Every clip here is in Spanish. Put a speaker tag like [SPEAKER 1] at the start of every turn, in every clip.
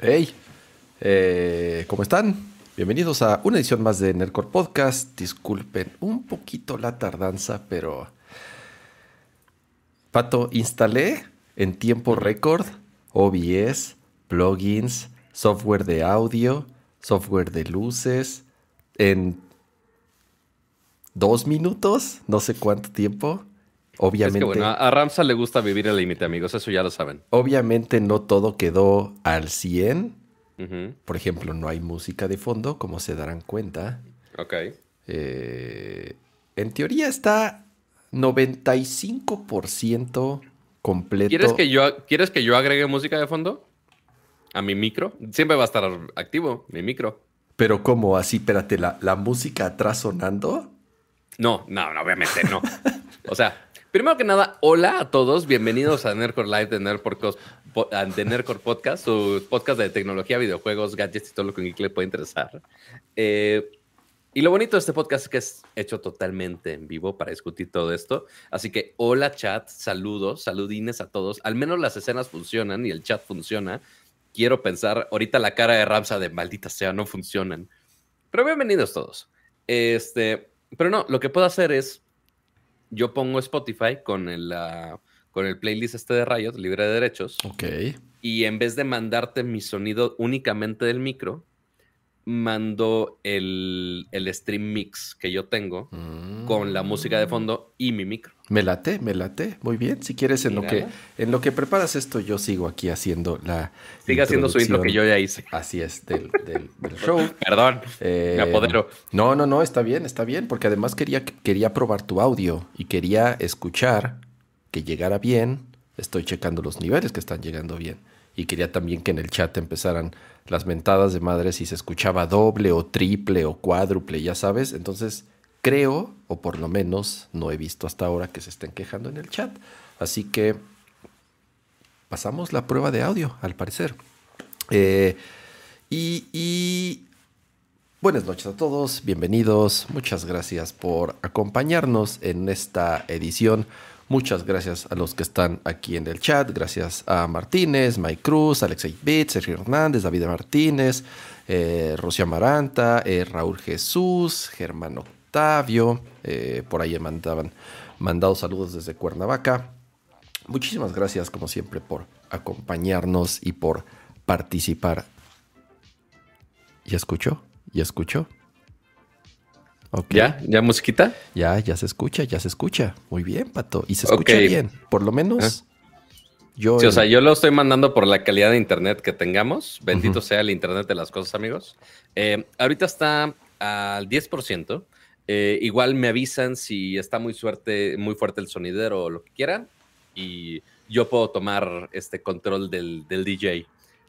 [SPEAKER 1] Hey, eh, ¿cómo están? Bienvenidos a una edición más de Nerdcore Podcast. Disculpen un poquito la tardanza, pero... Pato, instalé en tiempo récord OBS, plugins, software de audio, software de luces, en dos minutos, no sé cuánto tiempo. Obviamente.
[SPEAKER 2] Es que bueno, a Ramsa le gusta vivir al límite, amigos, eso ya lo saben.
[SPEAKER 1] Obviamente no todo quedó al 100. Por ejemplo, no hay música de fondo, como se darán cuenta.
[SPEAKER 2] Ok.
[SPEAKER 1] Eh, en teoría está 95% completo.
[SPEAKER 2] ¿Quieres que, yo, ¿Quieres que yo agregue música de fondo? A mi micro. Siempre va a estar activo, mi micro.
[SPEAKER 1] Pero ¿cómo? Así, espérate, ¿la, la música atrás sonando?
[SPEAKER 2] No, no, no obviamente no. o sea, Primero que nada, hola a todos, bienvenidos a Nerdcore Live de Nerdcore, Podcast, su podcast de tecnología, videojuegos, gadgets y todo lo que le puede interesar. Eh, y lo bonito de este podcast es que es hecho totalmente en vivo para discutir todo esto. Así que hola chat, saludos, saludines a todos. Al menos las escenas funcionan y el chat funciona. Quiero pensar, ahorita la cara de Ramsa de maldita sea, no funcionan. Pero bienvenidos todos. Este, pero no, lo que puedo hacer es yo pongo Spotify con el, con el playlist este de Riot, libre de derechos.
[SPEAKER 1] Ok.
[SPEAKER 2] Y en vez de mandarte mi sonido únicamente del micro, mando el, stream mix que yo tengo con la música de fondo y mi micro.
[SPEAKER 1] Me late, me late. Muy bien. Si quieres, en lo que en lo que preparas esto, yo sigo aquí haciendo la.
[SPEAKER 2] Sigue haciendo su intro que yo ya hice.
[SPEAKER 1] Así es, del, show.
[SPEAKER 2] Perdón, me eh, apodero.
[SPEAKER 1] No, no, no, está bien, está bien, porque además quería, quería probar tu audio y quería escuchar que llegara bien. Estoy checando los niveles que están llegando bien y quería también que en el chat empezaran las mentadas de madre si se escuchaba doble o triple o cuádruple, ya sabes. Entonces creo, o por lo menos no he visto hasta ahora que se estén quejando en el chat. Así que pasamos la prueba de audio, al parecer. Eh, y, buenas noches a todos, bienvenidos, muchas gracias por acompañarnos en esta edición Muchas gracias a los que están aquí en el chat. Gracias a Martínez, Mike Cruz, Alexei Bit, Sergio Hernández, David Martínez, eh, Rocío Amaranta, eh, Raúl Jesús, Germán Octavio. Eh, por ahí mandaban mandado saludos desde Cuernavaca. Muchísimas gracias, como siempre, por acompañarnos y por participar. ¿Ya escuchó? ¿Ya escuchó?
[SPEAKER 2] ¿Ya? ¿Ya musiquita?
[SPEAKER 1] Ya, ya se escucha, ya se escucha. Muy bien, Pato. Y se escucha bien. Por lo menos
[SPEAKER 2] yo... Sí, o sea, yo lo estoy mandando por la calidad de internet que tengamos. Bendito sea el internet de las cosas, amigos. Eh, ahorita está al 10%. Eh, igual me avisan si está muy, suerte, muy fuerte el sonidero o lo que quieran. Y yo puedo tomar este control del, del DJ.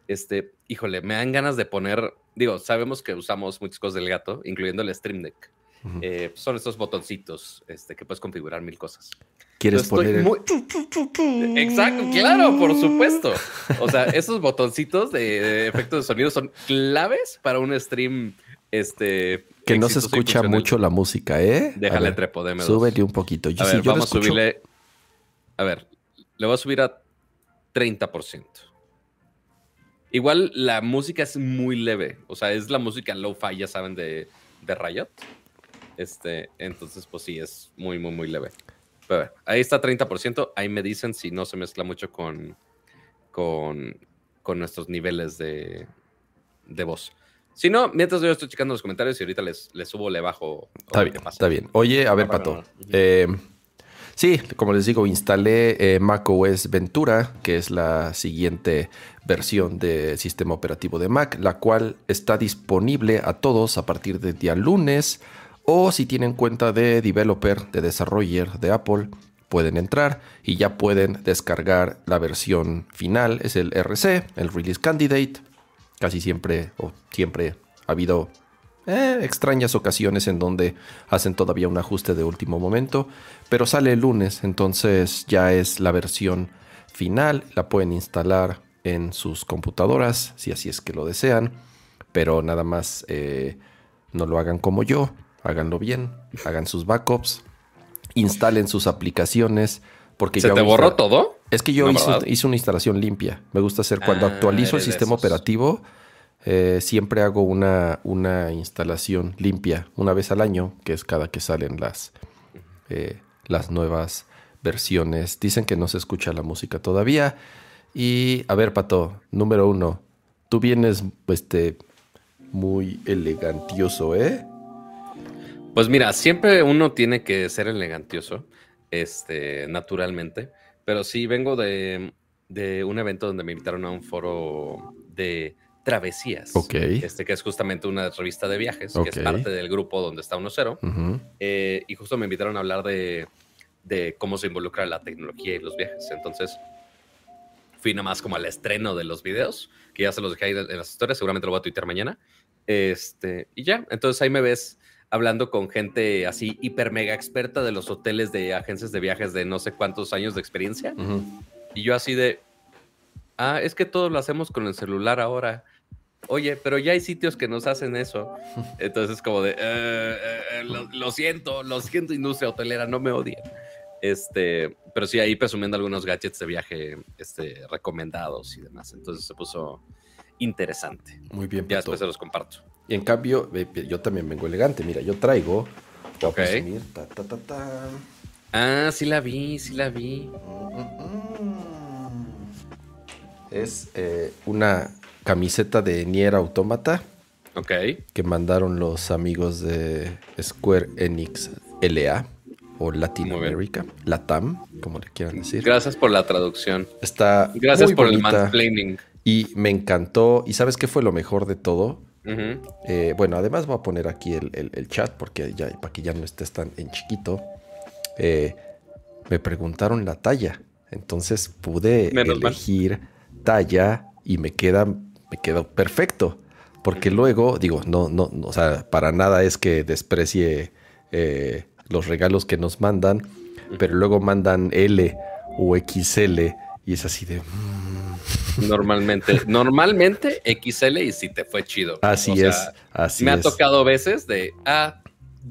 [SPEAKER 2] Este, híjole, me dan ganas de poner, digo, sabemos que usamos muchas cosas del gato, incluyendo el Stream Deck. Eh, son estos botoncitos este, que puedes configurar mil cosas.
[SPEAKER 1] ¿Quieres poner?
[SPEAKER 2] Exacto, claro, por supuesto. O sea, esos botoncitos de, efectos de sonido son claves para un stream. Este.
[SPEAKER 1] Que no se escucha mucho la música, ¿eh?
[SPEAKER 2] Déjale trepo,
[SPEAKER 1] Súbele un poquito.
[SPEAKER 2] a ver, vamos a subirle. A ver, le voy a subir a 30%. Igual la música es muy leve. O sea, es la música low-fi, ya saben, de, de Riot. Este, entonces, pues sí, es muy, muy, muy leve. Pero ahí está 30%. Ahí me dicen si no se mezcla mucho con, con, nuestros niveles de, de voz. Si no, mientras yo estoy checando los comentarios y ahorita les, les subo, le bajo.
[SPEAKER 1] Está bien, está bien. Oye, a ver, Pato. Eh, sí, como les digo, instalé eh, macOS Ventura, que es la siguiente versión de sistema operativo de Mac, la cual está disponible a todos a partir del día lunes o si tienen cuenta de developer, de desarroller de Apple, pueden entrar y ya pueden descargar la versión final. Es el RC, el Release Candidate. Casi siempre o siempre ha habido eh, extrañas ocasiones en donde hacen todavía un ajuste de último momento. Pero sale el lunes, entonces ya es la versión final. La pueden instalar en sus computadoras si así es que lo desean. Pero nada más eh, no lo hagan como yo háganlo bien, hagan sus backups, instalen sus aplicaciones. Porque
[SPEAKER 2] ¿Se te borró todo?
[SPEAKER 1] Es que yo
[SPEAKER 2] No,
[SPEAKER 1] hice, una instalación limpia. Me gusta hacer cuando
[SPEAKER 2] Ah,
[SPEAKER 1] actualizo el sistema operativo, eh, siempre hago una, una instalación limpia una vez al año, que es cada que salen las, eh, las nuevas versiones. Dicen que no se escucha la música todavía. Y a ver, Pato, número uno, tú vienes este, muy elegantioso, ¿eh?
[SPEAKER 2] Pues mira, siempre uno tiene que ser elegantioso, este, naturalmente. Pero sí vengo de, de un evento donde me invitaron a un foro de travesías.
[SPEAKER 1] Ok.
[SPEAKER 2] Este, que es justamente una revista de viajes, que es parte del grupo donde está 1-0.
[SPEAKER 1] Ujú.
[SPEAKER 2] Eh, y justo me invitaron a hablar de, de cómo se involucra la tecnología y los viajes. Entonces, fui nada más como al estreno de los videos, que ya se los dejé ahí en las historias, seguramente lo voy a tuitear mañana. Este, y ya, entonces ahí me ves hablando con gente así hiper mega experta de los hoteles de agencias de viajes de no sé cuántos años de experiencia.
[SPEAKER 1] Ujú.
[SPEAKER 2] Y yo así de, ah, es que todo lo hacemos con el celular ahora. Oye, pero ya hay sitios que nos hacen eso. Entonces como de, "Eh, eh, eh, lo, lo siento, lo siento industria hotelera, no me odien. Este, pero sí ahí presumiendo algunos gadgets de viaje este, recomendados y demás. Entonces se puso interesante.
[SPEAKER 1] Muy bien,
[SPEAKER 2] Ya después se los comparto.
[SPEAKER 1] Y en cambio, ve, ve, yo también vengo elegante. Mira, yo traigo.
[SPEAKER 2] Ok.
[SPEAKER 1] presumir, ta, ta, ta, ta.
[SPEAKER 2] Ah, sí la vi, sí la vi.
[SPEAKER 1] Es eh, una camiseta de Nier Automata
[SPEAKER 2] Ok.
[SPEAKER 1] que mandaron los amigos de Square Enix LA o. Latinoamérica, Latam, como le quieran decir.
[SPEAKER 2] Gracias por la traducción.
[SPEAKER 1] Está
[SPEAKER 2] Gracias
[SPEAKER 1] muy
[SPEAKER 2] por el mansplaining.
[SPEAKER 1] y me encantó. ¿Y sabes qué fue lo mejor de todo? Eh, bueno, además voy a poner aquí el, el- el chat porque ya, para que ya no estés tan en chiquito. Eh, me preguntaron la talla. Entonces pude
[SPEAKER 2] Menos mal.
[SPEAKER 1] elegir talla y me queda, me quedó perfecto. Porque luego, digo, no, no, no, o sea, para nada es que desprecie eh, los regalos que nos mandan, pero luego mandan L o XL y es así de.
[SPEAKER 2] Normalmente, normalmente XL y si te fue chido.
[SPEAKER 1] así
[SPEAKER 2] O sea,
[SPEAKER 1] es, así
[SPEAKER 2] me ha
[SPEAKER 1] es.
[SPEAKER 2] tocado veces de ah,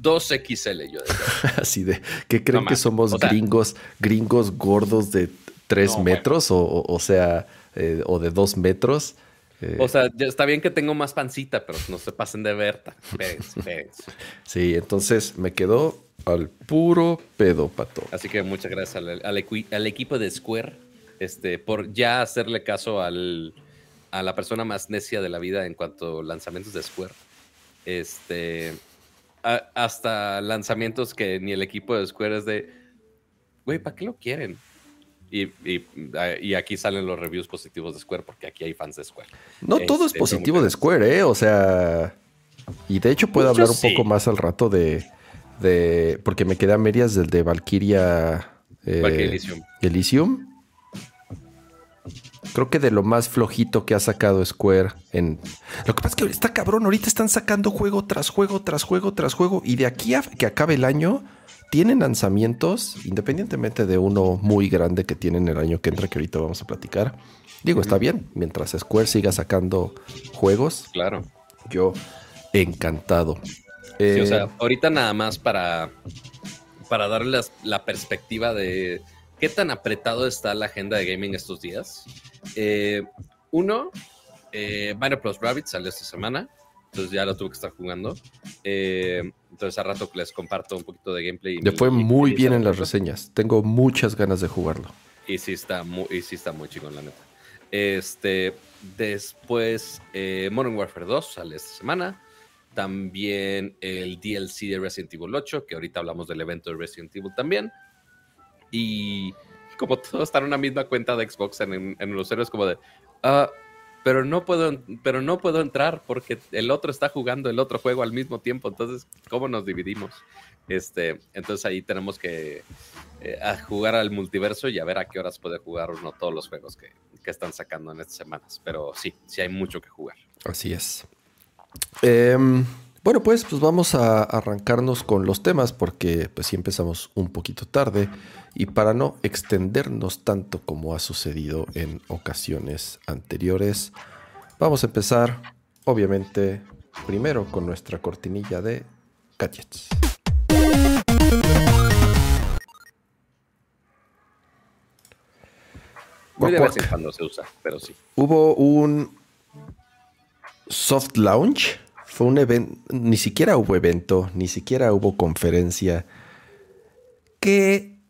[SPEAKER 2] 2XL. Yo
[SPEAKER 1] Así de, ¿qué creen
[SPEAKER 2] No
[SPEAKER 1] que somos
[SPEAKER 2] O sea-
[SPEAKER 1] gringos, gringos gordos de tres
[SPEAKER 2] No, bueno.
[SPEAKER 1] metros o, o- o sea, eh, o de dos metros? Eh,
[SPEAKER 2] o sea, está bien que tengo más pancita, pero no se pasen de Berta. Espérense, espérense.
[SPEAKER 1] sí, entonces me quedó al puro pedo, pato.
[SPEAKER 2] Así que muchas gracias al, al al equipo de Square este, por ya hacerle caso al, a la persona más necia de la vida en cuanto a lanzamientos de Square. Este, a- hasta lanzamientos que ni el equipo de Square es de, güey, ¿para qué lo quieren? Y, y- y aquí salen los reviews positivos de Square porque aquí hay fans de Square.
[SPEAKER 1] No todo es
[SPEAKER 2] Este,
[SPEAKER 1] positivo de Square, ¿eh? O sea, y de hecho puedo
[SPEAKER 2] Mucho
[SPEAKER 1] hablar un
[SPEAKER 2] sí.
[SPEAKER 1] poco más al rato de, de porque me quedé a medias del de Valkyria, eh,
[SPEAKER 2] Elysium.
[SPEAKER 1] Elysium. Creo que de lo más flojito que ha sacado Square en... Lo que pasa es que está cabrón, ahorita están sacando juego tras juego, tras juego, tras juego, y de aquí a que acabe el año, tienen lanzamientos, independientemente de uno muy grande que tienen el año que entra, que ahorita vamos a platicar. Digo, está bien, mientras Square siga sacando juegos,
[SPEAKER 2] Claro.
[SPEAKER 1] yo encantado.
[SPEAKER 2] Sí,
[SPEAKER 1] Eh,
[SPEAKER 2] o sea, ahorita nada más para, para darles la perspectiva de qué tan apretado está la agenda de gaming estos días. Eh, uno, eh, Mario Plus Rabbit salió esta semana, entonces ya lo tuve que estar jugando. Eh, entonces a rato les comparto un poquito de gameplay.
[SPEAKER 1] le fue muy bien en las reseñas. Tengo muchas ganas de jugarlo.
[SPEAKER 2] Y sí está muy, y sí está muy chingón, la neta. Este, después, eh, Modern Warfare 2 sale esta semana. También el DLC de Resident Evil 8, que ahorita hablamos del evento de Resident Evil también. Y como todo está en una misma cuenta de Xbox en, en, los héroes, como de, ah, pero no puedo, pero no puedo entrar porque el otro está jugando el otro juego al mismo tiempo. Entonces, ¿cómo nos dividimos? Este, entonces ahí tenemos que eh, jugar al multiverso y a ver a qué horas puede jugar uno todos los juegos que, que están sacando en estas semanas. Pero sí, sí hay mucho que jugar.
[SPEAKER 1] Así es. Em, bueno, pues, pues vamos a arrancarnos con los temas porque pues sí empezamos un poquito tarde y para no extendernos tanto como ha sucedido en ocasiones anteriores, vamos a empezar obviamente primero con nuestra cortinilla de gadgets.
[SPEAKER 2] Muy de vez en cuando se usa, pero sí.
[SPEAKER 1] Hubo un soft launch. Fue un evento, ni siquiera hubo evento, ni siquiera hubo conferencia. Que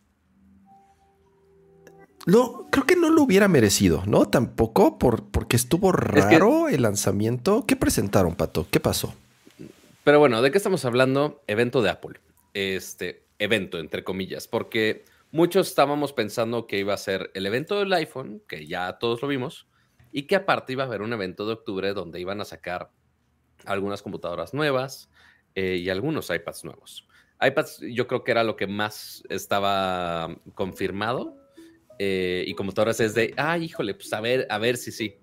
[SPEAKER 1] lo, creo que no lo hubiera merecido, ¿no? Tampoco por, porque estuvo raro el lanzamiento. ¿Qué presentaron, Pato? ¿Qué pasó?
[SPEAKER 2] Pero bueno, ¿de qué estamos hablando? Evento de Apple. Este evento, entre comillas, porque muchos estábamos pensando que iba a ser el evento del iPhone, que ya todos lo vimos, y que aparte iba a haber un evento de octubre donde iban a sacar algunas computadoras nuevas eh, y algunos iPads nuevos. iPads yo creo que era lo que más estaba confirmado eh, y computadoras es de, ay, híjole, pues a ver, a ver si sí.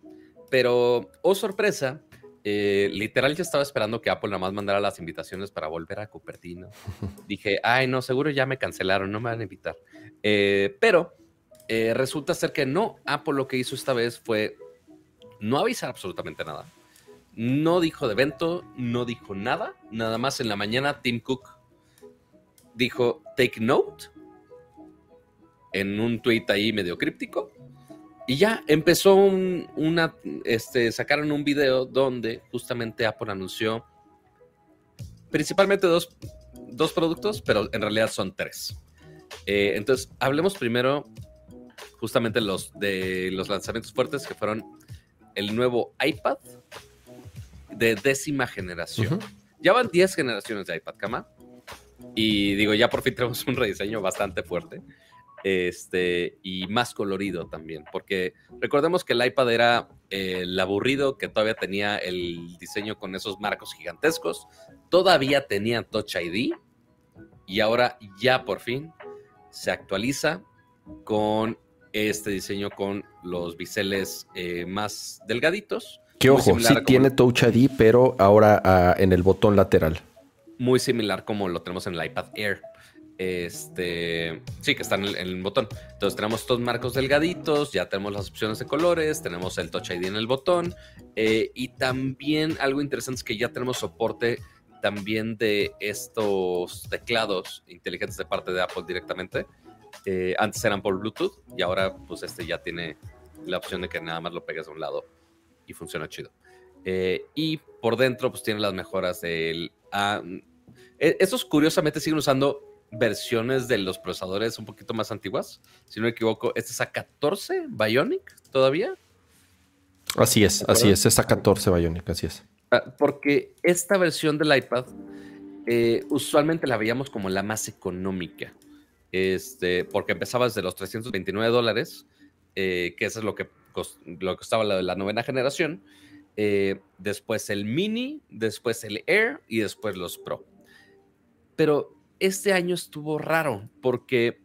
[SPEAKER 2] Pero, oh sorpresa, eh, literal yo estaba esperando que Apple nada más mandara las invitaciones para volver a Cupertino. Dije, ay, no, seguro ya me cancelaron, no me van a invitar. pero resulta ser que no, Apple lo que hizo esta vez fue no avisar absolutamente nada. No dijo de evento, no dijo nada. Nada más en la mañana Tim Cook dijo take note en un tweet ahí medio críptico. Y ya empezó un, una, este, sacaron un video donde justamente Apple anunció principalmente dos, dos productos, pero en realidad son tres. Eh, entonces, hablemos primero justamente los, de los lanzamientos fuertes que fueron el nuevo iPad de décima generación. Ya van 10 generaciones de iPad, cama. Y digo, ya por fin tenemos un rediseño bastante fuerte. Este, y más colorido también, porque recordemos que el iPad era el aburrido que todavía tenía el diseño con esos marcos gigantescos, todavía tenía Touch ID y ahora ya por fin se actualiza con este diseño con los biseles eh, más delgaditos.
[SPEAKER 1] Que ojo, sí tiene Touch ID, pero ahora ah, en el botón lateral.
[SPEAKER 2] Muy similar como lo tenemos en el iPad Air. Este, sí, que está en el, botón. Entonces tenemos estos marcos delgaditos, ya tenemos las opciones de colores, tenemos el Touch ID en el botón. Eh, y también algo interesante es que ya tenemos soporte también de estos teclados inteligentes de parte de Apple directamente. Eh, antes eran por Bluetooth y ahora pues este ya tiene la opción de que nada más lo pegues a un lado y funciona chido. Eh, y por dentro pues tiene las mejoras del... Ah, e, estos curiosamente siguen usando versiones de los procesadores un poquito más antiguas. Si no me equivoco, este es A14 Bionic todavía.
[SPEAKER 1] Así es, así es, es A14 Bionic, así es.
[SPEAKER 2] Ah, porque esta versión del iPad eh, usualmente la veíamos como la más económica este, porque empezaba desde los 329 dólares, eh, que eso es lo que, lo costaba la, la novena generación, eh, después el mini, después el Air y después los Pro. Pero este año estuvo raro porque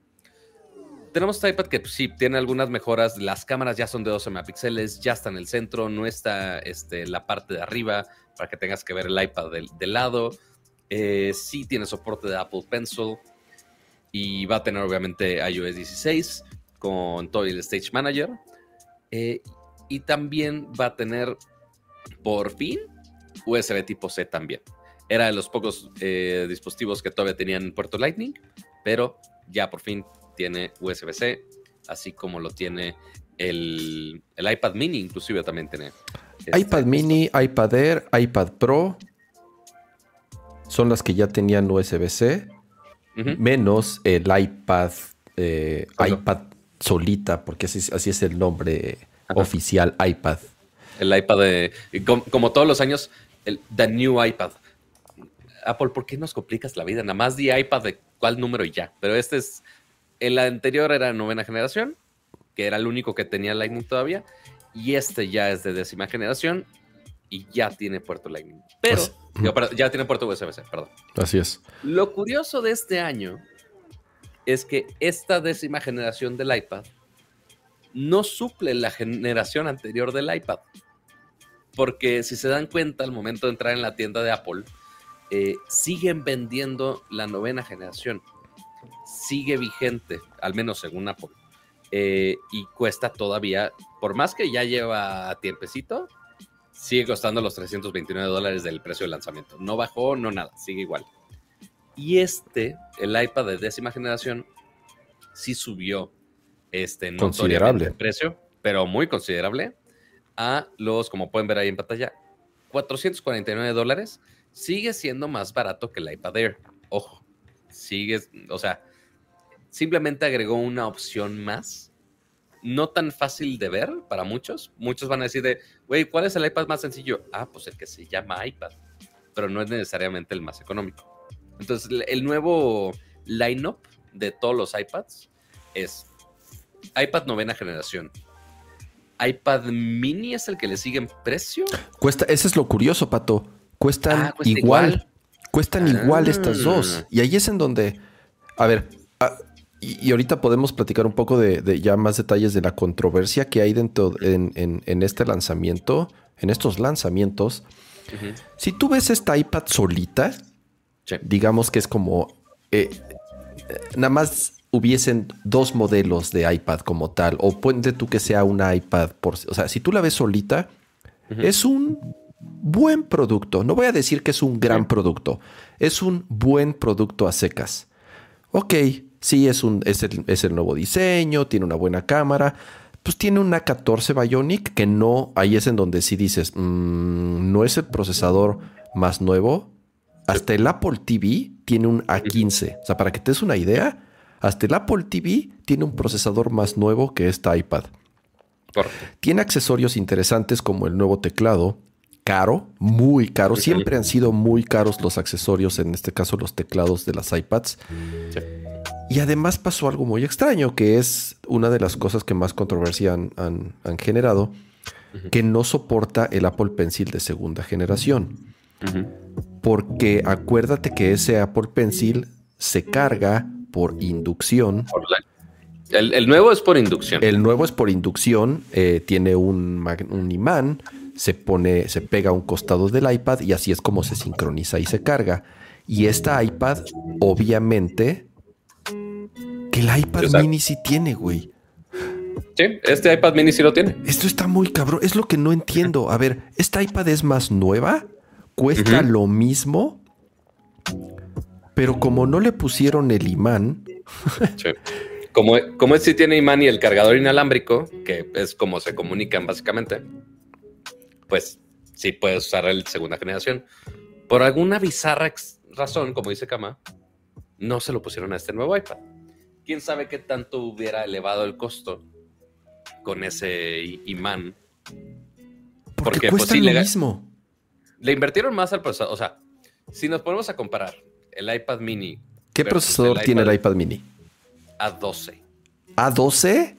[SPEAKER 2] tenemos este iPad que pues, sí tiene algunas mejoras. Las cámaras ya son de 12 megapíxeles, ya está en el centro, no está este, la parte de arriba para que tengas que ver el iPad del, lado. Eh, sí tiene soporte de Apple Pencil y va a tener obviamente iOS 16 con todo el Stage Manager. Eh, y también va a tener por fin USB tipo C también. Era de los pocos eh, dispositivos que todavía tenían puerto Lightning, pero ya por fin tiene USB-C, así como lo tiene el, iPad mini, inclusive también tiene.
[SPEAKER 1] Este, iPad mini, iPad Air, iPad Pro son las que ya tenían USB-C menos el iPad, eh, iPad solita, porque así, así es el nombre oficial, iPad.
[SPEAKER 2] El iPad de, como, todos los años, el The New iPad. Apple, ¿por qué nos complicas la vida? Nada más di iPad de cuál número y ya. Pero este es, el anterior era novena generación, que era el único que tenía Lightning todavía, y este ya es de décima generación y ya tiene puerto Lightning. Pero, ya tiene puerto USB-C, perdón.
[SPEAKER 1] Así es.
[SPEAKER 2] Lo curioso de este año es que esta décima generación del iPad no suple la generación anterior del iPad. Porque si se dan cuenta al momento de entrar en la tienda de Apple, eh, siguen vendiendo la novena generación. Sigue vigente, al menos según Apple. Eh, y cuesta todavía, por más que ya lleva tiempecito, sigue costando los 329 dólares del precio de lanzamiento. No bajó, no nada, sigue igual. Y este, el iPad de décima generación, sí subió este,
[SPEAKER 1] considerable
[SPEAKER 2] el precio. pero muy considerable, a los, como pueden ver ahí en pantalla, 449 dólares. Sigue siendo más barato que el iPad Air. Ojo, sigue, o sea, simplemente agregó una opción más. No tan fácil de ver para muchos. Muchos van a decir de, güey, ¿cuál es el iPad más sencillo? Ah, pues el que se llama iPad, pero no es necesariamente el más económico. Entonces, el nuevo lineup de todos los iPads es iPad novena generación. iPad mini es el que le sigue en precio.
[SPEAKER 1] Cuesta, ese es lo curioso, Pato. Cuestan ah, igual. Cuestan igual estas dos. Ah. Y ahí es en donde. A ver, ah, y, ahorita podemos platicar un poco de, ya más detalles de la controversia que hay dentro en, este lanzamiento, en estos lanzamientos. Si tú ves esta iPad solita, digamos que es como eh, nada más hubiesen dos modelos de iPad como tal, o puede tú que sea una iPad por, o sea, si tú la ves solita, es un buen producto. No voy a decir que es un gran producto, es un buen producto a secas. Ok, sí, es, un, es, el, nuevo diseño, tiene una buena cámara, pues tiene una 14 Bionic que no, ahí es en donde sí dices, mm, no es el procesador más nuevo. Hasta el Apple TV tiene un A15. O sea, para que te des una idea, hasta el Apple TV tiene un procesador más nuevo que esta iPad. Tiene accesorios interesantes como el nuevo teclado, caro, muy caro. Siempre han sido muy caros los accesorios, en este caso los teclados de las iPads. Y además pasó algo muy extraño, que es una de las cosas que más controversia han, generado, que no soporta el Apple Pencil de segunda generación. Porque acuérdate que ese Apple Pencil se carga por inducción.
[SPEAKER 2] El, nuevo es por inducción.
[SPEAKER 1] El nuevo es por inducción, eh, tiene un, un, imán, se pone, se pega a un costado del iPad y así es como se sincroniza y se carga. Y esta iPad, obviamente, que el iPad mini sí tiene, güey.
[SPEAKER 2] Sí, este iPad mini sí lo tiene.
[SPEAKER 1] Esto está muy cabrón, es lo que no entiendo. A ver, ¿esta iPad es más nueva? ¿Cuesta lo mismo? Pero como no le pusieron el imán.
[SPEAKER 2] Como, como es si tiene imán y el cargador inalámbrico, que es como se comunican básicamente, pues sí puedes usar el segunda generación. Por alguna bizarra razón, como dice Kama, no se lo pusieron a este nuevo iPad. ¿Quién sabe qué tanto hubiera elevado el costo con ese imán?
[SPEAKER 1] Porque, cuesta lo mismo.
[SPEAKER 2] Le invirtieron más al procesador. O sea, si nos ponemos a comparar el iPad mini.
[SPEAKER 1] ¿Qué procesador tiene el iPad mini?
[SPEAKER 2] A12.
[SPEAKER 1] ¿A12?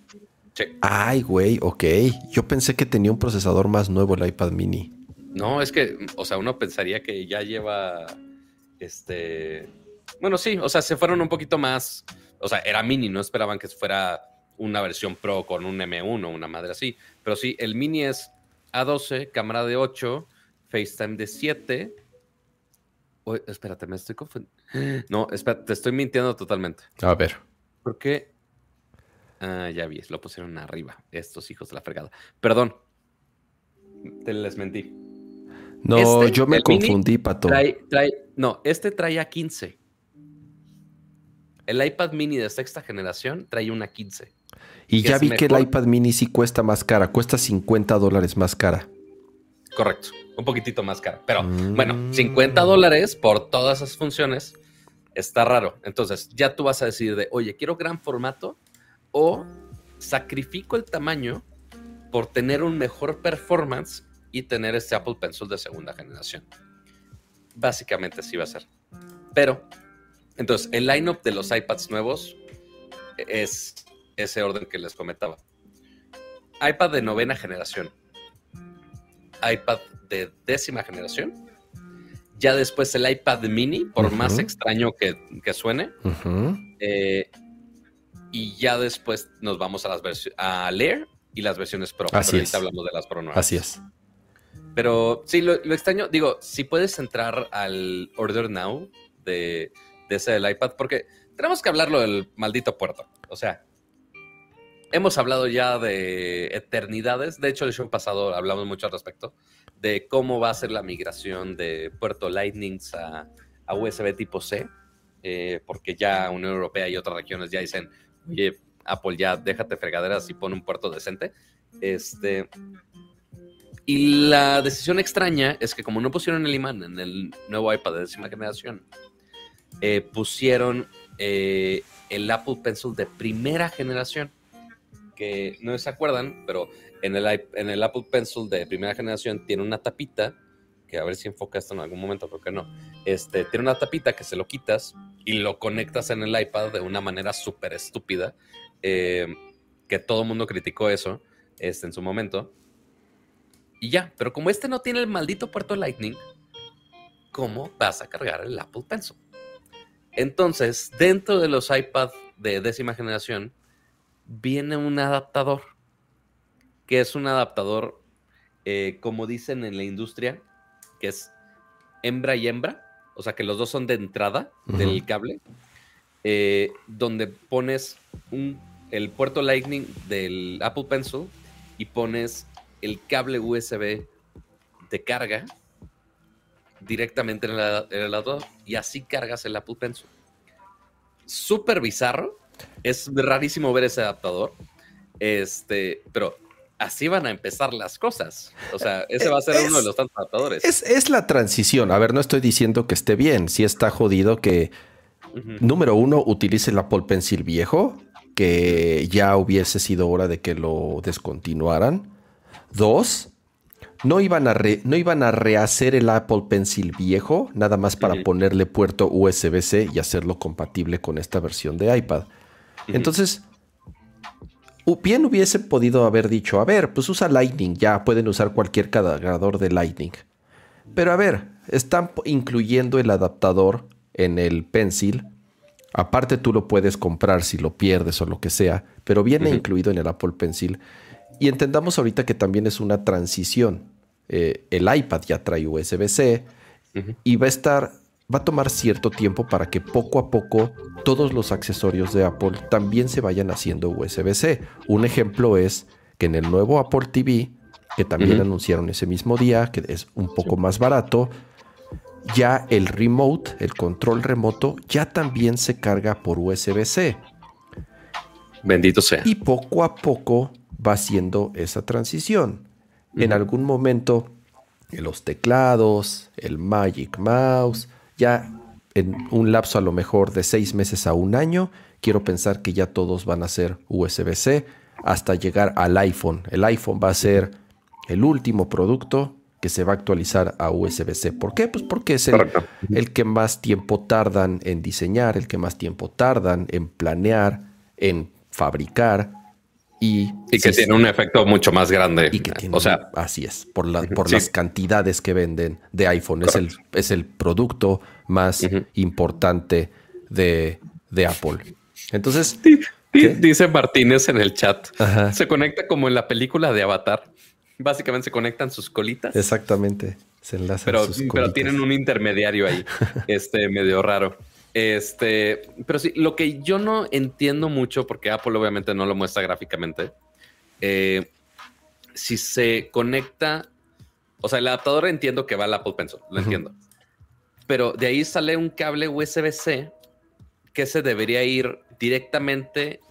[SPEAKER 2] Sí.
[SPEAKER 1] Ay, güey, ok. Yo pensé que tenía un procesador más nuevo el iPad mini.
[SPEAKER 2] No, es que, o sea, uno pensaría que ya lleva, este, bueno, sí, o sea, se fueron un poquito más, o sea, era mini, no esperaban que fuera una versión Pro con un M1, una madre así, pero sí, el mini es A12, cámara de 8, FaceTime de 7, espérate, me estoy confundiendo. No, espérate, te estoy mintiendo totalmente.
[SPEAKER 1] A ver.
[SPEAKER 2] ¿Por qué? Ah, ya vi, lo pusieron arriba. Estos hijos de la fregada. Perdón. Te les mentí.
[SPEAKER 1] No, este, yo me confundí, Pato.
[SPEAKER 2] no, este trae a 15. El iPad mini de sexta generación trae una 15.
[SPEAKER 1] Y ya vi que el iPad mini sí cuesta más cara. Cuesta 50 dólares más cara.
[SPEAKER 2] Correcto un poquitito más caro. Pero bueno, 50 dólares por todas esas funciones está raro. Entonces ya tú vas a decir de, oye, quiero gran formato o sacrifico el tamaño por tener un mejor performance y tener este Apple Pencil de segunda generación. Básicamente así va a ser. Pero, entonces, el lineup de los iPads nuevos es ese orden que les comentaba. iPad de novena generación, iPad de décima generación. Ya después el iPad mini, por más extraño que, suene. Eh, y ya después nos vamos a las versiones a leer y las versiones Pro.
[SPEAKER 1] Así ahorita
[SPEAKER 2] hablamos de las Pro
[SPEAKER 1] Así es.
[SPEAKER 2] Pero sí, lo, extraño, digo, si puedes entrar al Order Now de, de ese del iPad, porque tenemos que hablarlo del maldito puerto. O sea, hemos hablado ya de eternidades. De hecho, el show pasado hablamos mucho al respecto de cómo va a ser la migración de puerto Lightning a, USB tipo C, eh, porque ya Unión Europea y otras regiones ya dicen, oye, Apple ya déjate fregaderas y pone un puerto decente. Este. Y la decisión extraña es que, como no pusieron el imán en el nuevo iPad de décima generación, eh, pusieron eh, el Apple Pencil de primera generación. Que no se acuerdan, pero en el, en el Apple Pencil de primera generación tiene una tapita que a ver si enfoca esto en algún momento, creo que no. Este, tiene una tapita que se lo quitas y lo conectas en el iPad de una manera súper estúpida, eh, que todo el mundo criticó eso este, en su momento. Y ya, pero como este no tiene el maldito puerto Lightning, ¿cómo vas a cargar el Apple Pencil? Entonces, dentro de los iPad de décima generación, viene un adaptador, que es un adaptador, eh, como dicen en la industria, que es hembra y hembra, o sea que los dos son de entrada del cable, eh, donde pones el puerto Lightning del Apple Pencil y pones el cable USB de carga directamente en el, adaptador y así cargas el Apple Pencil. Súper bizarro, es rarísimo ver ese adaptador, este, pero así van a empezar las cosas. O sea, ese va a ser uno de los tantos adaptadores.
[SPEAKER 1] Es, la transición. A ver, no estoy diciendo que esté bien. Si está jodido que, número uno, utilice el Apple Pencil viejo, que ya hubiese sido hora de que lo descontinuaran. Dos, no iban a, no iban a rehacer el Apple Pencil viejo, nada más para ponerle puerto USB-C y hacerlo compatible con esta versión de iPad. Entonces, bien hubiese podido haber dicho, a ver, pues usa Lightning, ya pueden usar cualquier cargador de Lightning. Pero a ver, están incluyendo el adaptador en el Pencil. Aparte tú lo puedes comprar si lo pierdes o lo que sea, pero viene incluido en el Apple Pencil. Y entendamos ahorita que también es una transición. Eh, el iPad ya trae USB-C y va a estar va a tomar cierto tiempo para que poco a poco todos los accesorios de Apple también se vayan haciendo USB-C. Un ejemplo es que en el nuevo Apple TV, que también anunciaron ese mismo día, que es un poco más barato, ya el remote, el control remoto, ya también se carga por USB-C.
[SPEAKER 2] Bendito sea.
[SPEAKER 1] Y poco a poco va haciendo esa transición. En algún momento, los teclados, el Magic Mouse, ya en un lapso a lo mejor de seis meses a un año, quiero pensar que ya todos van a ser USB-C hasta llegar al iPhone. El iPhone va a ser el último producto que se va a actualizar a USB-C. ¿Por qué? Pues porque es el, que más tiempo tardan en diseñar, el que más tiempo tardan en planear, en fabricar. Y,
[SPEAKER 2] que tiene un efecto mucho más grande.
[SPEAKER 1] Y que tiene, o sea, así es, por, por las cantidades que venden de iPhone. Es el, es el producto más importante de, Apple. Entonces.
[SPEAKER 2] Dice Martínez en el chat. Se conecta como en la película de Avatar. Básicamente se conectan sus colitas.
[SPEAKER 1] Exactamente. Se enlazan
[SPEAKER 2] pero, sus colitas. Pero tienen un intermediario ahí. este medio raro. Este, pero sí, lo que yo no entiendo mucho, porque Apple obviamente no lo muestra gráficamente, eh, si se conecta, o sea, el adaptador entiendo que va al Apple Pencil, lo entiendo, pero de ahí sale un cable USB-C que se debería ir directamente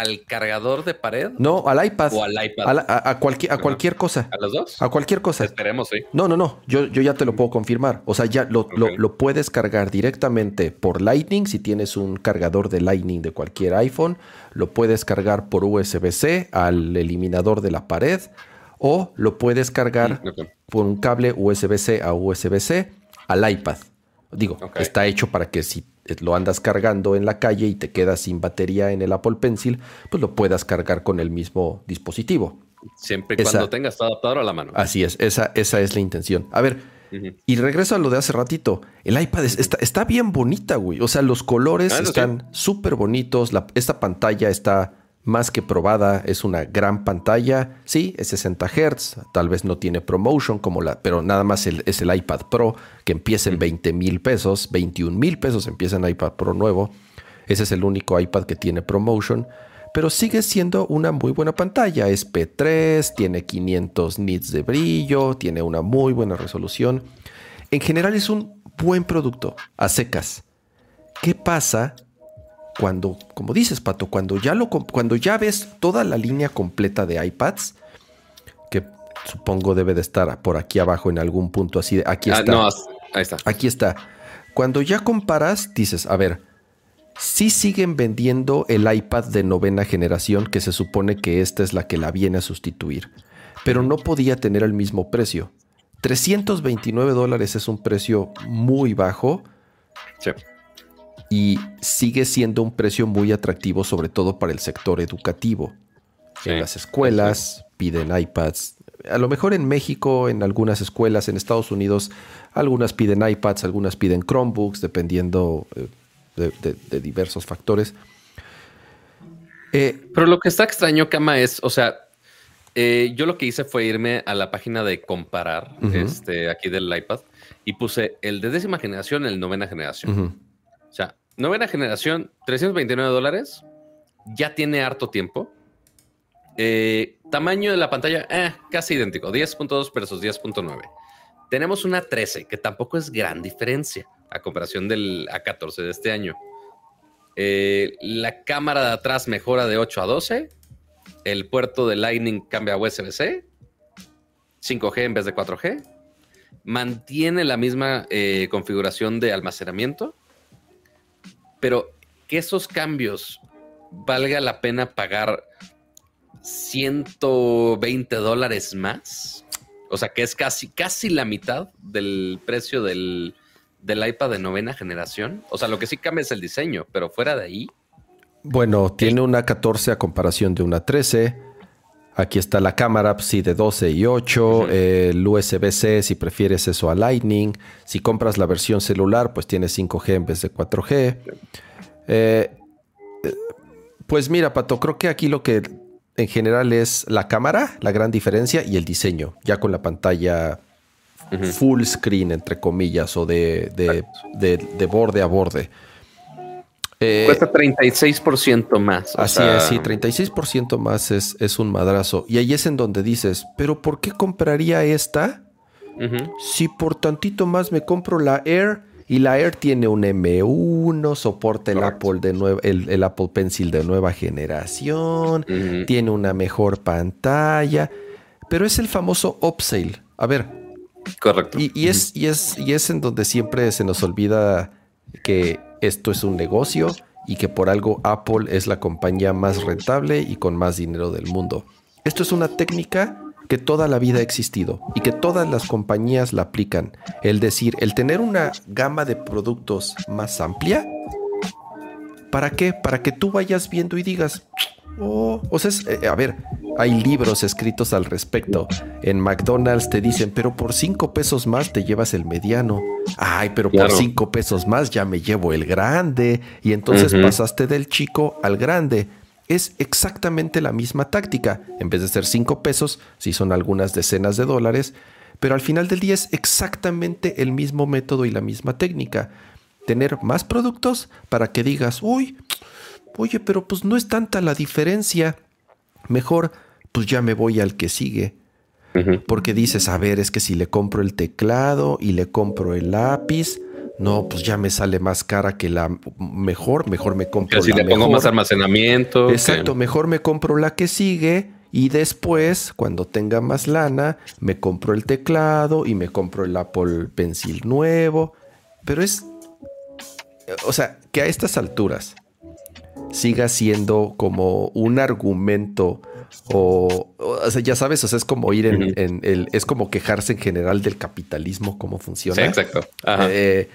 [SPEAKER 2] al cargador de pared?
[SPEAKER 1] No, al iPad.
[SPEAKER 2] O al iPad.
[SPEAKER 1] A, cualquier, a cualquier cosa.
[SPEAKER 2] ¿A los dos?
[SPEAKER 1] A cualquier cosa.
[SPEAKER 2] Esperemos, sí.
[SPEAKER 1] No, no, no. Yo, yo ya te lo puedo confirmar. O sea, ya lo, lo, puedes cargar directamente por Lightning. Si tienes un cargador de Lightning de cualquier iPhone, lo puedes cargar por USB-C al eliminador de la pared. O lo puedes cargar mm, por un cable USB-C a USB-C al iPad. Digo, está hecho para que si lo andas cargando en la calle y te quedas sin batería en el Apple Pencil, pues lo puedas cargar con el mismo dispositivo.
[SPEAKER 2] Siempre y cuando tengas tu adaptador a la mano.
[SPEAKER 1] Así es, esa, esa es la intención. A ver, y regreso a lo de hace ratito. El iPad está, está, bien bonita, güey. O sea, los colores ah, están súper bonitos. esta pantalla está más que probada, es una gran pantalla. Sí, es 60 Hz, tal vez no tiene promotion como la, pero nada más es el iPad Pro que empieza en 20 mil pesos, 21 mil pesos empieza en iPad Pro nuevo. Ese es el único iPad que tiene promotion, pero sigue siendo una muy buena pantalla. Es P3, tiene 500 nits de brillo, tiene una muy buena resolución. En general es un buen producto a secas. ¿Qué pasa cuando, como dices, Pato, cuando ya, lo, cuando ya ves toda la línea completa de iPads, que supongo debe de estar por aquí abajo en algún punto así. De, aquí
[SPEAKER 2] Ah,
[SPEAKER 1] está.
[SPEAKER 2] no, ahí está.
[SPEAKER 1] Aquí está. Cuando ya comparas, dices, a ver, sí siguen vendiendo el iPad de novena generación, que se supone que esta es la que la viene a sustituir, pero no podía tener el mismo precio. 329 dólares es un precio muy bajo
[SPEAKER 2] Sí.
[SPEAKER 1] Y sigue siendo un precio muy atractivo, sobre todo para el sector educativo.
[SPEAKER 2] Sí.
[SPEAKER 1] En las escuelas piden iPads. A lo mejor en México, en algunas escuelas, en Estados Unidos, algunas piden iPads, algunas piden Chromebooks, dependiendo eh, de, de- de diversos factores. Eh,
[SPEAKER 2] Pero lo que está extraño, Kama, es, o sea, eh, yo lo que hice fue irme a la página de comparar, este, aquí del iPad, y puse el de décima generación, el novena generación.
[SPEAKER 1] ujú,
[SPEAKER 2] O sea, novena generación, 329 dólares, ya tiene harto tiempo. Eh, tamaño de la pantalla, eh, casi idéntico, 10.2 versus 10.9. Tenemos una 13, que tampoco es gran diferencia a comparación del A14 de este año. Eh, la cámara de atrás mejora de 8 a 12. El puerto de Lightning cambia a USB-C. 5G en vez de 4G. Mantiene la misma configuración de almacenamiento. Pero que esos cambios valga la pena pagar 120 dólares más. O sea, que es casi, casi la mitad del precio del, del iPad de novena generación. O sea, lo que sí cambia es el diseño, pero fuera de ahí.
[SPEAKER 1] Bueno, tiene una 14 a comparación de una 13. Aquí está la cámara, pues, sí, de 12 y 8.
[SPEAKER 2] Ujú.
[SPEAKER 1] eh, el USB-C, si prefieres eso a Lightning. Si compras la versión celular, pues tiene 5G en vez de 4G. Eh, pues mira, Pato, creo que aquí lo que en general es la cámara, la gran diferencia, y el diseño. Ya con la pantalla full screen, entre comillas, o de, de- de- de borde a borde. Eh,
[SPEAKER 2] Cuesta 36% más. o
[SPEAKER 1] Así
[SPEAKER 2] sea,
[SPEAKER 1] es, sí, 36% más es, es un madrazo. Y ahí es en donde dices, pero ¿por qué compraría esta si por tantito más me compro la Air? Y la Air tiene un M1, soporta el
[SPEAKER 2] Correcto.
[SPEAKER 1] Apple, de nueva, el, el Apple Pencil de nueva generación, tiene una mejor pantalla, pero es el famoso upsale. A ver,
[SPEAKER 2] Correcto.
[SPEAKER 1] y, y es, y, es, y es en donde siempre se nos olvida que esto es un negocio y que por algo Apple es la compañía más rentable y con más dinero del mundo. Esto es una técnica que toda la vida ha existido y que todas las compañías la aplican. El decir, el tener una gama de productos más amplia. ¿Para qué? Para que tú vayas viendo y digas, oh, o sea, es- eh, a ver, hay libros escritos al respecto. En McDonald's te dicen, pero por cinco pesos más te llevas el mediano. Ay, pero
[SPEAKER 2] Claro.
[SPEAKER 1] por cinco pesos más ya me llevo el grande. Y entonces pasaste del chico al grande. Es exactamente la misma táctica. En vez de ser cinco pesos, si son algunas decenas de dólares. Pero al final del día es exactamente el mismo método y la misma técnica. Tener más productos para que digas, uy, oye, pero pues no es tanta la diferencia. Mejor, pues ya me voy al que sigue. Porque dices, a ver, es que si le compro el teclado y le compro el lápiz, no, pues ya me sale más cara que la mejor, mejor me compro
[SPEAKER 2] si
[SPEAKER 1] la
[SPEAKER 2] le pongo más almacenamiento. que-
[SPEAKER 1] Exacto, mejor me compro la que sigue y después, cuando tenga más lana, me compro el teclado y me compro el Apple Pencil nuevo. Pero es, o sea, que a estas alturas siga siendo como un argumento o, o sea, ya sabes, o sea, es como ir en, el, es como quejarse en general del capitalismo, cómo funciona.
[SPEAKER 2] Sí, exacto. Ajá.
[SPEAKER 1] Eh,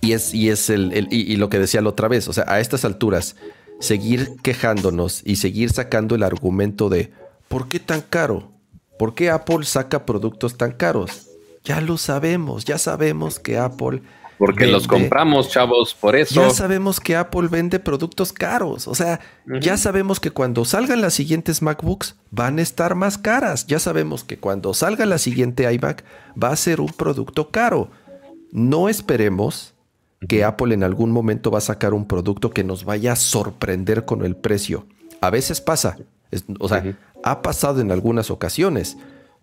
[SPEAKER 1] y es, y es el, el- y, y lo que decía la otra vez, o sea, a estas alturas, seguir quejándonos y seguir sacando el argumento de ¿por qué tan caro? ¿Por qué Apple saca productos tan caros? Ya lo sabemos, ya sabemos que Apple.
[SPEAKER 2] Porque los compramos, chavos, por eso.
[SPEAKER 1] Ya sabemos que Apple vende productos caros. O sea, ya sabemos que cuando salgan las siguientes MacBooks van a estar más caras. Ya sabemos que cuando salga la siguiente iMac va a ser un producto caro. No esperemos que Apple en algún momento va a sacar un producto que nos vaya a sorprender con el precio. A veces pasa. O sea, ha pasado en algunas ocasiones.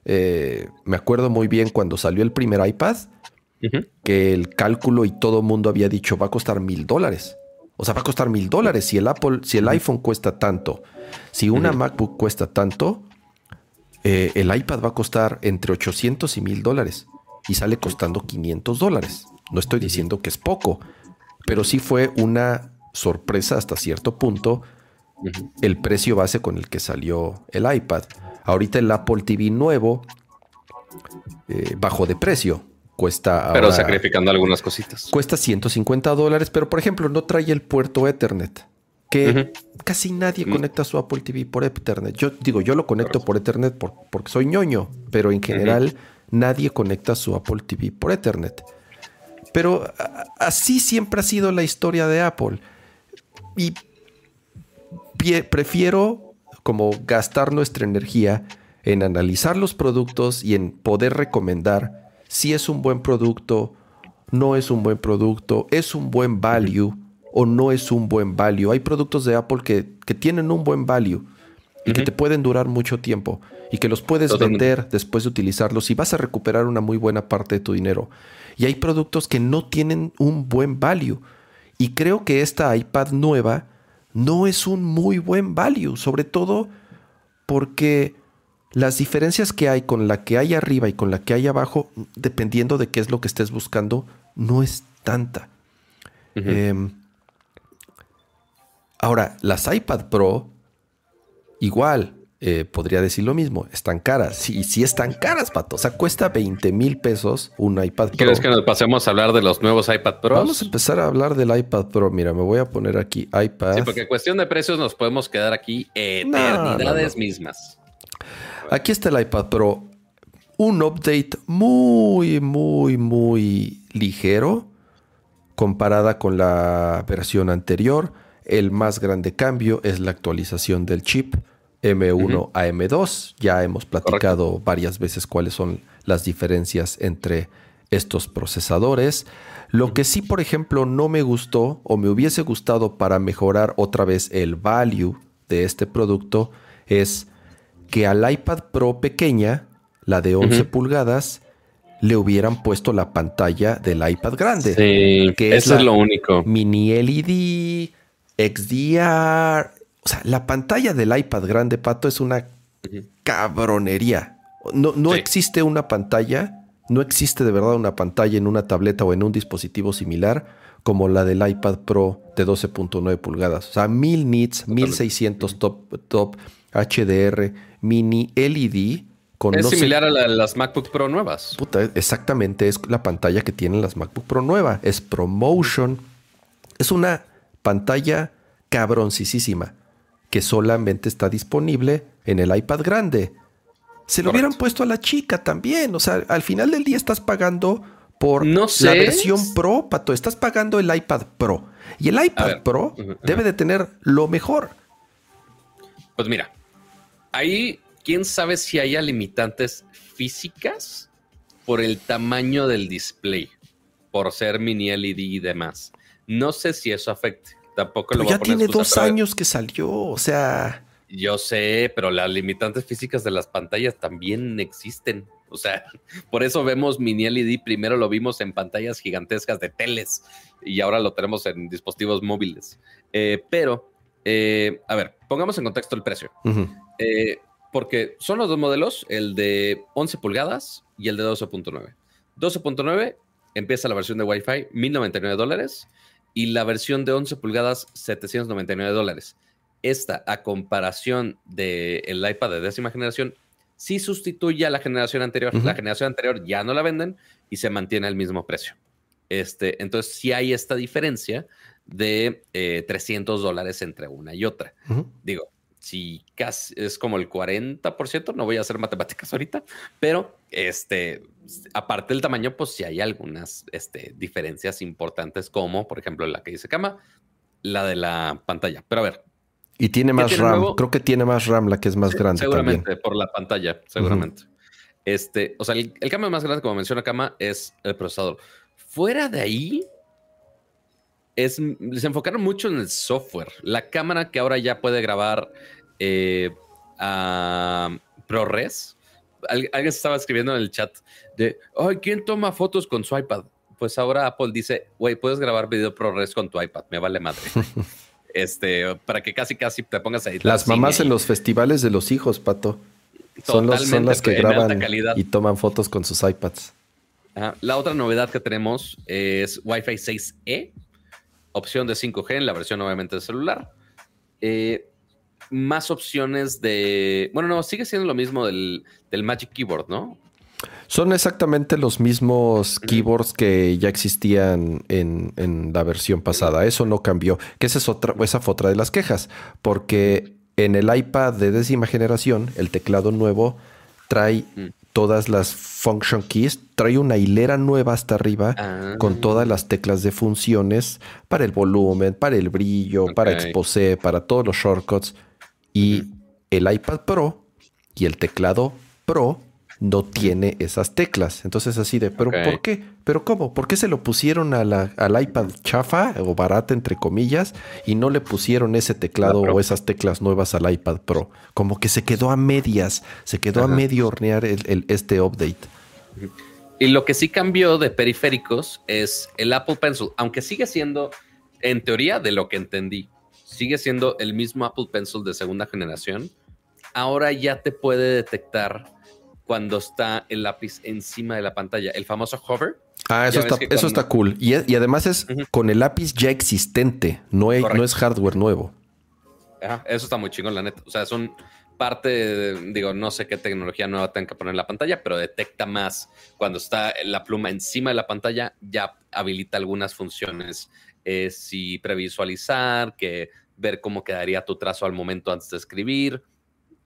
[SPEAKER 1] Eh, me acuerdo muy bien cuando salió el primer iPad Que el cálculo y todo mundo había dicho va a costar mil dólares. O sea, va a costar mil dólares. Si el Apple, si el iPhone cuesta tanto, si una. MacBook cuesta tanto, eh, el iPad va a costar entre 800 y 1000 dólares y sale costando 500 dólares. No estoy diciendo que es poco, pero sí fue una sorpresa hasta cierto punto el precio base con el que salió el iPad. Ahorita el Apple TV nuevo eh, bajó de precio. Cuesta
[SPEAKER 2] pero sacrificando algunas cositas.
[SPEAKER 1] Cuesta 150 dólares, pero por ejemplo no trae el puerto Ethernet que casi nadie mm. conecta su Apple TV por Ethernet. Yo digo, yo lo conecto por Ethernet porque soy ñoño, pero en general nadie conecta su Apple TV por Ethernet. Pero así siempre ha sido la historia de Apple. Y prefiero como gastar nuestra energía en analizar los productos y en poder recomendar si es un buen producto, no es un buen producto, es un buen value o no es un buen value. Hay productos de Apple que, tienen un buen value y que te pueden durar mucho tiempo y que los puedes vender después de utilizarlos y vas a recuperar una muy buena parte de tu dinero. Y hay productos que no tienen un buen value. Y creo que esta iPad nueva no es un muy buen value, sobre todo porque las diferencias que hay con la que hay arriba y con la que hay abajo, dependiendo de qué es lo que estés buscando, no es tanta. Ahora, las iPad Pro, igual, eh, podría decir lo mismo, están caras. Sí, sí están caras, pato. O sea, cuesta 20 mil pesos un iPad Pro.
[SPEAKER 2] ¿Quieres que nos pasemos a hablar de los nuevos iPad Pro?
[SPEAKER 1] Vamos a empezar a hablar del iPad Pro. Mira, me voy a poner aquí iPad.
[SPEAKER 2] Sí, porque cuestión de precios nos podemos quedar aquí eternidades mismas.
[SPEAKER 1] Aquí está el iPad Pro. Un update muy, muy, muy ligero comparada con la versión anterior el más grande cambio es la actualización del chip M1 a M2. Ya hemos platicado varias veces cuáles son las diferencias entre estos procesadores. Lo que sí, por ejemplo, no me gustó o me hubiese gustado para mejorar otra vez el value de este producto es que al iPad Pro pequeña, la de 11 pulgadas, le hubieran puesto la pantalla del iPad grande.
[SPEAKER 2] Sí, que eso es, lo único.
[SPEAKER 1] Mini LED, XDR. O sea, la pantalla del iPad grande, Pato, es una cabronería. No, no existe una pantalla, no existe de verdad una pantalla en una tableta o en un dispositivo similar como la del iPad Pro de 12.9 pulgadas. O sea, 1000 nits, 1600 top, top HDR, mini LED.
[SPEAKER 2] Con es similar a, las MacBook Pro nuevas.
[SPEAKER 1] Puta, exactamente, es la pantalla que tienen las MacBook Pro nuevas. Es ProMotion. Es una pantalla cabroncísima que solamente está disponible en el iPad grande. Se lo hubieran puesto a la chica también. O sea, al final del día estás pagando por la versión Pro, Pato. Estás pagando el iPad Pro. Y el iPad Pro debe de tener lo mejor.
[SPEAKER 2] Pues mira, ahí quién sabe si haya limitantes físicas por el tamaño del display, por ser mini LED y demás. No sé si eso afecte. Tampoco
[SPEAKER 1] lo voy ya a poner tiene dos años que salió, o sea.
[SPEAKER 2] Yo sé, pero las limitantes físicas de las pantallas también existen. O sea, por eso vemos mini LED. Primero lo vimos en pantallas gigantescas de teles y ahora lo tenemos en dispositivos móviles. Eh, pero, eh, a ver, pongamos en contexto el precio. Eh, porque son los dos modelos, el de 11 pulgadas y el de 12.9. 12.9 empieza la versión de Wi-Fi, 1099 dólares y la versión de 11 pulgadas 799 dólares. Esta, a comparación del iPad de décima generación, sí sustituye a la generación anterior. La generación anterior ya no la venden y se mantiene al mismo precio. Este, entonces, sí hay esta diferencia de 300 eh, dólares entre una y otra. Digo, si casi es como el 40%, no voy a hacer matemáticas ahorita, pero este, aparte del tamaño, pues sí hay algunas este, diferencias importantes, como por ejemplo la que dice Cama, la de la pantalla. Pero a ver.
[SPEAKER 1] Y tiene más RAM, creo que tiene más RAM la que es más grande.
[SPEAKER 2] Seguramente, por la pantalla, seguramente. Este, o sea, el, el cambio más grande, como menciona Cama, es el procesador. Fuera de ahí, es, se enfocaron mucho en el software. La cámara que ahora ya puede grabar eh, a ProRes. alguien estaba escribiendo en el chat de, ay, ¿quién toma fotos con su iPad? Pues ahora Apple dice, güey, puedes grabar video ProRes con tu iPad, me vale madre. este, para que casi, casi te pongas ahí.
[SPEAKER 1] Las mamás en los festivales de los hijos, Pato. Son, los, son las que graban y toman fotos con sus iPads.
[SPEAKER 2] Ajá. La otra novedad que tenemos es Wi-Fi 6E, opción de 5G en la versión obviamente de celular. Eh, más opciones de... Bueno, no, sigue siendo lo mismo del, del Magic Keyboard, ¿no?
[SPEAKER 1] Son exactamente los mismos keyboards que ya existían en, en la versión pasada. Eso no cambió. Que esa, es otra, esa fue otra de las quejas. Porque en el iPad de décima generación, el teclado nuevo trae
[SPEAKER 2] Mm.
[SPEAKER 1] Todas las function keys, trae una hilera nueva hasta arriba
[SPEAKER 2] Ah.
[SPEAKER 1] con todas las teclas de funciones para el volumen, para el brillo, para exposé, para todos los shortcuts. Y el iPad Pro y el teclado Pro no tiene esas teclas. Entonces así de, ¿pero por qué? ¿Pero cómo? ¿Por qué se lo pusieron a la- al iPad chafa o barata, entre comillas, y no le pusieron ese teclado o esas teclas nuevas al iPad Pro? Como que se quedó a medias, se quedó a medio hornear el- el- este update.
[SPEAKER 2] Y lo que sí cambió de periféricos es el Apple Pencil, aunque sigue siendo, en teoría, de lo que entendí, sigue siendo el mismo Apple Pencil de segunda generación. Ahora ya te puede detectar cuando está el lápiz encima de la pantalla, el famoso hover.
[SPEAKER 1] Ah, eso, está, eso está cool. Y, y además es con el lápiz ya existente, no, es- no es hardware nuevo.
[SPEAKER 2] Ajá, eso está muy chingón, la neta. O sea, es un parte, de- digo, no sé qué tecnología nueva tenga que poner en la pantalla, pero detecta más cuando está la pluma encima de la pantalla, ya habilita algunas funciones. Eh, si previsualizar, que ver cómo quedaría tu trazo al momento antes de escribir.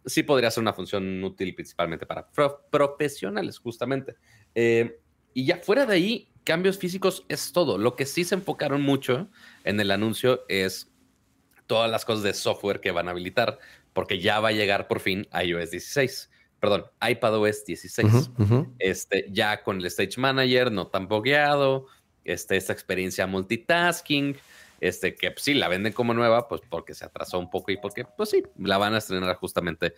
[SPEAKER 2] Sí podría ser una función útil principalmente para pro- profesionales, justamente. Eh, y ya fuera de ahí, cambios físicos es todo. Lo que sí se enfocaron mucho en el anuncio es todas las cosas de software que van a habilitar, porque ya va a llegar por fin iOS 16, perdón, iPadOS 16.
[SPEAKER 1] Ujú, ujú.
[SPEAKER 2] Este, ya con el Stage Manager no tan bogueado, este, esta experiencia multitasking, este, que pues, sí la venden como nueva, pues porque se atrasó un poco y porque, pues sí, la van a estrenar justamente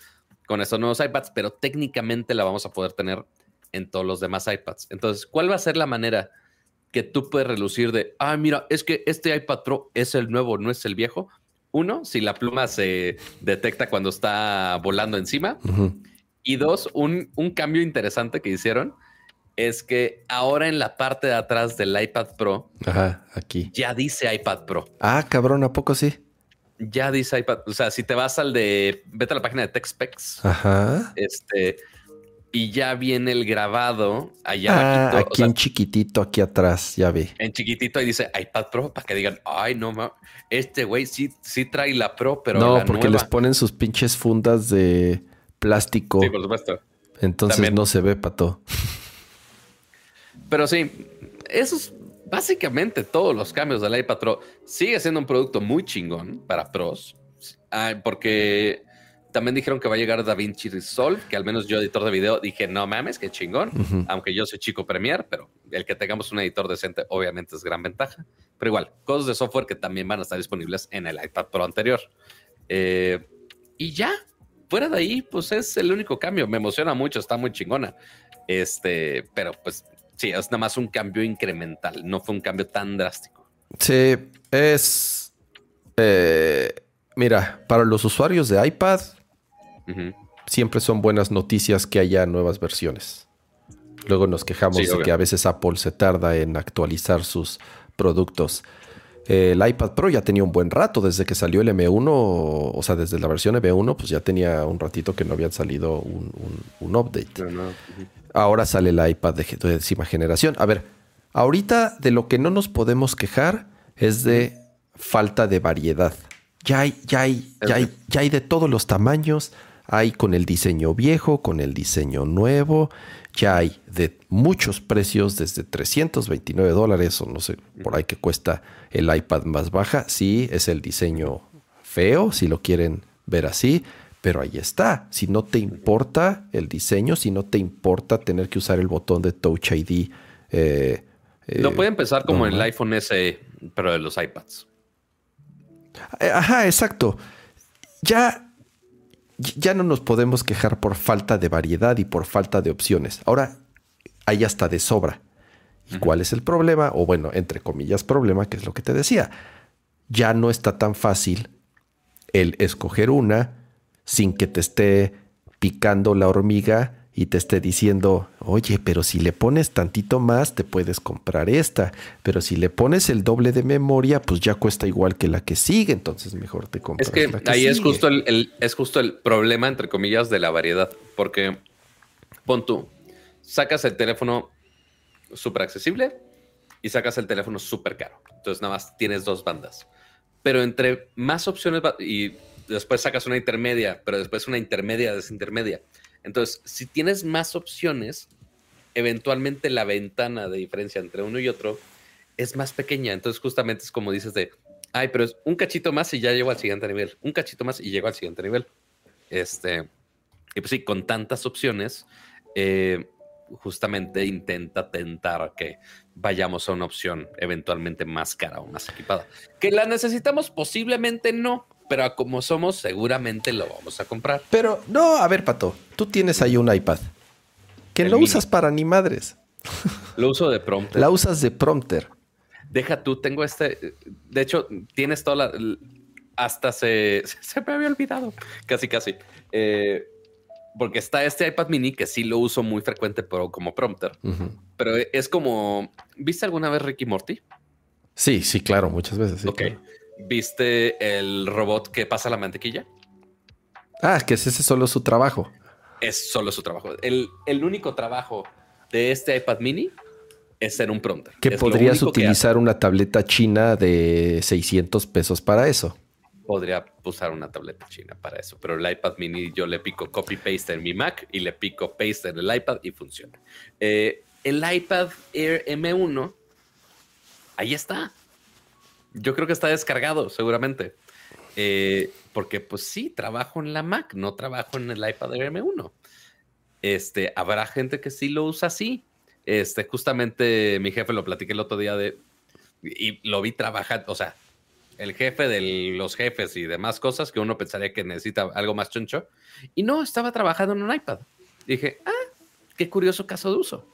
[SPEAKER 2] con estos nuevos iPads, pero técnicamente la vamos a poder tener en todos los demás iPads. Entonces, ¿cuál va a ser la manera que tú puedes relucir de, ah, mira, es que este iPad Pro es el nuevo, no es el viejo? Uno, si la pluma se detecta cuando está volando encima. Y dos, un, un cambio interesante que hicieron es que ahora en la parte de atrás del iPad Pro
[SPEAKER 1] Ajá, aquí.
[SPEAKER 2] ya dice iPad Pro.
[SPEAKER 1] Ah, cabrón, ¿a poco sí?
[SPEAKER 2] Ya dice iPad. O sea, si te vas al de, vete a la página de TechSpecs,
[SPEAKER 1] Ajá.
[SPEAKER 2] este, y ya viene el grabado allá
[SPEAKER 1] Ah,
[SPEAKER 2] abajito, o
[SPEAKER 1] aquí
[SPEAKER 2] sea,
[SPEAKER 1] en chiquitito, aquí atrás, ya vi.
[SPEAKER 2] en chiquitito y dice iPad Pro para que digan, ay, no, ma, este güey sí, sí trae la Pro, pero
[SPEAKER 1] no,
[SPEAKER 2] la
[SPEAKER 1] porque
[SPEAKER 2] nueva".
[SPEAKER 1] les ponen sus pinches fundas de plástico.
[SPEAKER 2] Sí, por supuesto.
[SPEAKER 1] entonces
[SPEAKER 2] también.
[SPEAKER 1] no se ve, pato.
[SPEAKER 2] Pero sí, eso es básicamente todos los cambios del iPad Pro. Sigue siendo un producto muy chingón para pros, porque también dijeron que va a llegar DaVinci Resolve, que al menos yo, editor de video, dije, no mames, qué chingón.
[SPEAKER 1] Ujú.
[SPEAKER 2] Aunque yo soy chico Premiere, pero el que tengamos un editor decente obviamente es gran ventaja. Pero igual, cosas de software que también van a estar disponibles en el iPad Pro anterior. Eh, y ya, fuera de ahí, pues es el único cambio. Me emociona mucho, está muy chingona. Este, pero pues sí, es nada más un cambio incremental, no fue un cambio tan drástico.
[SPEAKER 1] Sí, es. eh, mira, para los usuarios de iPad, siempre son buenas noticias que haya nuevas versiones. Luego nos quejamos
[SPEAKER 2] Sí,
[SPEAKER 1] de que a veces Apple se tarda en actualizar sus productos. El iPad Pro ya tenía un buen rato desde que salió el M1, o sea, desde la versión M1, pues ya tenía un ratito que no había salido un, un- un update.
[SPEAKER 2] No.
[SPEAKER 1] Ahora sale el iPad de, de décima generación. A ver, ahorita de lo que no nos podemos quejar es de falta de variedad. Ya hay, ya hay, ya hay, ya hay de todos los tamaños. Hay con el diseño viejo, con el diseño nuevo. Ya hay de muchos precios, desde 329 dólares o no sé, por ahí que cuesta el iPad más baja. Sí, es el diseño feo, si lo quieren ver así, pero ahí está. Si no te importa el diseño, si no te importa tener que usar el botón de Touch ID. eh, eh,
[SPEAKER 2] Lo puede empezar como
[SPEAKER 1] no,
[SPEAKER 2] el iPhone S, pero de los iPads.
[SPEAKER 1] eh, Ajá, exacto. Ya, ya no nos podemos quejar por falta de variedad y por falta de opciones. Ahora hay hasta de sobra. ¿Y cuál es el problema? O bueno, entre comillas, problema, que es lo que te decía. Ya no está tan fácil el escoger una sin que te esté picando la hormiga y te esté diciendo, oye, pero si le pones tantito más, te puedes comprar esta, pero si le pones el doble de memoria, pues ya cuesta igual que la que sigue, entonces mejor te compras.
[SPEAKER 2] Es que,
[SPEAKER 1] la
[SPEAKER 2] ahí es
[SPEAKER 1] sigue".
[SPEAKER 2] justo el, es justo el problema, entre comillas, de la variedad, porque pon tú, sacas el teléfono súper accesible y sacas el teléfono súper caro, entonces nada más tienes dos bandas, pero entre más opciones y después sacas una intermedia, pero después una intermedia desintermedia. Entonces, si tienes más opciones, eventualmente la ventana de diferencia entre uno y otro es más pequeña. Entonces, justamente es como dices de, ay, pero es un cachito más y ya llego al siguiente nivel. Un cachito más y llego al siguiente nivel. Este, y pues sí, con tantas opciones, eh, justamente intenta tentar que vayamos a una opción eventualmente más cara o más equipada. Que la necesitamos, posiblemente no, pero a como somos, seguramente lo vamos a comprar.
[SPEAKER 1] Pero no, a ver, Pato, tú tienes ahí un iPad que
[SPEAKER 2] El
[SPEAKER 1] no
[SPEAKER 2] mini.
[SPEAKER 1] usas para ni madres,
[SPEAKER 2] Lo uso de prompter.
[SPEAKER 1] la usas de prompter.
[SPEAKER 2] Deja tú, tengo este. De hecho, tienes toda la. Hasta se, se me había olvidado. Casi, casi. Eh, porque está este iPad mini que sí lo uso muy frecuente, pero como prompter. Pero es como. ¿Viste alguna vez Ricky Morty?
[SPEAKER 1] Sí, sí, claro, muchas veces. sí,
[SPEAKER 2] ok.
[SPEAKER 1] claro.
[SPEAKER 2] ¿Viste el robot que pasa la mantequilla?
[SPEAKER 1] Ah, que ese es solo su trabajo.
[SPEAKER 2] Es solo su trabajo. El, el único trabajo de este iPad mini es ser un prompter.
[SPEAKER 1] Que
[SPEAKER 2] Es
[SPEAKER 1] podrías
[SPEAKER 2] que
[SPEAKER 1] utilizar una tableta china de 600 pesos para eso.
[SPEAKER 2] podría usar una tableta china para eso, pero el iPad mini yo le pico copy paste en mi Mac y le pico paste en el iPad y funciona. Eh, el iPad Air M1, ahí está. Yo creo que está descargado, seguramente. Eh, porque pues sí, trabajo en la Mac, no trabajo en el iPad Air M1. Este, habrá gente que sí lo usa así. Este, justamente mi jefe lo platiqué el otro día de y lo vi trabajar, o sea, el jefe de los jefes y demás cosas que uno pensaría que necesita algo más choncho. Y no, estaba trabajando en un iPad. Dije, ah, qué curioso caso de uso.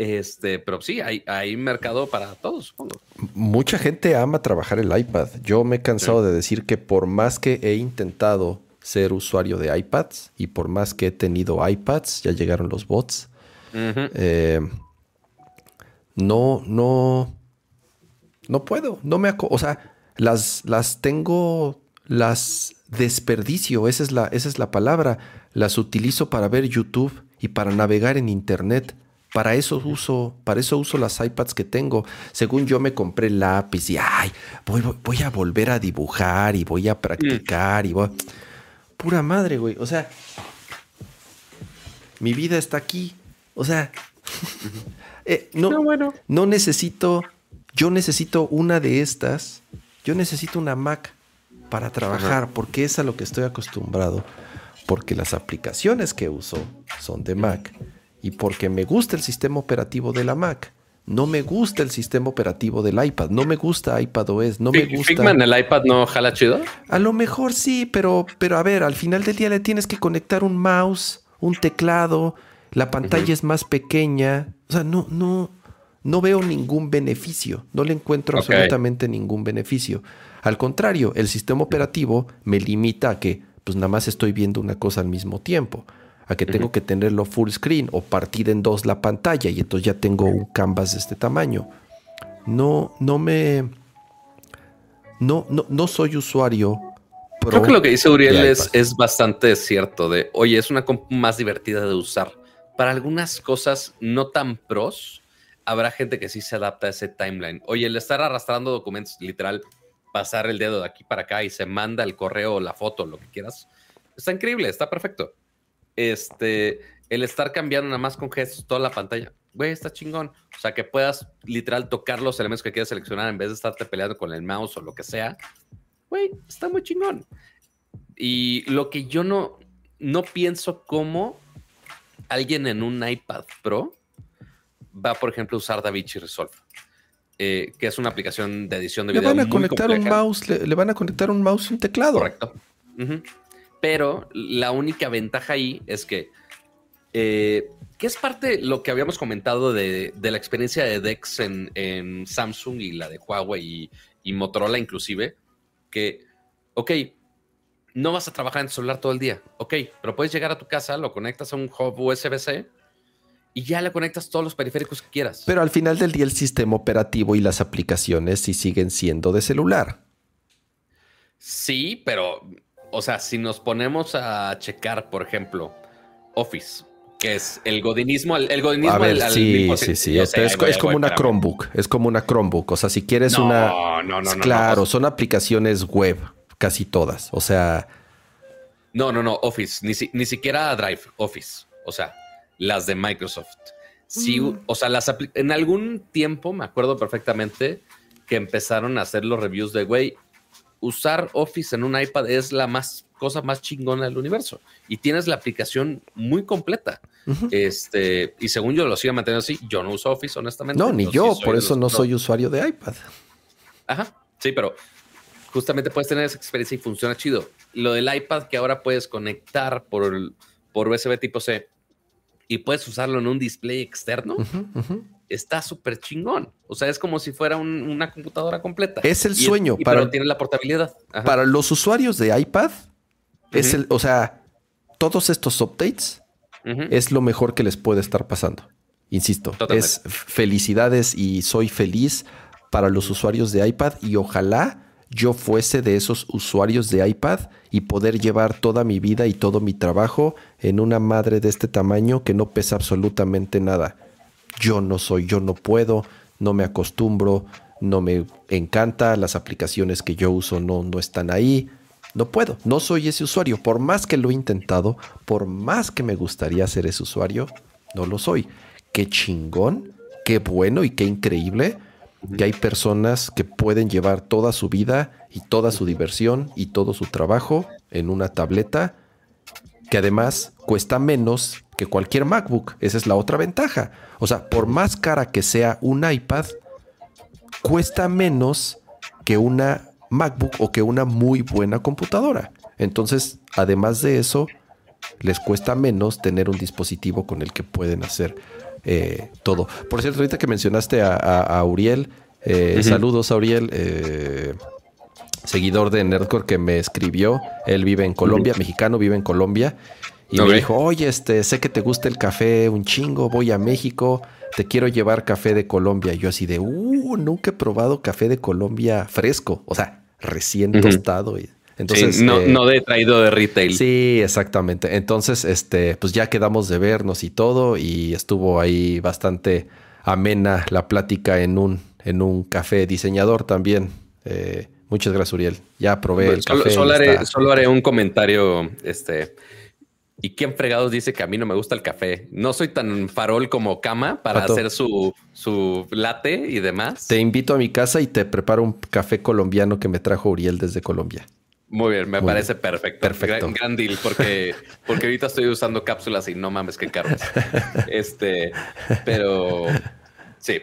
[SPEAKER 2] Este, pero sí, hay, hay mercado para todos, supongo.
[SPEAKER 1] Mucha gente ama trabajar el iPad. Yo me he cansado de decir que por más que he intentado ser usuario de iPads y por más que he tenido iPads, ya llegaron los bots, eh, no, no, no puedo, no me, o sea, las, las tengo, las desperdicio, esa es la, esa es la palabra, las utilizo para ver YouTube y para navegar en Internet. Para eso uso, para eso uso las iPads que tengo. Según yo me compré el lápiz y ay, voy, voy- voy a volver a dibujar y voy a practicar y voy. Pura madre, güey. O sea, mi vida está aquí. O sea, eh, no,
[SPEAKER 2] No, bueno.
[SPEAKER 1] no necesito, yo necesito una de estas, yo necesito una Mac para trabajar, porque es a lo que estoy acostumbrado, porque las aplicaciones que uso son de Mac y porque me gusta el sistema operativo de la Mac. No me gusta el sistema operativo del iPad, no me gusta iPadOS, no me gusta.
[SPEAKER 2] Figma en el iPad no jala chido.
[SPEAKER 1] A lo mejor sí, pero, pero a ver, al final del día le tienes que conectar un mouse, un teclado, la pantalla es más pequeña. O sea, no, no, no veo ningún beneficio. No le encuentro absolutamente ningún beneficio. Al contrario, el sistema operativo me limita a que, pues nada más estoy viendo una cosa al mismo tiempo. A que tengo que tenerlo full screen o partir en dos la pantalla y entonces ya tengo un canvas de este tamaño. No, no me. No, no, no soy usuario. pro
[SPEAKER 2] Creo que lo que dice Uriel es, es bastante cierto de, oye, es una compu más divertida de usar. Para algunas cosas no tan pros, habrá gente que sí se adapta a ese timeline. Oye, el estar arrastrando documentos, literal, pasar el dedo de aquí para acá y se manda el correo, la foto, lo que quieras, está increíble, está perfecto. Este, el estar cambiando nada más con gestos toda la pantalla, güey, está chingón. O sea, que puedas literal tocar los elementos que quieras seleccionar en vez de estarte peleando con el mouse o lo que sea. Güey, está muy chingón. Y lo que yo no, no pienso cómo alguien en un iPad Pro va, por ejemplo, a usar DaVinci Resolve, eh, que es una aplicación de edición de
[SPEAKER 1] Le
[SPEAKER 2] video.
[SPEAKER 1] van a
[SPEAKER 2] muy
[SPEAKER 1] conectar un mouse, le, le van a conectar un mouse y un teclado.
[SPEAKER 2] Correcto. Ujú. Pero la única ventaja ahí es que, eh, que es parte de lo que habíamos comentado de, de la experiencia de DeX en, en Samsung y la de Huawei y, y Motorola inclusive, que, ok, no vas a trabajar en tu celular todo el día. Ok, pero puedes llegar a tu casa, lo conectas a un hub USB-C y ya le conectas todos los periféricos que quieras.
[SPEAKER 1] Pero al final del día el sistema operativo y las aplicaciones sí siguen siendo de celular.
[SPEAKER 2] Sí, pero, o sea, si nos ponemos a checar, por ejemplo, Office, que es el godinismo, el, godinismo
[SPEAKER 1] a ver, sí, sí, sí, es, como una Chromebook, es como una Chromebook, o sea, si quieres una...
[SPEAKER 2] No, no, no.
[SPEAKER 1] Claro, son aplicaciones web, casi todas, o sea...
[SPEAKER 2] No, no, no, Office, ni, ni siquiera Drive, Office, o sea, las de Microsoft. Sí, mm. o sea, las en algún tiempo me acuerdo perfectamente que empezaron a hacer los reviews de, güey, usar Office en un iPad es la más cosa más chingona del universo y tienes la aplicación muy completa. Este, y según yo lo sigo manteniendo así, yo no uso Office, honestamente.
[SPEAKER 1] No, ni yo, por eso no soy usuario de iPad.
[SPEAKER 2] Ajá, sí, pero justamente puedes tener esa experiencia y funciona chido. Lo del iPad que ahora puedes conectar por, por USB tipo C y puedes usarlo en un display externo, está súper chingón. O sea, es como si fuera una computadora completa.
[SPEAKER 1] Es el sueño.
[SPEAKER 2] para, pero tiene la portabilidad.
[SPEAKER 1] Para los usuarios de iPad, es el, o sea, todos estos updates es lo mejor que les puede estar pasando. Insisto, es felicidades y soy feliz para los usuarios de iPad y ojalá yo fuese de esos usuarios de iPad y poder llevar toda mi vida y todo mi trabajo en una madre de este tamaño que no pesa absolutamente nada. Yo no soy, yo no puedo, no me acostumbro, no me encanta, las aplicaciones que yo uso no, no están ahí. No puedo, no soy ese usuario. Por más que lo he intentado, por más que me gustaría ser ese usuario, no lo soy. Qué chingón, qué bueno y qué increíble que hay personas que pueden llevar toda su vida y toda su diversión y todo su trabajo en una tableta que además cuesta menos que cualquier MacBook. Esa es la otra ventaja. O sea, por más cara que sea un iPad, cuesta menos que una MacBook o que una muy buena computadora. Entonces, además de eso, les cuesta menos tener un dispositivo con el que pueden hacer eh, todo. Por cierto, ahorita que mencionaste a, Uriel, eh, saludos a Uriel, eh, seguidor de Nerdcore que me escribió. Él vive en Colombia, mexicano, vive en Colombia. Y me dijo, oye, este, sé que te gusta el café un chingo, voy a México te quiero llevar café de Colombia. yo así de, uh, nunca he probado café de Colombia fresco, o sea, recién tostado. Y, entonces,
[SPEAKER 2] no, eh, no de traído de retail.
[SPEAKER 1] Sí, exactamente. Entonces, este, pues ya quedamos de vernos y todo, y estuvo ahí bastante amena la plática en un, en un café diseñador también. Eh, muchas gracias, Uriel. Ya probé el café.
[SPEAKER 2] Solo, haré, solo haré un comentario, este ¿Y quién fregados dice que a mí no me gusta el café? No soy tan farol como cama para hacer su, su latte y demás.
[SPEAKER 1] Te invito a mi casa y te preparo un café colombiano que me trajo Uriel desde Colombia.
[SPEAKER 2] Muy bien, me parece perfecto. Perfecto. Gran, gran, deal, porque, porque ahorita estoy usando cápsulas y no mames, qué caro Este, pero sí,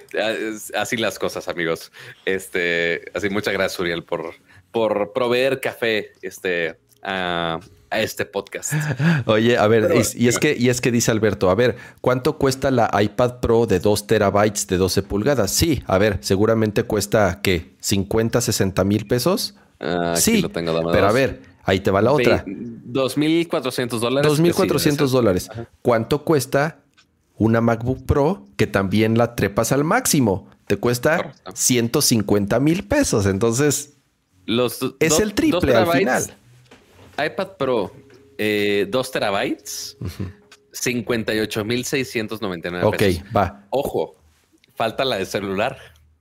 [SPEAKER 2] así las cosas, amigos. Este, así, muchas gracias, Uriel, por, por proveer café este, a, a este podcast.
[SPEAKER 1] Oye, a ver, y, es que, y es que dice Alberto, a ver, ¿cuánto cuesta la iPad Pro de 2 terabytes de 12 pulgadas? Sí, a ver, seguramente cuesta, ¿qué? ¿50, 60 mil pesos?
[SPEAKER 2] Ah, sí, lo tengo
[SPEAKER 1] pero a ver, ahí te va la otra.
[SPEAKER 2] 2.400 dólares.
[SPEAKER 1] 2.400 dólares. ¿Cuánto cuesta una MacBook Pro que también la trepas al máximo? Te cuesta 150 mil pesos. Entonces,
[SPEAKER 2] Los
[SPEAKER 1] es el triple al final
[SPEAKER 2] iPad Pro, eh, 2 terabytes, 58,699
[SPEAKER 1] Ok, va.
[SPEAKER 2] Ojo, falta la de celular.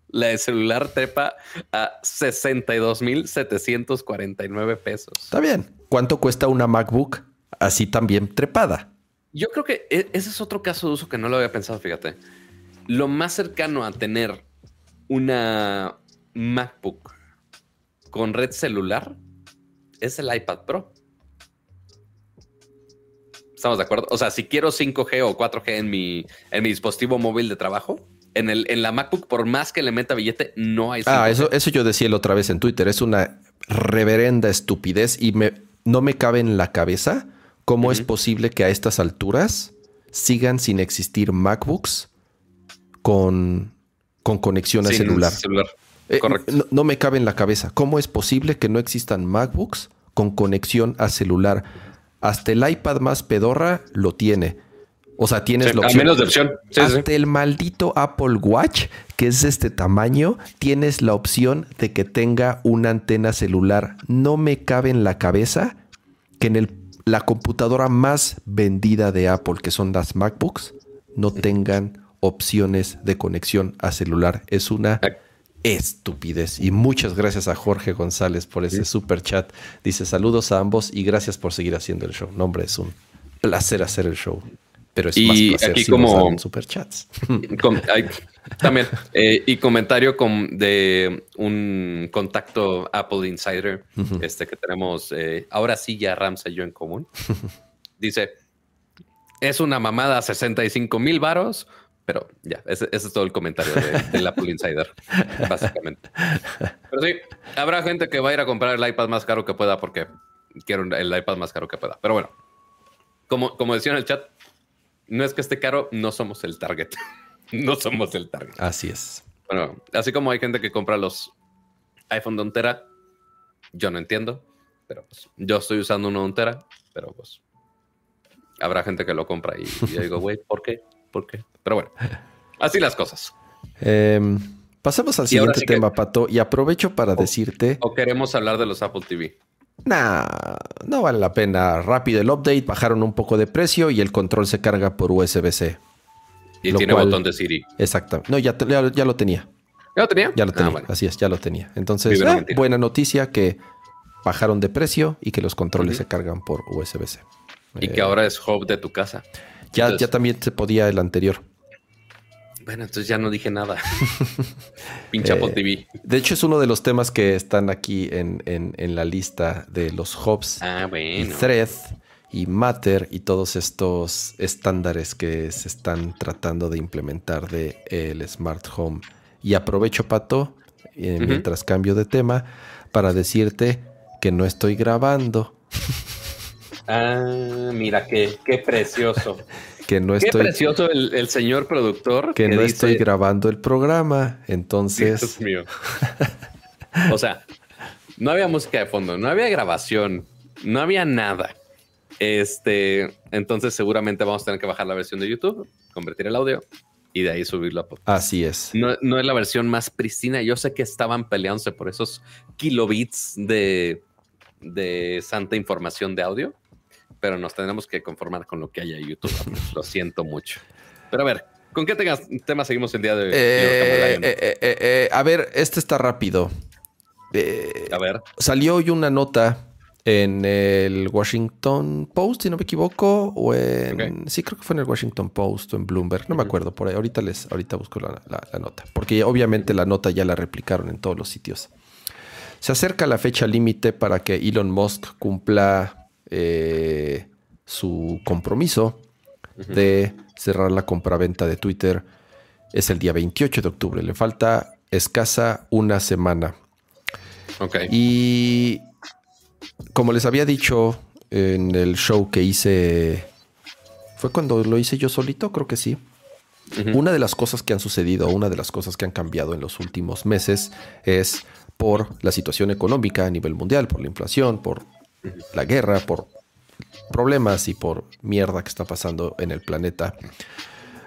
[SPEAKER 2] La de celular trepa a 62,749 pesos.
[SPEAKER 1] Está bien. ¿Cuánto cuesta una MacBook así también trepada?
[SPEAKER 2] Yo creo que e, ese es otro caso de uso que no lo había pensado, fíjate. Lo más cercano a tener una MacBook con red celular es el iPad Pro. ¿Estamos de acuerdo? O sea, si quiero 5G o 4G en mi, en mi dispositivo móvil de trabajo, en, el, en la MacBook, por más que le meta billete, no hay.
[SPEAKER 1] 5G. Ah, eso, eso yo decía la otra vez en Twitter. Es una reverenda estupidez y me, no me cabe en la cabeza cómo es posible que a estas alturas sigan sin existir MacBooks con, con conexión a celular. celular. Eh, no, me cabe en la cabeza. ¿Cómo es posible que no existan MacBooks con conexión a celular. Hasta el iPad más pedorra lo tiene. O sea, tienes
[SPEAKER 2] la opción. menos de opción.
[SPEAKER 1] Hasta el maldito Apple Watch, que es de este tamaño, tienes la opción de que tenga una antena celular. No me cabe en la cabeza que en el, la computadora más vendida de Apple, que son las MacBooks, no tengan opciones de conexión a celular. Es una estupidez. Y muchas gracias a Jorge González por ese super chat. Dice saludos a ambos y gracias por seguir haciendo el show. No, hombre, es un placer hacer el show. Pero es
[SPEAKER 2] y más aquí como
[SPEAKER 1] superchats.
[SPEAKER 2] también. Eh, y comentario de un contacto Apple Insider este que tenemos eh, ahora sí ya Ramsa y yo en común. Dice, es una mamada 65 mil varos, pero ya, ese, es todo el comentario del Apple Insider, básicamente. Pero sí, habrá gente que va a ir a comprar el iPad más caro que pueda porque quiero el iPad más caro que pueda. Pero bueno, como, como decía en el chat, no es que esté caro, no somos el target. no somos el target.
[SPEAKER 1] Así es.
[SPEAKER 2] Bueno, así como hay gente que compra los iPhone de Ontera, yo no entiendo, pero pues, yo estoy usando uno de Ontera, pero pues habrá gente que lo compra y, yo digo, güey, ¿por qué? ¿Por qué? Pero bueno, así las cosas.
[SPEAKER 1] Pasemos al siguiente tema, Pato, y aprovecho para decirte.
[SPEAKER 2] O queremos hablar de los Apple TV.
[SPEAKER 1] Nah, no vale la pena. Rápido el update, bajaron un poco de precio y el control se carga por USB-C.
[SPEAKER 2] Y tiene botón de Siri.
[SPEAKER 1] Exacto. No, ya, ya, lo tenía.
[SPEAKER 2] ¿Ya lo tenía?
[SPEAKER 1] Ya lo tenía. Ah, Así es, ya lo tenía. Entonces, eh, buena noticia que bajaron de precio y que los controles se cargan por USB-C.
[SPEAKER 2] Y que ahora es hub de tu casa.
[SPEAKER 1] Ya, ya también se podía el anterior.
[SPEAKER 2] Bueno, entonces ya no dije nada. Pinche Apple eh, TV.
[SPEAKER 1] De hecho, es uno de los temas que están aquí en, la lista de los hubs.
[SPEAKER 2] Ah,
[SPEAKER 1] y Thread y Matter y todos estos estándares que se están tratando de implementar de el Smart Home. Y aprovecho, Pato, eh, mientras cambio de tema, para decirte que no estoy grabando.
[SPEAKER 2] Ah, mira, qué, qué precioso.
[SPEAKER 1] que no
[SPEAKER 2] Qué
[SPEAKER 1] estoy.
[SPEAKER 2] precioso el, señor productor.
[SPEAKER 1] Que, no estoy grabando el programa. Entonces.
[SPEAKER 2] Dios mío. o sea, no había música de fondo, no había grabación, no había nada. Este, entonces seguramente vamos a tener que bajar la versión de YouTube, convertir el audio y de ahí subirlo a
[SPEAKER 1] podcast. Así es.
[SPEAKER 2] No, no, es la versión más pristina. Yo sé que estaban peleándose por esos kilobits de, de santa información de audio pero nos tenemos que conformar con lo que haya en YouTube. lo siento mucho. Pero a ver, ¿con qué tema seguimos el día de hoy?
[SPEAKER 1] Eh, eh, eh, a ver, este está rápido.
[SPEAKER 2] a ver.
[SPEAKER 1] Salió hoy una nota en el Washington Post, si no me equivoco, o en... Sí, creo que fue en el Washington Post o en Bloomberg, no me acuerdo por ahí. Ahorita, les, ahorita busco la, la, nota, porque obviamente la nota ya la replicaron en todos los sitios. Se acerca la fecha límite para que Elon Musk cumpla eh, su compromiso de cerrar la compraventa de Twitter es el día 28 de octubre. Le falta escasa una semana. Y como les había dicho en el show que hice, fue cuando lo hice yo solito, creo que sí. Una de las cosas que han sucedido, una de las cosas que han cambiado en los últimos meses es por la situación económica a nivel mundial, por la inflación, por la guerra, por problemas y por mierda que está pasando en el planeta.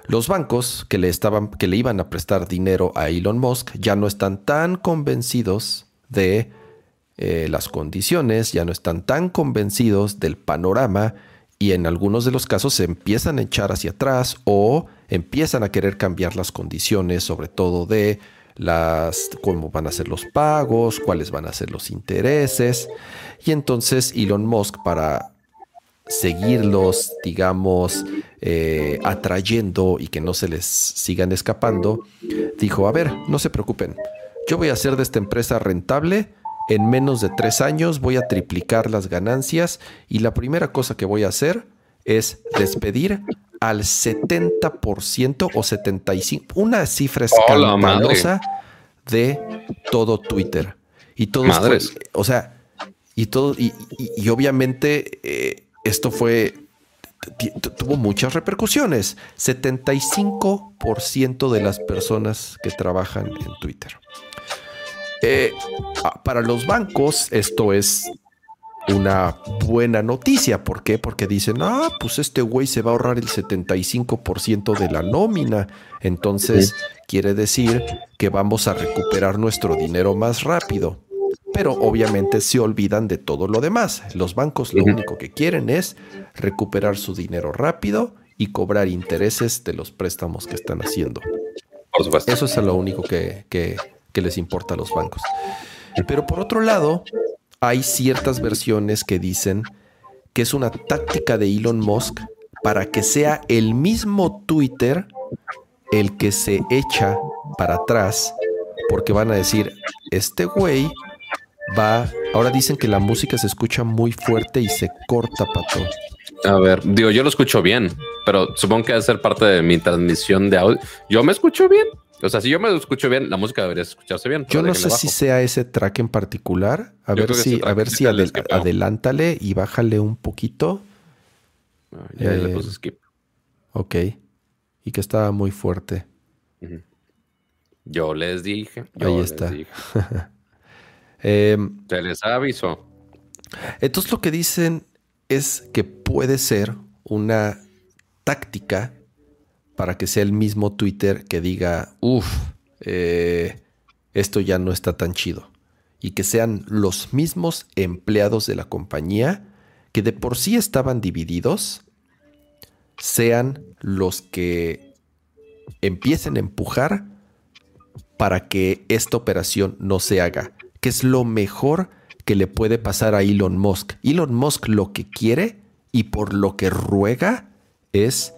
[SPEAKER 1] Los bancos que le, estaban, que le iban a prestar dinero a Elon Musk ya no están tan convencidos de eh, las condiciones, ya no están tan convencidos del panorama y en algunos de los casos se empiezan a echar hacia atrás o empiezan a querer cambiar las condiciones, sobre todo de las cómo van a ser los pagos, cuáles van a ser los intereses. Y entonces Elon Musk para seguirlos, digamos, eh, atrayendo y que no se les sigan escapando, dijo, a ver, no se preocupen, yo voy a hacer de esta empresa rentable. En menos de tres años voy a triplicar las ganancias y la primera cosa que voy a hacer es despedir al 70% o 75%, una cifra escandalosa de todo Twitter. Y todo, o sea, y todo, y, obviamente eh, esto fue, tuvo muchas repercusiones. 75% de las personas que trabajan en Twitter. Eh, para los bancos esto es una buena noticia. ¿Por qué? Porque dicen, ah, pues este güey se va a ahorrar el 75% de la nómina. Entonces, quiere decir que vamos a recuperar nuestro dinero más rápido. Pero obviamente se olvidan de todo lo demás. Los bancos lo único que quieren es recuperar su dinero rápido y cobrar intereses de los préstamos que están haciendo.
[SPEAKER 2] Por supuesto.
[SPEAKER 1] Eso es lo único que, que, que les importa a los bancos. Pero por otro lado, hay ciertas versiones que dicen que es una táctica de Elon Musk para que sea el mismo Twitter el que se echa para atrás, porque van a decir, este güey va, ahora dicen que la música se escucha muy fuerte y se corta, pato.
[SPEAKER 2] A ver, digo, yo lo escucho bien, pero supongo que debe ser parte de mi transmisión de audio. Yo me escucho bien. O sea, si yo me escucho bien, la música debería escucharse bien.
[SPEAKER 1] Yo no sé si sea ese track en particular. A ver si, a ver si adelántale y bájale un poquito.
[SPEAKER 2] Ah, ya le puse eh, skip.
[SPEAKER 1] Ok. Y que estaba muy fuerte.
[SPEAKER 2] Yo les dije.
[SPEAKER 1] Ahí está.
[SPEAKER 2] Em, Se les avisó.
[SPEAKER 1] Entonces lo que dicen es que puede ser una táctica para que sea el mismo Twitter que diga, uff, eh, esto ya no está tan chido. Y que sean los mismos empleados de la compañía que de por sí estaban divididos, sean los que empiecen a empujar para que esta operación no se haga, que es lo mejor que le puede pasar a Elon Musk. Elon Musk lo que quiere y por lo que ruega es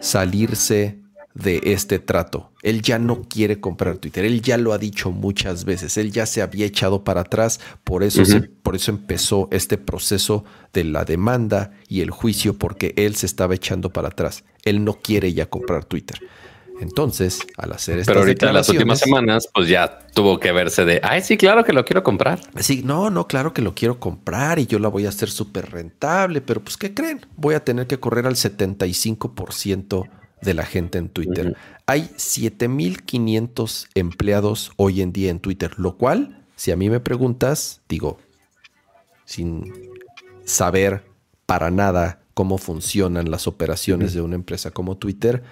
[SPEAKER 1] salirse de este trato. Él ya no quiere comprar Twitter. Él ya lo ha dicho muchas veces. Él ya se había echado para atrás. Por eso, por eso empezó este proceso de la demanda y el juicio, porque él se estaba echando para atrás. Él no quiere ya comprar Twitter. Entonces, al hacer estas
[SPEAKER 2] Pero ahorita en las últimas semanas, pues ya tuvo que verse de, ay, sí, claro que lo quiero comprar.
[SPEAKER 1] Sí, no, no, claro que lo quiero comprar y yo la voy a hacer súper rentable, pero pues, ¿qué creen? Voy a tener que correr al 75% de la gente en Twitter. Hay 7.500 empleados hoy en día en Twitter, lo cual, si a mí me preguntas, digo, sin saber para nada cómo funcionan las operaciones de una empresa como Twitter,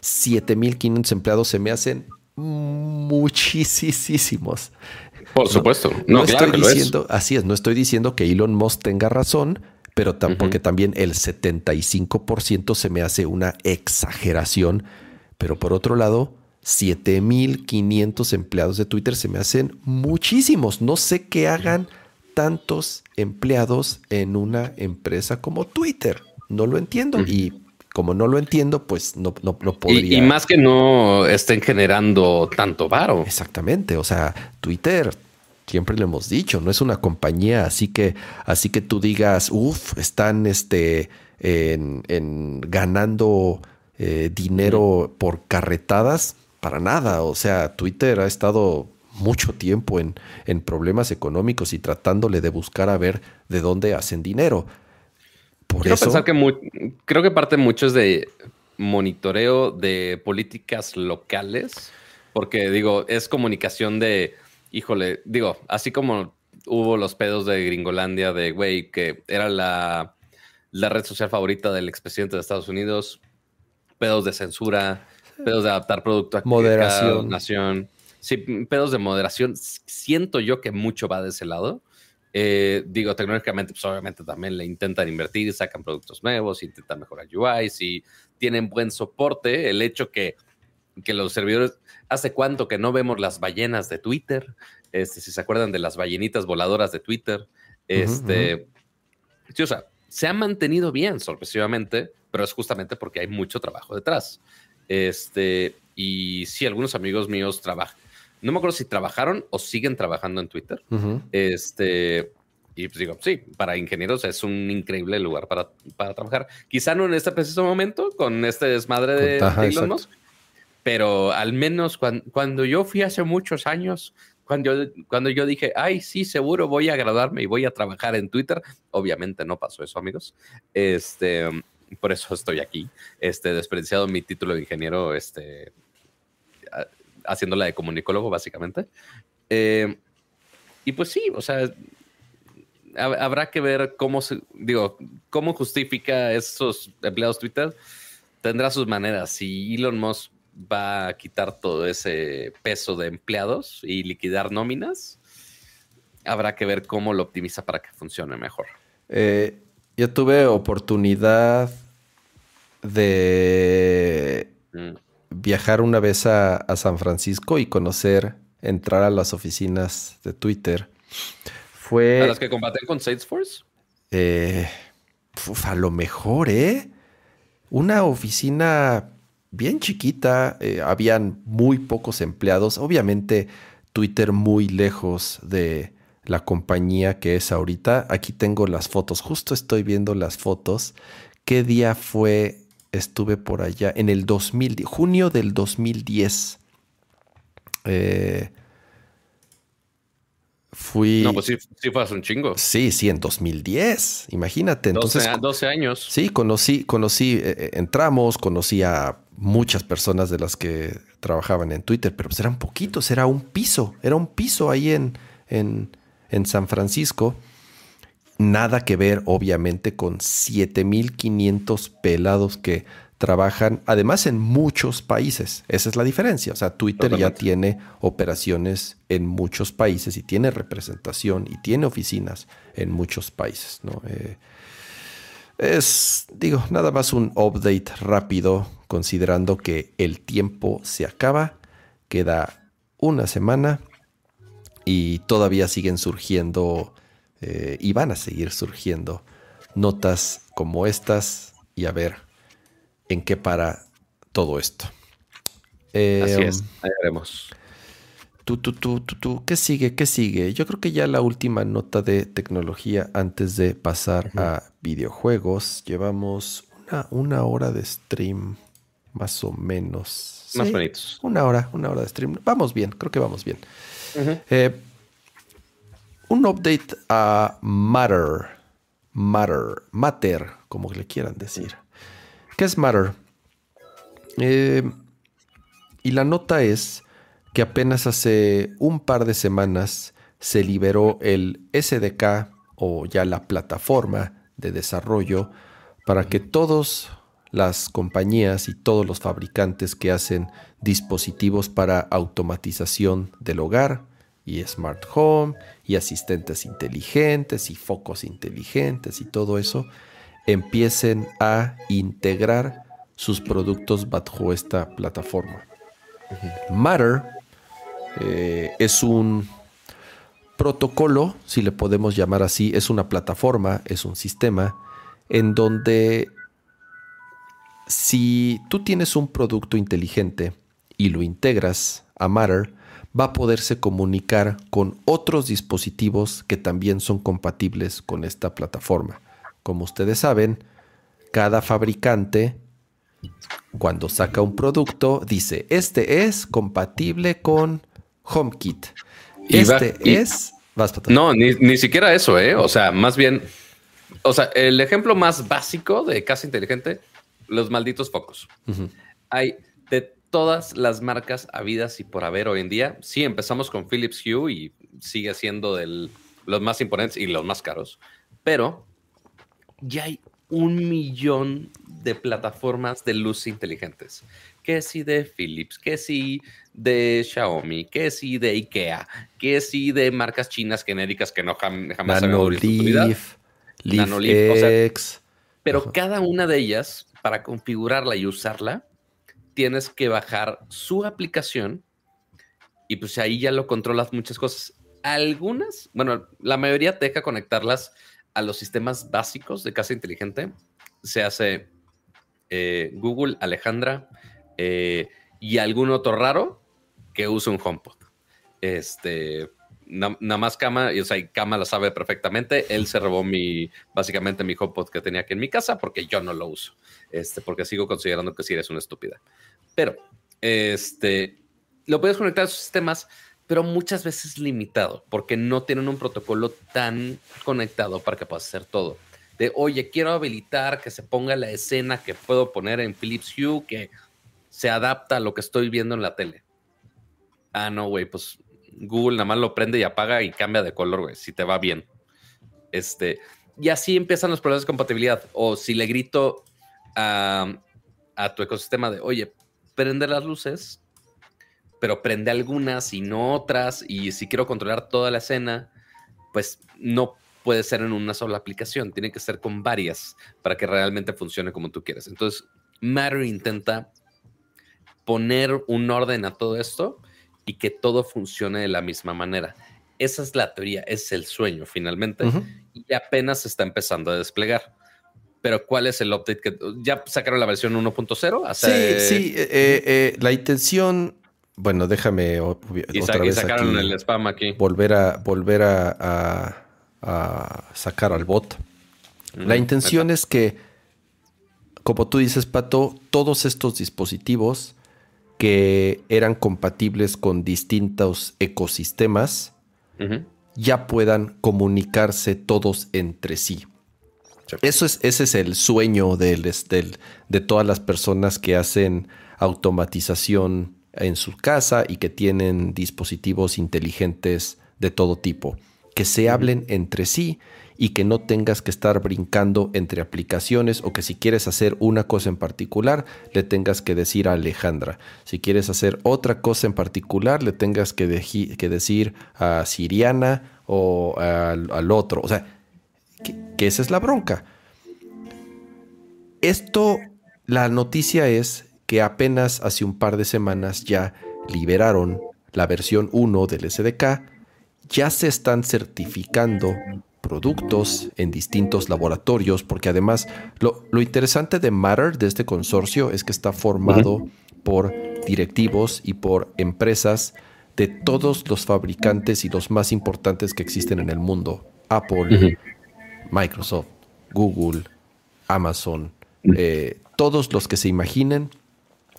[SPEAKER 1] 7500 empleados se me hacen muchísimos.
[SPEAKER 2] Por supuesto. No,
[SPEAKER 1] estoy diciendo, así es, no estoy diciendo que Elon Musk tenga razón, pero tampoco también el 75% se me hace una exageración. Pero por otro lado, 7500 empleados de Twitter se me hacen muchísimos. No sé qué hagan tantos empleados en una empresa como Twitter. No lo entiendo. Y como no lo entiendo, pues no, no, podría.
[SPEAKER 2] Y, más que no estén generando tanto varo.
[SPEAKER 1] Exactamente. O sea, Twitter, siempre le hemos dicho, no es una compañía, así que, así que tú digas, uff, están este, en, ganando eh, dinero por carretadas, para nada. O sea, Twitter ha estado mucho tiempo en, en problemas económicos y tratándole de buscar a ver de dónde hacen dinero.
[SPEAKER 2] Quiero pensar que creo que parte mucho es de monitoreo de políticas locales, porque digo, es comunicación de, híjole, digo, así como hubo los pedos de Gringolandia, de güey, que era la, la red social favorita del expresidente de Estados Unidos, pedos de censura, pedos de adaptar producto a
[SPEAKER 1] moderación.
[SPEAKER 2] nación. Sí, pedos de moderación. Siento yo que mucho va de ese lado. Eh, digo, tecnológicamente, pues obviamente también le intentan invertir, sacan productos nuevos, intentan mejorar UI, si tienen buen soporte, el hecho que, que los servidores, ¿hace cuánto que no vemos las ballenas de Twitter? Este, si se acuerdan de las ballenitas voladoras de Twitter, este, o sea, se ha mantenido bien sorpresivamente, pero es justamente porque hay mucho trabajo detrás. Este, y sí, algunos amigos míos trabajan, no me acuerdo si trabajaron o siguen trabajando en Twitter. Este, y pues digo, sí, para ingenieros es un increíble lugar para, para trabajar. Quizá no en este preciso momento, con este desmadre de, Elon Musk, pero al menos cuando, yo fui hace muchos años, cuando, cuando yo dije, ay, sí, seguro voy a graduarme y voy a trabajar en Twitter, obviamente no pasó eso, amigos. Este, por eso estoy aquí, este, despreciado mi título de ingeniero, este, haciéndola de comunicólogo, básicamente. Eh, y pues sí, o sea, habrá que ver cómo se, digo, cómo justifica esos empleados Twitter. Tendrá sus maneras. Si Elon Musk va a quitar todo ese peso de empleados y liquidar nóminas, habrá que ver cómo lo optimiza para que funcione mejor.
[SPEAKER 1] Eh, yo tuve oportunidad de mm. Viajar una vez a, San Francisco y conocer, entrar a las oficinas de Twitter. Fue.
[SPEAKER 2] ¿A las que combaten con Salesforce?
[SPEAKER 1] Eh, a lo mejor, ¿eh? Una oficina bien chiquita, eh, habían muy pocos empleados. Obviamente, Twitter muy lejos de la compañía que es ahorita. Aquí tengo las fotos, justo estoy viendo las fotos. ¿Qué día fue? Estuve por allá en el 2000, junio del 2010. Eh, fui.
[SPEAKER 2] No, pues sí, sí fue hace un chingo.
[SPEAKER 1] Sí, sí, en 2010. Imagínate. Entonces,
[SPEAKER 2] 12, años.
[SPEAKER 1] Sí, conocí, conocí, eh, eh, entramos, conocí a muchas personas de las que trabajaban en Twitter, pero pues eran poquitos, era un piso, era un piso ahí en, en, en San Francisco. Nada que ver, obviamente, con 7500 pelados que trabajan, además, en muchos países. Esa es la diferencia. O sea, Twitter ya tiene operaciones en muchos países y tiene representación y tiene oficinas en muchos países. ¿no? Eh, es, digo, nada más un update rápido, considerando que el tiempo se acaba, queda una semana y todavía siguen surgiendo eh, y van a seguir surgiendo notas como estas y a ver en qué para todo esto.
[SPEAKER 2] Así es, ahí veremos.
[SPEAKER 1] Tú, tú, tú, tú, tú, ¿qué sigue? ¿Qué sigue? Yo creo que ya la última nota de tecnología antes de pasar a videojuegos. Llevamos una, una, hora de stream, más o menos.
[SPEAKER 2] Más bonitos.
[SPEAKER 1] Una hora, una hora de stream. Vamos bien, creo que vamos bien. Eh, un update a Matter. Matter. Matter, como le quieran decir. ¿Qué es Matter? Eh, y la nota es que apenas hace un par de semanas se liberó el SDK o ya la plataforma de desarrollo para que todas las compañías y todos los fabricantes que hacen dispositivos para automatización del hogar y smart home y asistentes inteligentes y focos inteligentes y todo eso empiecen a integrar sus productos bajo esta plataforma. Matter eh, es un protocolo, si le podemos llamar así, es una plataforma, es un sistema en donde si tú tienes un producto inteligente y lo integras a Matter, va a poderse comunicar con otros dispositivos que también son compatibles con esta plataforma. Como ustedes saben, cada fabricante cuando saca un producto dice, este es compatible con HomeKit. Este es...
[SPEAKER 2] no, ni, siquiera eso, ¿eh? O sea, más bien... O sea, el ejemplo más básico de casa inteligente, los malditos focos. Hay todas las marcas habidas y por haber hoy en día. Sí, empezamos con Philips Hue y sigue siendo de los más imponentes y los más caros. Pero ya hay un millón de plataformas de luz inteligentes. Que si de Philips, que si de Xiaomi, que si de IKEA, que si de marcas chinas genéricas que no jamás han
[SPEAKER 1] Nanolith, Leaf
[SPEAKER 2] pero cada una de ellas, para configurarla y usarla, tienes que bajar su aplicación y pues ahí ya lo controlas muchas cosas. Algunas, bueno, la mayoría te deja conectarlas a los sistemas básicos de casa inteligente. Se hace eh, Google, Alejandra eh, y algún otro raro que use un HomePod. Este, nada más Cama, y, o sea, Cama lo sabe perfectamente. Él se robó mi, básicamente mi HomePod que tenía aquí en mi casa porque yo no lo uso. Este, porque sigo considerando que sí eres una estúpida. Pero, este, lo puedes conectar a sus sistemas, pero muchas veces limitado porque no tienen un protocolo tan conectado para que puedas hacer todo de, oye, quiero habilitar que se ponga la escena que puedo poner en Philips Hue que se adapta a lo que estoy viendo en la tele. Ah, no, güey, pues Google nada más lo prende y apaga y cambia de color, güey, si te va bien. Este, y así empiezan los problemas de compatibilidad. O si le grito a, a tu ecosistema de, oye, prende las luces, pero prende algunas y no otras. Y si quiero controlar toda la escena, pues no puede ser en una sola aplicación, tiene que ser con varias para que realmente funcione como tú quieres. Entonces, Matter intenta poner un orden a todo esto y que todo funcione de la misma manera. Esa es la teoría, es el sueño finalmente y apenas se está empezando a desplegar. Pero ¿cuál es el update que ya sacaron la versión 1.0?
[SPEAKER 1] Sí, sí, eh, eh, eh, la intención, bueno, déjame
[SPEAKER 2] y otra vez sacaron el spam aquí.
[SPEAKER 1] Volver a volver a, sacar al bot. la intención es que, como tú dices, Pato, todos estos dispositivos que eran compatibles con distintos ecosistemas ya puedan comunicarse todos entre sí. Eso es, ese es el sueño del, de todas las personas que hacen automatización en su casa y que tienen dispositivos inteligentes de todo tipo, que se hablen entre sí y que no tengas que estar brincando entre aplicaciones o que si quieres hacer una cosa en particular le tengas que decir a Alejandra. Si quieres hacer otra cosa en particular le tengas que, decir a Siriana o al, otro. O sea, que, esa es la bronca. Esto, la noticia es que apenas hace un par de semanas ya liberaron la versión 1 del SDK, ya se están certificando productos en distintos laboratorios, porque además lo, interesante de Matter, de este consorcio, es que está formado por directivos y por empresas de todos los fabricantes y los más importantes que existen en el mundo. Apple, Microsoft, Google, Amazon, eh, todos los que se imaginen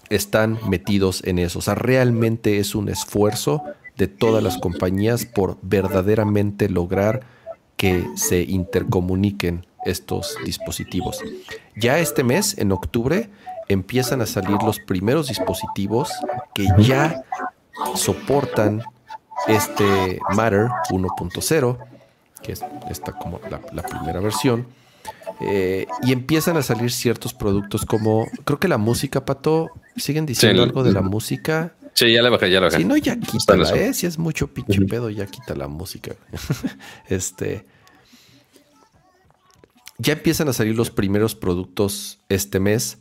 [SPEAKER 1] están metidos en eso. O sea, realmente es un esfuerzo de todas las compañías por verdaderamente lograr que se intercomuniquen estos dispositivos. Ya este mes, en octubre, empiezan a salir los primeros dispositivos que ya soportan este Matter 1.0, que es esta como la, primera versión. Eh, y empiezan a salir ciertos productos como, creo que la música, Pato, siguen diciendo algo de la música.
[SPEAKER 2] Sí, ya la bajé, ya la bajé.
[SPEAKER 1] Si no, ya quítala, ¿eh? Si es mucho pinche pedo, ya quita la música. este. Ya empiezan a salir los primeros productos este mes.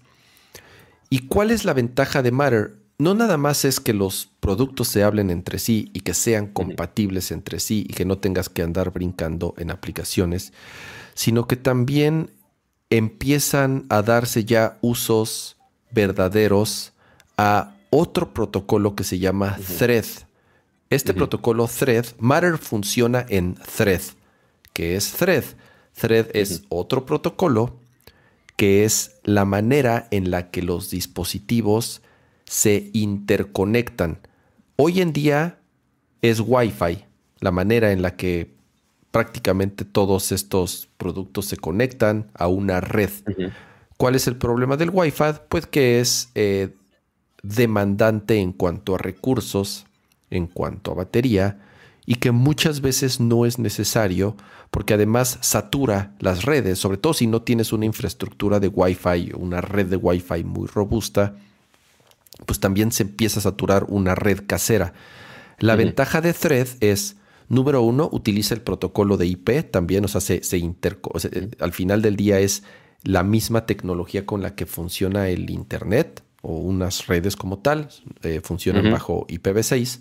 [SPEAKER 1] ¿Y cuál es la ventaja de Matter? No nada más es que los productos se hablen entre sí y que sean compatibles entre sí y que no tengas que andar brincando en aplicaciones, sino que también empiezan a darse ya usos verdaderos a otro protocolo que se llama Thread. Este protocolo Thread, Matter funciona en Thread. ¿Qué es Thread? Thread es otro protocolo que es la manera en la que los dispositivos se interconectan. Hoy en día es Wi-Fi, la manera en la que prácticamente todos estos productos se conectan a una red. ¿Cuál es el problema del Wi-Fi? Pues que es eh, demandante en cuanto a recursos, en cuanto a batería, y que muchas veces no es necesario porque además satura las redes, sobre todo si no tienes una infraestructura de Wi-Fi, una red de Wi-Fi muy robusta, pues también se empieza a saturar una red casera. La ventaja de Thread es, número uno, utiliza el protocolo de IP, también, o sea, se, al final del día es la misma tecnología con la que funciona el Internet, o unas redes como tal, eh, funcionan bajo IPv6.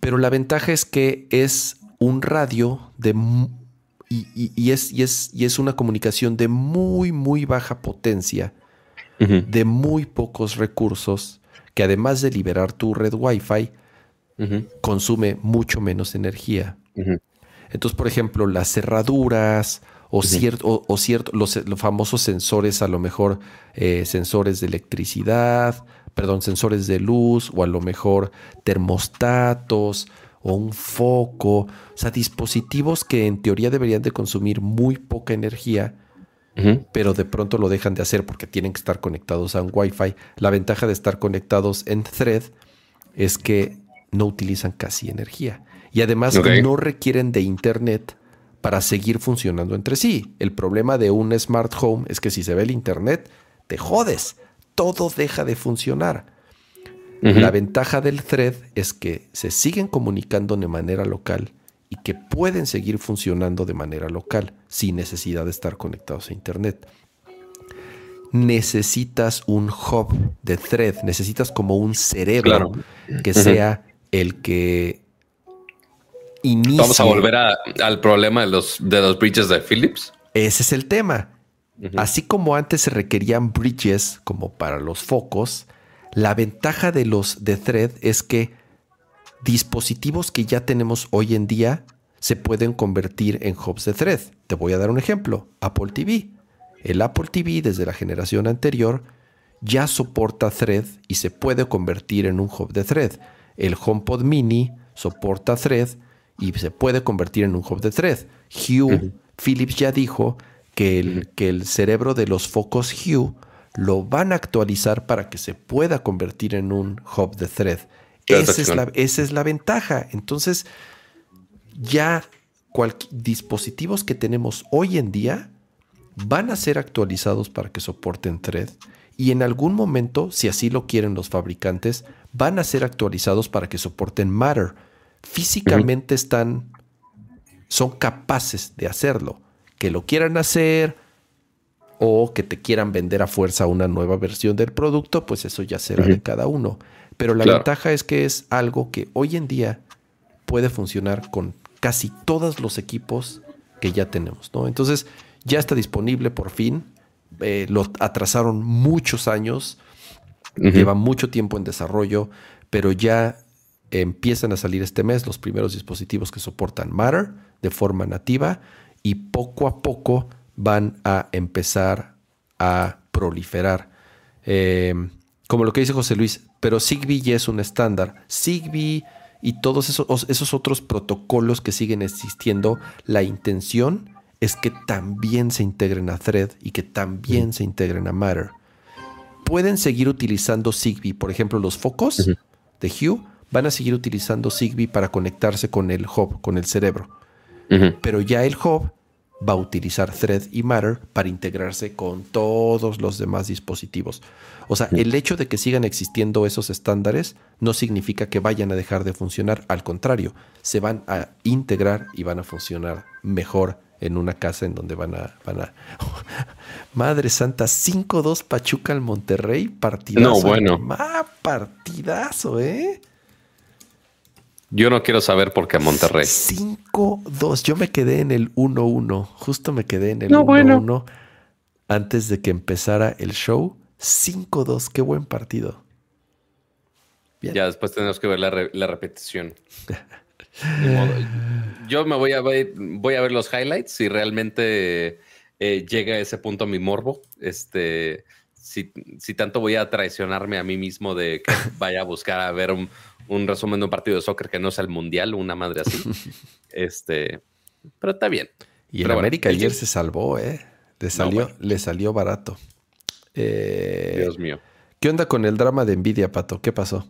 [SPEAKER 1] Pero la ventaja es que es un radio de y, es, y, es, y es una comunicación de muy, muy baja potencia, de muy pocos recursos, que además de liberar tu red Wi-Fi, consume mucho menos energía. Entonces, por ejemplo, las cerraduras o, cierto, o, cierto, los, famosos sensores, a lo mejor eh, sensores de electricidad, perdón, sensores de luz, o a lo mejor termostatos, o un foco, o sea, dispositivos que en teoría deberían de consumir muy poca energía, pero de pronto lo dejan de hacer porque tienen que estar conectados a un Wi-Fi. La ventaja de estar conectados en Thread es que no utilizan casi energía y además no requieren de Internet para seguir funcionando entre sí. El problema de un smart home es que si se ve el internet, te jodes, todo deja de funcionar. La ventaja del thread es que se siguen comunicando de manera local y que pueden seguir funcionando de manera local sin necesidad de estar conectados a internet. Necesitas un hub de thread, necesitas como un cerebro que sea el que
[SPEAKER 2] inicie. Vamos a volver al problema de los, de los bridges de Philips.
[SPEAKER 1] Ese es el tema. Así como antes se requerían bridges como para los focos, la ventaja de los de Thread es que dispositivos que ya tenemos hoy en día se pueden convertir en hubs de Thread. Te voy a dar un ejemplo, Apple TV. El Apple TV desde la generación anterior ya soporta Thread y se puede convertir en un hub de Thread. El HomePod Mini soporta Thread y se puede convertir en un hub de Thread. Hue, Philips ya dijo que el, que el cerebro de los focos Hue lo van a actualizar para que se pueda convertir en un hub de thread. Esa es, la, esa es, la, ventaja. Entonces, ya dispositivos que tenemos hoy en día van a ser actualizados para que soporten thread y en algún momento, si así lo quieren los fabricantes, van a ser actualizados para que soporten Matter. Físicamente están, son capaces de hacerlo. Que lo quieran hacer, o que te quieran vender a fuerza una nueva versión del producto, pues eso ya será de cada uno. Pero la ventaja es que es algo que hoy en día puede funcionar con casi todos los equipos que ya tenemos, ¿no? Entonces, ya está disponible por fin. Eh, lo atrasaron muchos años, lleva mucho tiempo en desarrollo, pero ya empiezan a salir este mes los primeros dispositivos que soportan Matter de forma nativa y poco a poco van a empezar a proliferar. Eh, como lo que dice José Luis, pero Zigbee ya es un estándar. Zigbee y todos esos, esos otros protocolos que siguen existiendo, la intención es que también se integren a Thread y que también se integren a Matter. Pueden seguir utilizando Zigbee, por ejemplo, los focos de Hue van a seguir utilizando Zigbee para conectarse con el hub, con el cerebro. Pero ya el hub va a utilizar Thread y Matter para integrarse con todos los demás dispositivos. O sea, el hecho de que sigan existiendo esos estándares no significa que vayan a dejar de funcionar, al contrario, se van a integrar y van a funcionar mejor en una casa en donde van a... Van a Madre Santa, 5-2 Pachuca al Monterrey, partidazo.
[SPEAKER 2] No, bueno.
[SPEAKER 1] partidazo, ¿eh?
[SPEAKER 2] Yo no quiero saber por qué Monterrey.
[SPEAKER 1] 5-2. Yo me quedé en el 1-1. Justo me quedé en el 1-1 antes de que empezara el show. 5-2. Qué buen partido.
[SPEAKER 2] Ya después tenemos que ver la, repetición. Yo me voy a ver, voy a ver los highlights si realmente eh, llega a ese punto mi morbo. Este, si, si tanto voy a traicionarme a mí mismo de que vaya a buscar a ver un, un resumen de un partido de soccer que no sea el mundial, una madre así. este, pero está bien.
[SPEAKER 1] Y en América ayer se salvó, ¿eh? Le salió, le salió barato.
[SPEAKER 2] Eh, Dios mío.
[SPEAKER 1] ¿Qué onda con el drama de Nvidia, Pato? ¿Qué pasó?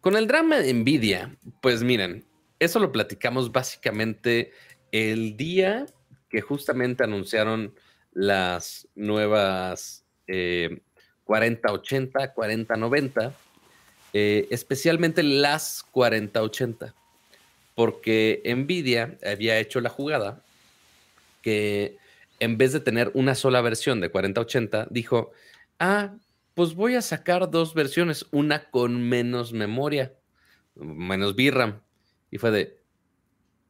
[SPEAKER 2] Con el drama de Nvidia, pues miren, eso lo platicamos básicamente el día que justamente anunciaron las nuevas eh, 4080, 4090 eh, especialmente las 4080, porque Nvidia había hecho la jugada que en vez de tener una sola versión de 4080, dijo, ah, pues voy a sacar dos versiones, una con menos memoria, menos VRAM. Y fue de,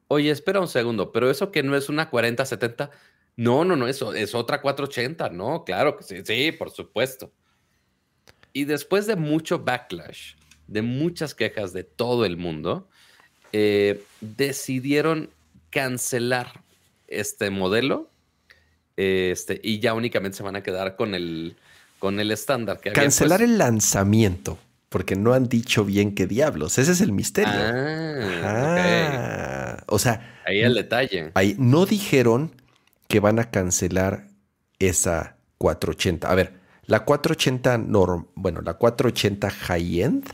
[SPEAKER 2] oye, espera un segundo, pero eso que no es una 4070, no, no, no, eso es otra 480, no, claro que sí, sí, por supuesto. Y después de mucho backlash, de muchas quejas de todo el mundo, eh, decidieron cancelar este modelo este, y ya únicamente se van a quedar con el, con el estándar. Que
[SPEAKER 1] cancelar el lanzamiento, porque no han dicho bien qué diablos. Ese es el misterio.
[SPEAKER 2] Ah, O sea, ahí el detalle.
[SPEAKER 1] Ahí no dijeron que van a cancelar esa 480. A ver, la 480 norm, bueno, la 480 high-end,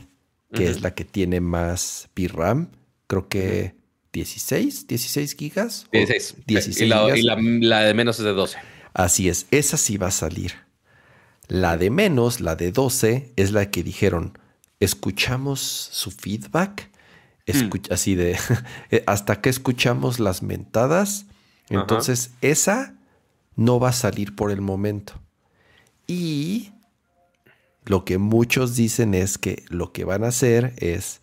[SPEAKER 1] que es la que tiene más VRAM, creo que 16, 16 gigas. o
[SPEAKER 2] 16.
[SPEAKER 1] 16
[SPEAKER 2] y la,
[SPEAKER 1] gigas.
[SPEAKER 2] y la- la de menos es de 12.
[SPEAKER 1] Así es, esa sí va a salir. La de menos, la de 12, es la que dijeron, escuchamos su feedback, escuch- así de, eh, hasta que escuchamos las mentadas,
[SPEAKER 2] Ajá.
[SPEAKER 1] entonces esa no va a salir por el momento. Y lo que muchos dicen es que lo que van a hacer es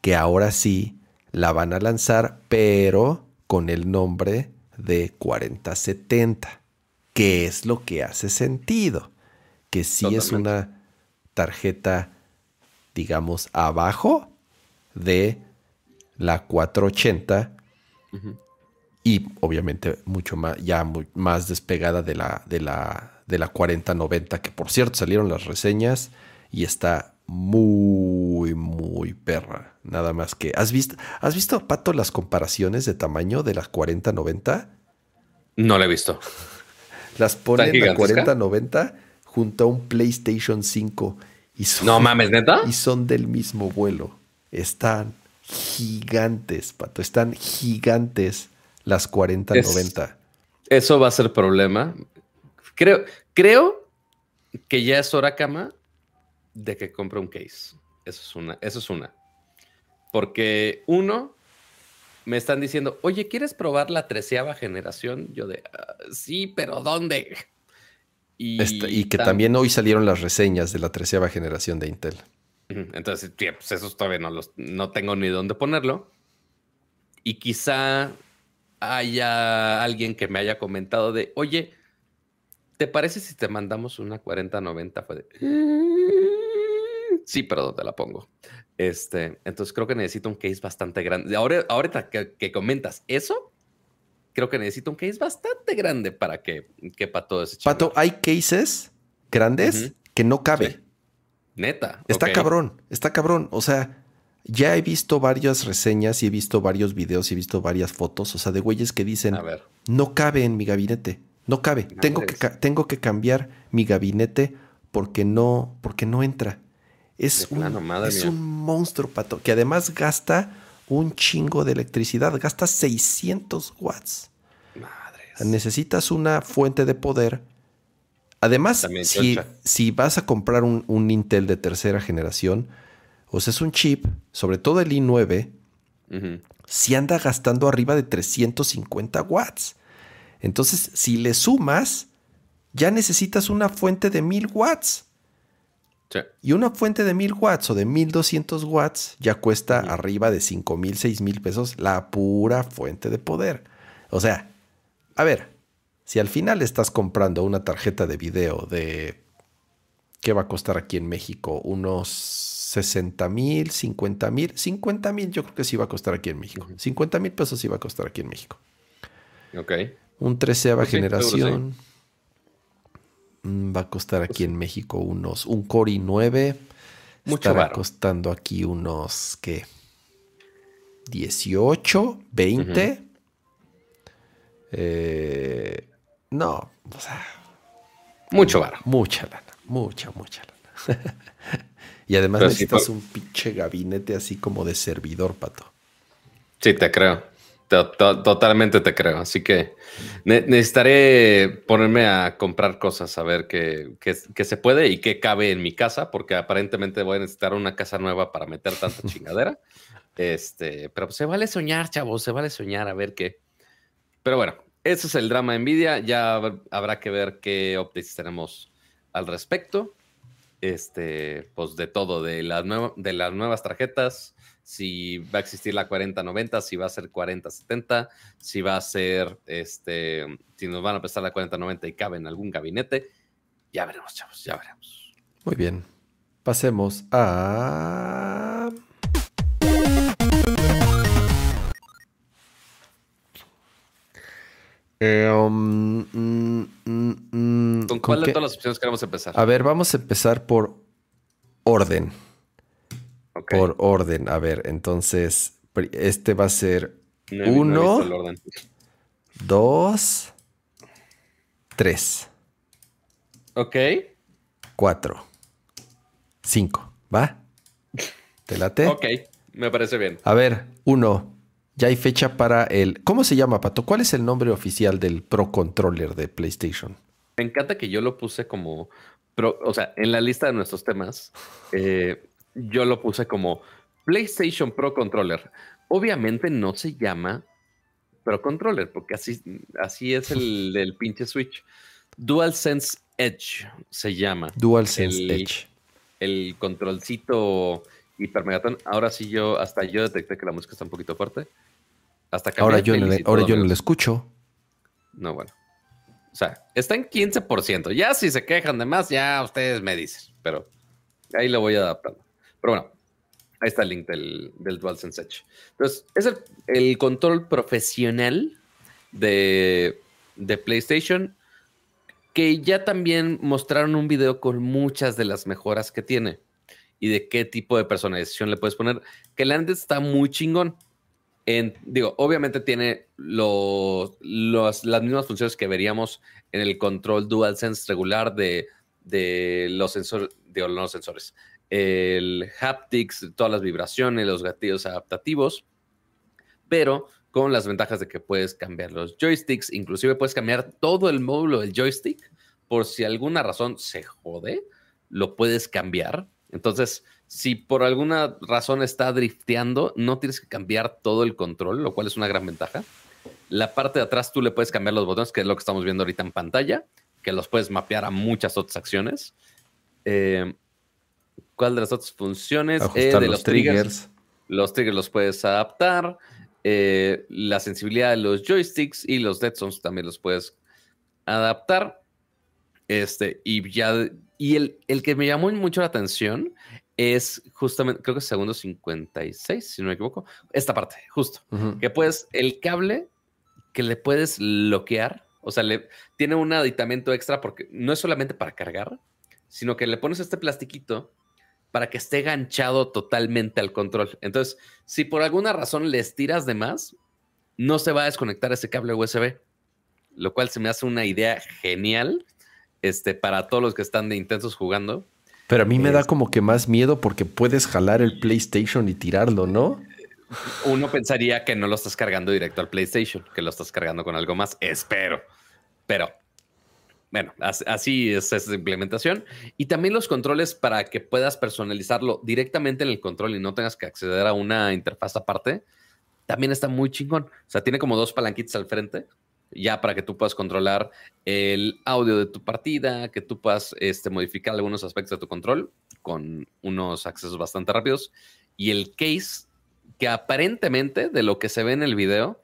[SPEAKER 1] que ahora sí la van a lanzar, pero con el nombre de 4070, que es lo que hace sentido, que sí es una tarjeta, digamos, abajo de la 480 y obviamente mucho más, ya más despegada de la, de la, de la 4090, que por cierto salieron las reseñas y está muy, muy perra. Nada más que, ¿has visto, ¿has visto, Pato, las comparaciones de tamaño de las 4090?
[SPEAKER 2] No la he visto.
[SPEAKER 1] Las ponen
[SPEAKER 2] gigantesca?
[SPEAKER 1] 4090 junto a un PlayStation 5 y son,
[SPEAKER 2] No mames, neta.
[SPEAKER 1] y son del mismo vuelo. Están gigantes, Pato, están gigantes las 4090.
[SPEAKER 2] Eso va a ser problema. Creo, creo que ya es hora, cama, de que compre un case. Eso es una. Eso es una. Porque uno, me están diciendo, oye, ¿quieres probar la treceava generación? Yo de, "Ah, sí, pero ¿dónde? Y,
[SPEAKER 1] Esta- y que
[SPEAKER 2] tam-
[SPEAKER 1] también hoy salieron las reseñas de la treceava generación de Intel.
[SPEAKER 2] Entonces, sí, pues esos todavía no los, no tengo ni dónde ponerlo. Y quizá haya alguien que me haya comentado de, oye, ¿te parece si te mandamos una 4090? Fue de, sí, pero ¿dónde la pongo? Este, entonces creo que necesito un case bastante grande. Ahora, ahorita que, que comentas eso, creo que necesito un case bastante grande para que quepa todo ese
[SPEAKER 1] Pato,
[SPEAKER 2] chingo.
[SPEAKER 1] hay cases grandes que no cabe.
[SPEAKER 2] Sí. Neta.
[SPEAKER 1] Está cabrón, está cabrón. O sea, ya he visto varias reseñas y he visto varios videos y he visto varias fotos, o sea, de güeyes que dicen,
[SPEAKER 2] A ver.
[SPEAKER 1] no cabe en mi gabinete, no cabe. Tengo que, tengo que cambiar mi gabinete porque no, porque no entra. Es, un, es un monstruo, pato, que además gasta un chingo de electricidad, gasta 600 watts.
[SPEAKER 2] Madres.
[SPEAKER 1] Necesitas una fuente de poder. Además, si, si vas a comprar un, un Intel de tercera generación, o sea, es un chip, sobre todo el i9,
[SPEAKER 2] Ujú.
[SPEAKER 1] si anda gastando arriba de 350 watts. Entonces, si le sumas, ya necesitas una fuente de 1000 watts.
[SPEAKER 2] Sí.
[SPEAKER 1] Y una fuente de 1000 watts o de 1200 watts ya cuesta arriba de 5000, 6000 pesos la pura fuente de poder. O sea, a ver, si al final estás comprando una tarjeta de video de. ¿Qué va a costar aquí en México? Unos 60 mil, 50 mil. 50 mil yo creo que sí va a costar aquí en México. 50 mil pesos sí va a costar aquí en México.
[SPEAKER 2] Ok.
[SPEAKER 1] Un treceava
[SPEAKER 2] Pues sí, seguro
[SPEAKER 1] generación. Va a costar aquí en México unos. Un Core i9.
[SPEAKER 2] Mucho
[SPEAKER 1] estará costando aquí unos. ¿Qué? 18, 20. Eh, no, o sea,
[SPEAKER 2] Mucho varo.
[SPEAKER 1] mucha lana. Mucha, mucha lana. y además
[SPEAKER 2] Pero
[SPEAKER 1] necesitas un pinche gabinete así como de servidor, pato.
[SPEAKER 2] Sí, te creo. To- to- totalmente te creo. Así que ne- necesitaré ponerme a comprar cosas, a ver qué, qué- qué se puede y qué cabe en mi casa, porque aparentemente voy a necesitar una casa nueva para meter tanta chingadera. Este, pero se vale soñar, chavos, se vale soñar, a ver qué. Pero bueno, ese es el drama de Nvidia. Ya hab- habrá que ver qué updates tenemos al respecto. Este, pues de todo, de nueva- de las nuevas tarjetas, si va a existir la 4090, si va a ser 4070, si va a ser, este, si nos van a prestar la 4090 y cabe en algún gabinete. Ya veremos, chavos, ya veremos.
[SPEAKER 1] Muy bien. Pasemos a. Eh, um, mm, mm, mm,
[SPEAKER 2] ¿Con
[SPEAKER 1] ¿con
[SPEAKER 2] cuál de todas las opciones queremos empezar?
[SPEAKER 1] A ver, vamos a empezar por orden. Por orden. A ver, entonces, este va a ser uno. dos, tres,
[SPEAKER 2] Ok.
[SPEAKER 1] cuatro, cinco. ¿Va? ¿Te late?
[SPEAKER 2] Ok, me parece bien.
[SPEAKER 1] A ver, uno, Ya hay fecha para el. ¿Cómo se llama, Pato? ¿Cuál es el nombre oficial del Pro Controller de PlayStation?
[SPEAKER 2] Me encanta que yo lo puse como. Pro, o sea, en la lista de nuestros temas, eh, yo lo puse como PlayStation Pro Controller. Obviamente no se llama Pro Controller, porque así, así es el del pinche Switch. DualSense Edge se llama.
[SPEAKER 1] DualSense Edge.
[SPEAKER 2] El controlcito hipermegatón. Ahora sí yo, hasta yo detecté que la música está un poquito fuerte.
[SPEAKER 1] Hasta ahora yo, no ahora yo no lo escucho.
[SPEAKER 2] No, bueno. O sea, está en 15%. Ya si se quejan de más, ya ustedes me dicen. Pero ahí lo voy adaptando. Pero bueno, ahí está el link del, del DualSense Edge. Entonces, es el, control profesional de, de PlayStation que ya también mostraron un video con muchas de las mejoras que tiene y de qué tipo de personalización le puedes poner, que la neta está muy chingón. En, digo, obviamente tiene los, las mismas funciones que veríamos en el control DualSense regular de, de los sensores, de los sensores, el haptics, todas las vibraciones, los gatillos adaptativos, pero con las ventajas de que puedes cambiar los joysticks, inclusive puedes cambiar todo el módulo del joystick, por si alguna razón se jode, lo puedes cambiar. Entonces, si por alguna razón está drifteando, no tienes que cambiar todo el control, lo cual es una gran ventaja. La parte de atrás tú le puedes cambiar los botones, que es lo que estamos viendo ahorita en pantalla, que los puedes mapear a muchas otras acciones. Eh, ¿Cuál de las otras funciones?
[SPEAKER 1] Eh, de los, triggers.
[SPEAKER 2] Los triggers los puedes adaptar. Eh, la sensibilidad de los joysticks y los dead zones también los puedes adaptar. Este, y ya, y el, el que me llamó mucho la atención es justamente, creo que es segundo 56, si no me equivoco, esta parte, justo, que puedes, el cable que le puedes bloquear, o sea, le, tiene un aditamento extra porque no es solamente para cargar, sino que le pones este plastiquito para que esté ganchado totalmente al control. Entonces, si por alguna razón le estiras de más, no se va a desconectar ese cable USB, lo cual se me hace una idea genial este, para todos los que están de intensos jugando.
[SPEAKER 1] Pero a mí me da como que más miedo porque puedes jalar el PlayStation y tirarlo, ¿no?
[SPEAKER 2] Uno pensaría que no lo estás cargando directo al PlayStation, que lo estás cargando con algo más. Espero. Pero bueno, así es esa implementación. Y también los controles para que puedas personalizarlo directamente en el control y no tengas que acceder a una interfaz aparte, también está muy chingón. O sea, tiene como dos palanquitas al frente, ya para que tú puedas controlar el audio de tu partida, que tú puedas este, modificar algunos aspectos de tu control con unos accesos bastante rápidos. Y el case, que aparentemente, de lo que se ve en el video,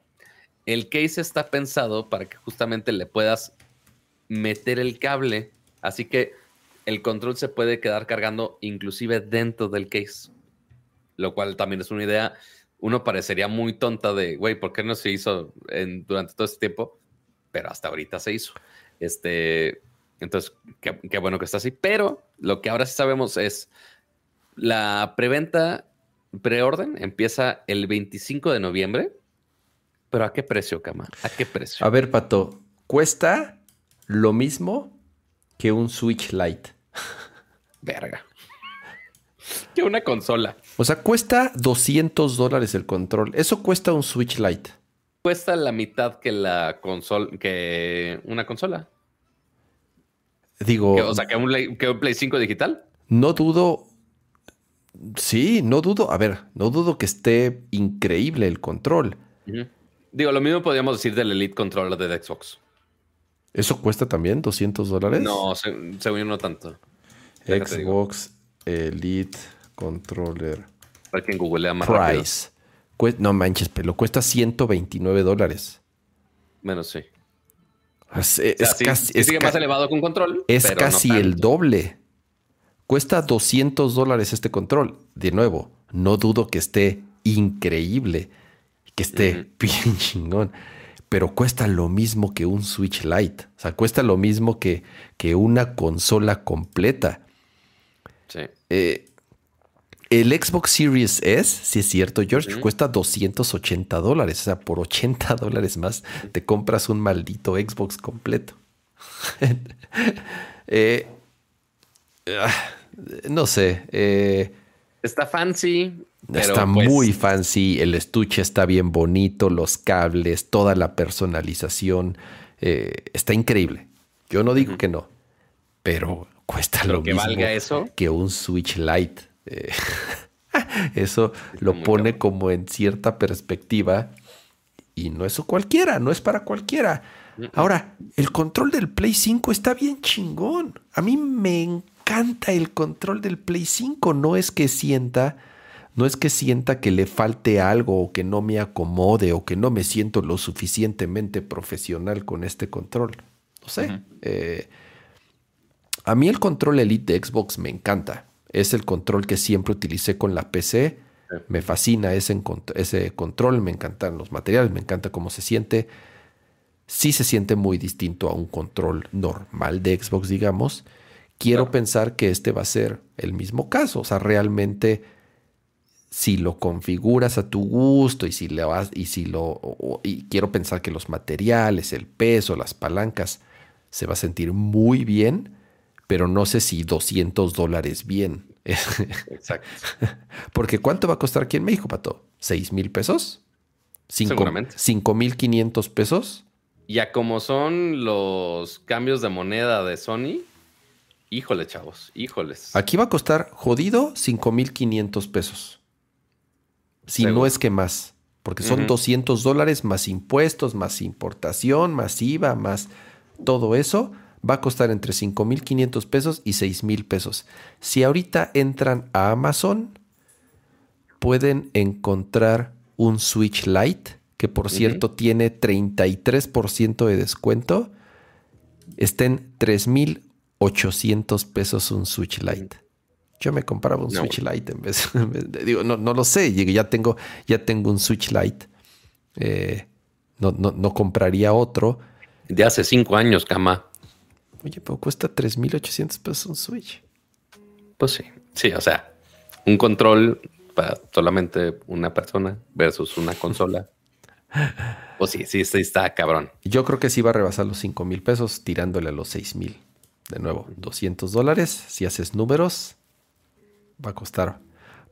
[SPEAKER 2] el case está pensado para que justamente le puedas meter el cable. Así que el control se puede quedar cargando inclusive dentro del case. Lo cual también es una idea. Uno parecería muy tonta de, güey, ¿por qué no se hizo durante todo este tiempo? Pero hasta ahorita se hizo. Este, entonces, qué, qué bueno que está así. Pero lo que ahora sí sabemos es la preventa, preorden, empieza el 25 de noviembre. Pero ¿a qué precio, Cama? ¿A qué precio?
[SPEAKER 1] A ver, Pato, cuesta lo mismo que un Switch Lite.
[SPEAKER 2] Verga. que una consola.
[SPEAKER 1] O sea, cuesta 200 dólares el control. Eso cuesta un Switch Lite.
[SPEAKER 2] Cuesta la mitad que la consola, que una consola.
[SPEAKER 1] Digo.
[SPEAKER 2] o sea, que un, que un, Play 5 digital.
[SPEAKER 1] No dudo. Sí, no dudo. A ver, no dudo que esté increíble el control.
[SPEAKER 2] Digo, lo mismo podríamos decir del Elite Controller de Xbox.
[SPEAKER 1] ¿Eso cuesta también 200 dólares?
[SPEAKER 2] No, según yo no tanto.
[SPEAKER 1] Xbox Elite Controller.
[SPEAKER 2] Para quien googlea más
[SPEAKER 1] Price. no manches, pero cuesta 129 dólares.
[SPEAKER 2] Menos sí.
[SPEAKER 1] Es, casi.
[SPEAKER 2] sigue más elevado que un control.
[SPEAKER 1] Es casi el doble. Cuesta 200 dólares este control. De nuevo, no dudo que esté increíble. Que esté bien chingón pero cuesta lo mismo que un Switch Lite. O sea, cuesta lo mismo que, que una consola completa.
[SPEAKER 2] Sí.
[SPEAKER 1] Eh, el Xbox Series S, si es cierto, George, cuesta 280 dólares. O sea, por 80 dólares más te compras un maldito Xbox completo. Eh, ah, no sé. Eh,
[SPEAKER 2] Está fancy.
[SPEAKER 1] Está
[SPEAKER 2] pues
[SPEAKER 1] muy fancy. El estuche está bien bonito, los cables, toda la personalización. Eh, está increíble. Yo no digo que no, pero cuesta lo, que mismo valga eso? que un Switch Lite. Eh, eso lo pone como en cierta perspectiva y no es cualquiera, no es para cualquiera. Ahora, el control del Play 5 está bien chingón. A mí me encanta el control del Play 5. No es que sienta, no es que sienta que le falte algo o que no me acomode o que no me siento lo suficientemente profesional con este control. No sé. Eh, a mí el control Elite de Xbox me encanta. Es el control que siempre utilicé con la PC. Me fascina ese, ese control, me encantan los materiales, me encanta cómo se siente sí se siente muy distinto a un control normal de Xbox, digamos. Quiero pensar que este va a ser el mismo caso. O sea, realmente, si lo configuras a tu gusto y si le vas, y si lo. y quiero pensar que los materiales, el peso, las palancas, se va a sentir muy bien, pero no sé si 200 dólares bien. Exacto. Porque ¿cuánto va a costar aquí en México, Pato? ¿6 mil pesos?
[SPEAKER 2] Seguramente.
[SPEAKER 1] ¿5 mil 500 pesos?
[SPEAKER 2] Ya como son los cambios de moneda de Sony, híjole, chavos, híjoles.
[SPEAKER 1] Aquí va a costar jodido 5.500 pesos. Si no es que más. Porque son 200 dólares más impuestos, más importación, más IVA, más todo eso. Va a costar entre 5.500 pesos y 6.000 pesos. Si ahorita entran a Amazon, pueden encontrar un Switch Lite que por cierto tiene 33% de descuento, está en 3,800 pesos un Switch Lite. Yo me compraba un Switch Lite en vez, de, digo, no, no lo sé, ya tengo, ya tengo un Switch Lite. Eh, no, no, compraría otro.
[SPEAKER 2] De hace cinco años, cama.
[SPEAKER 1] Oye, pero cuesta 3,800 pesos un Switch.
[SPEAKER 2] Pues sí, sí, o sea, un control para solamente una persona versus una consola. Pues sí, sí, sí, está cabrón.
[SPEAKER 1] Yo creo que sí va a rebasar los 5 mil pesos tirándole a los 6 mil. De nuevo, 200 dólares. Si haces números, va a costar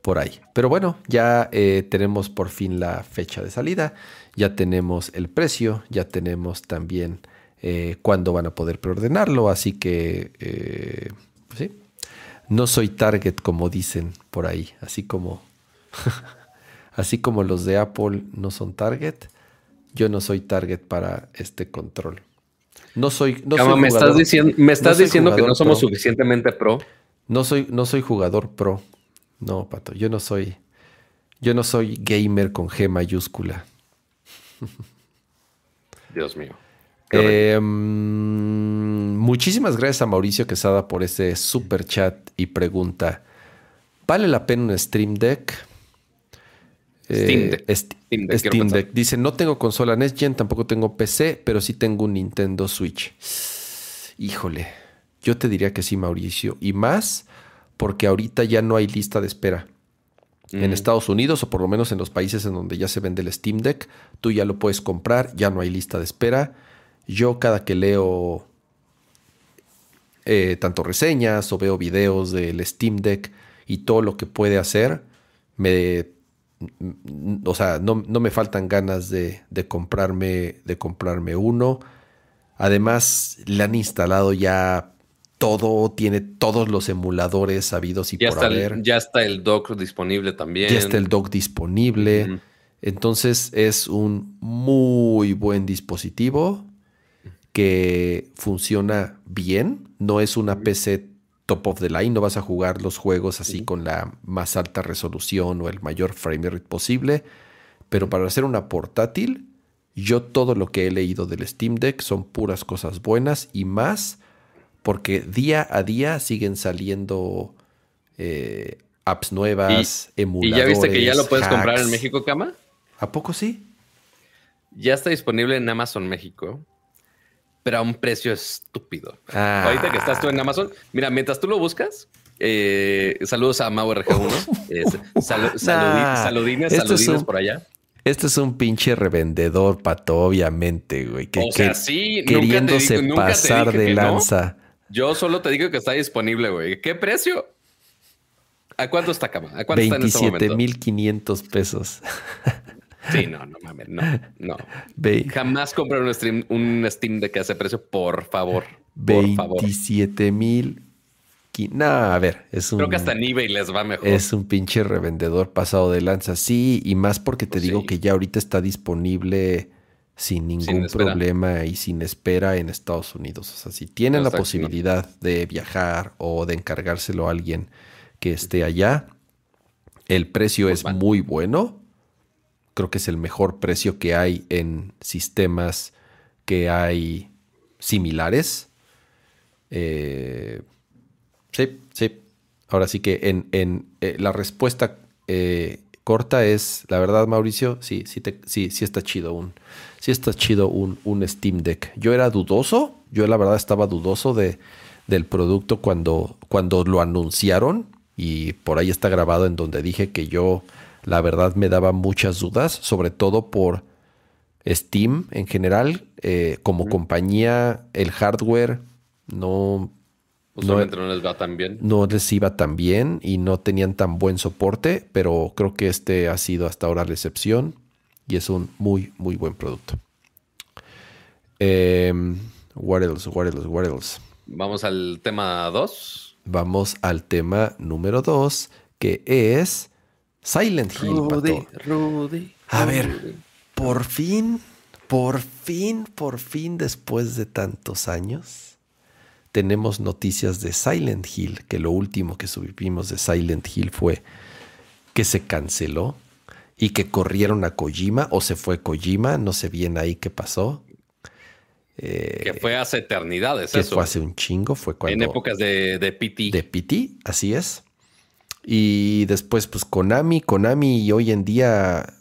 [SPEAKER 1] por ahí. Pero bueno, ya eh, tenemos por fin la fecha de salida. Ya tenemos el precio. Ya tenemos también eh, cuándo van a poder preordenarlo. Así que, eh, pues sí. No soy target como dicen por ahí. Así como... así como los de Apple no son target, yo no soy target para este control. No soy. No
[SPEAKER 2] me estás diciendo, me estás diciendo que no somos suficientemente pro.
[SPEAKER 1] No soy, no soy jugador pro. No, pato. Yo no soy. Yo no soy gamer con G mayúscula.
[SPEAKER 2] Dios mío.
[SPEAKER 1] Eh, mm, muchísimas gracias a Mauricio Quesada por ese super chat y pregunta. ¿Vale la pena un Stream Deck?
[SPEAKER 2] Eh,
[SPEAKER 1] Steam Deck. Dice, no tengo consola Next Gen, tampoco tengo PC, pero sí tengo un Nintendo Switch. Híjole, yo te diría que sí, Mauricio. Y más porque ahorita ya no hay lista de espera. En mm. Estados Unidos, o por lo menos en los países en donde ya se vende el Steam Deck, tú ya lo puedes comprar, ya no hay lista de espera. Yo cada que leo eh, tanto reseñas o veo videos del Steam Deck y todo lo que puede hacer, me o sea, no, me faltan ganas de, comprarme, de comprarme uno. Además, le han instalado ya todo, tiene todos los emuladores sabidos y por haber.
[SPEAKER 2] ya está el dock disponible también.
[SPEAKER 1] Ya está el dock disponible. Entonces es un muy buen dispositivo que funciona bien. No es una PC top of the line, no vas a jugar los juegos así con la más alta resolución o el mayor frame rate posible, pero para hacer una portátil, yo todo lo que he leído del Steam Deck son puras cosas buenas y más porque día a día siguen saliendo eh, apps nuevas, emuladores. ¿Y ya viste que
[SPEAKER 2] ya lo puedes comprar en México, Cama?
[SPEAKER 1] ¿A poco sí?
[SPEAKER 2] Ya está disponible en Amazon México pero a un precio estúpido. Ah. Ahorita que estás tú en Amazon, mira, mientras tú lo buscas, eh, saludos a Mau RG1. saludines, saludines por allá.
[SPEAKER 1] Este es un pinche revendedor, pato, obviamente, güey. Que, o sea, sí, queriéndose pasar de lanza.
[SPEAKER 2] Yo solo te digo que está disponible, güey. ¿Qué precio? ¿A cuánto está, Cama? ¿A cuánto está en este momento?
[SPEAKER 1] 27.500 pesos.
[SPEAKER 2] Sí, no, no mames, no, no. Jamás comprar un Steam, un Steam de que hace precio, por favor. Por
[SPEAKER 1] 27 mil. No, a ver, es un.
[SPEAKER 2] Creo que hasta en eBay les va mejor.
[SPEAKER 1] Es un pinche revendedor pasado de lanza. Sí, y más porque te pues digo que ya ahorita está disponible sin ningún problema y sin espera en Estados Unidos. O sea, si tienen la posibilidad de viajar o de encargárselo a alguien que esté allá, el precio pues es muy bueno creo que es el mejor precio que hay en sistemas que hay similares. Eh, sí, sí. Ahora sí que en, en eh, la respuesta eh, corta es, la verdad, Mauricio, sí, sí, sí, sí está chido un, sí está chido un, un, Steam Deck. Yo era dudoso, yo la verdad estaba dudoso de, del producto cuando, cuando lo anunciaron y por ahí está grabado en donde dije que yo la verdad me daba muchas dudas, sobre todo por Steam en general. Eh, como compañía, el hardware no,
[SPEAKER 2] no, no, les va tan bien.
[SPEAKER 1] No les iba tan bien y no tenían tan buen soporte, pero creo que este ha sido hasta ahora la excepción y es un muy, muy buen producto. Eh, what else, what else, what else?
[SPEAKER 2] Vamos al tema 2.
[SPEAKER 1] Vamos al tema número 2, que es Silent Hill, Rudy,
[SPEAKER 2] Rudy,
[SPEAKER 1] A ver, por fin, por fin, por fin, después de tantos años, tenemos noticias de Silent Hill, que lo último que subimos de Silent Hill fue que se canceló y que corrieron a Kojima o se fue Kojima, no sé bien ahí qué pasó.
[SPEAKER 2] que fue hace eternidades.
[SPEAKER 1] Que fue hace un chingo, fue cuando...
[SPEAKER 2] En épocas de, de PT.
[SPEAKER 1] De PT, así es. Y después, pues Konami, Konami hoy en día,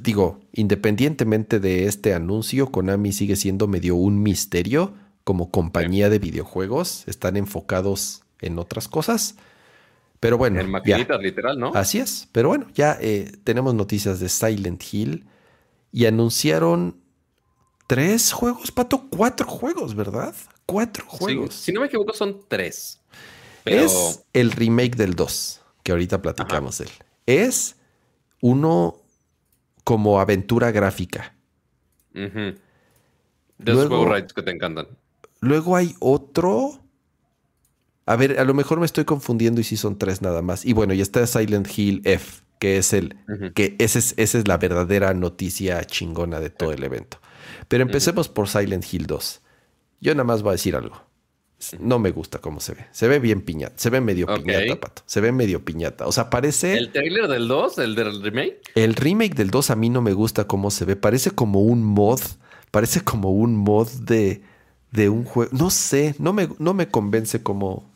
[SPEAKER 1] digo, independientemente de este anuncio, Konami sigue siendo medio un misterio como compañía de videojuegos. Están enfocados en otras cosas. Pero bueno.
[SPEAKER 2] En maquinitas, literal, ¿no?
[SPEAKER 1] Así es. Pero bueno, ya eh, tenemos noticias de Silent Hill y anunciaron tres juegos, Pato, cuatro juegos, ¿verdad? Cuatro juegos.
[SPEAKER 2] si no me equivoco, son tres.
[SPEAKER 1] Es el remake del 2 que ahorita platicamos de él. Es uno como aventura gráfica.
[SPEAKER 2] De los juegos que te encantan.
[SPEAKER 1] Luego hay otro. A ver, a lo mejor me estoy confundiendo y si son tres nada más. Y bueno, y está Silent Hill F, que es el. que ese es, esa es la verdadera noticia chingona de todo el evento. Pero empecemos por Silent Hill 2. Yo nada más voy a decir algo. No me gusta cómo se ve. Se ve bien piñata. Se ve medio piñata, pato. Se ve medio piñata. O sea, parece.
[SPEAKER 2] ¿El trailer del 2? ¿El del remake?
[SPEAKER 1] El remake del 2 a mí no me gusta cómo se ve. Parece como un mod. Parece como un mod de, de un juego. No sé. No me, no me convence cómo,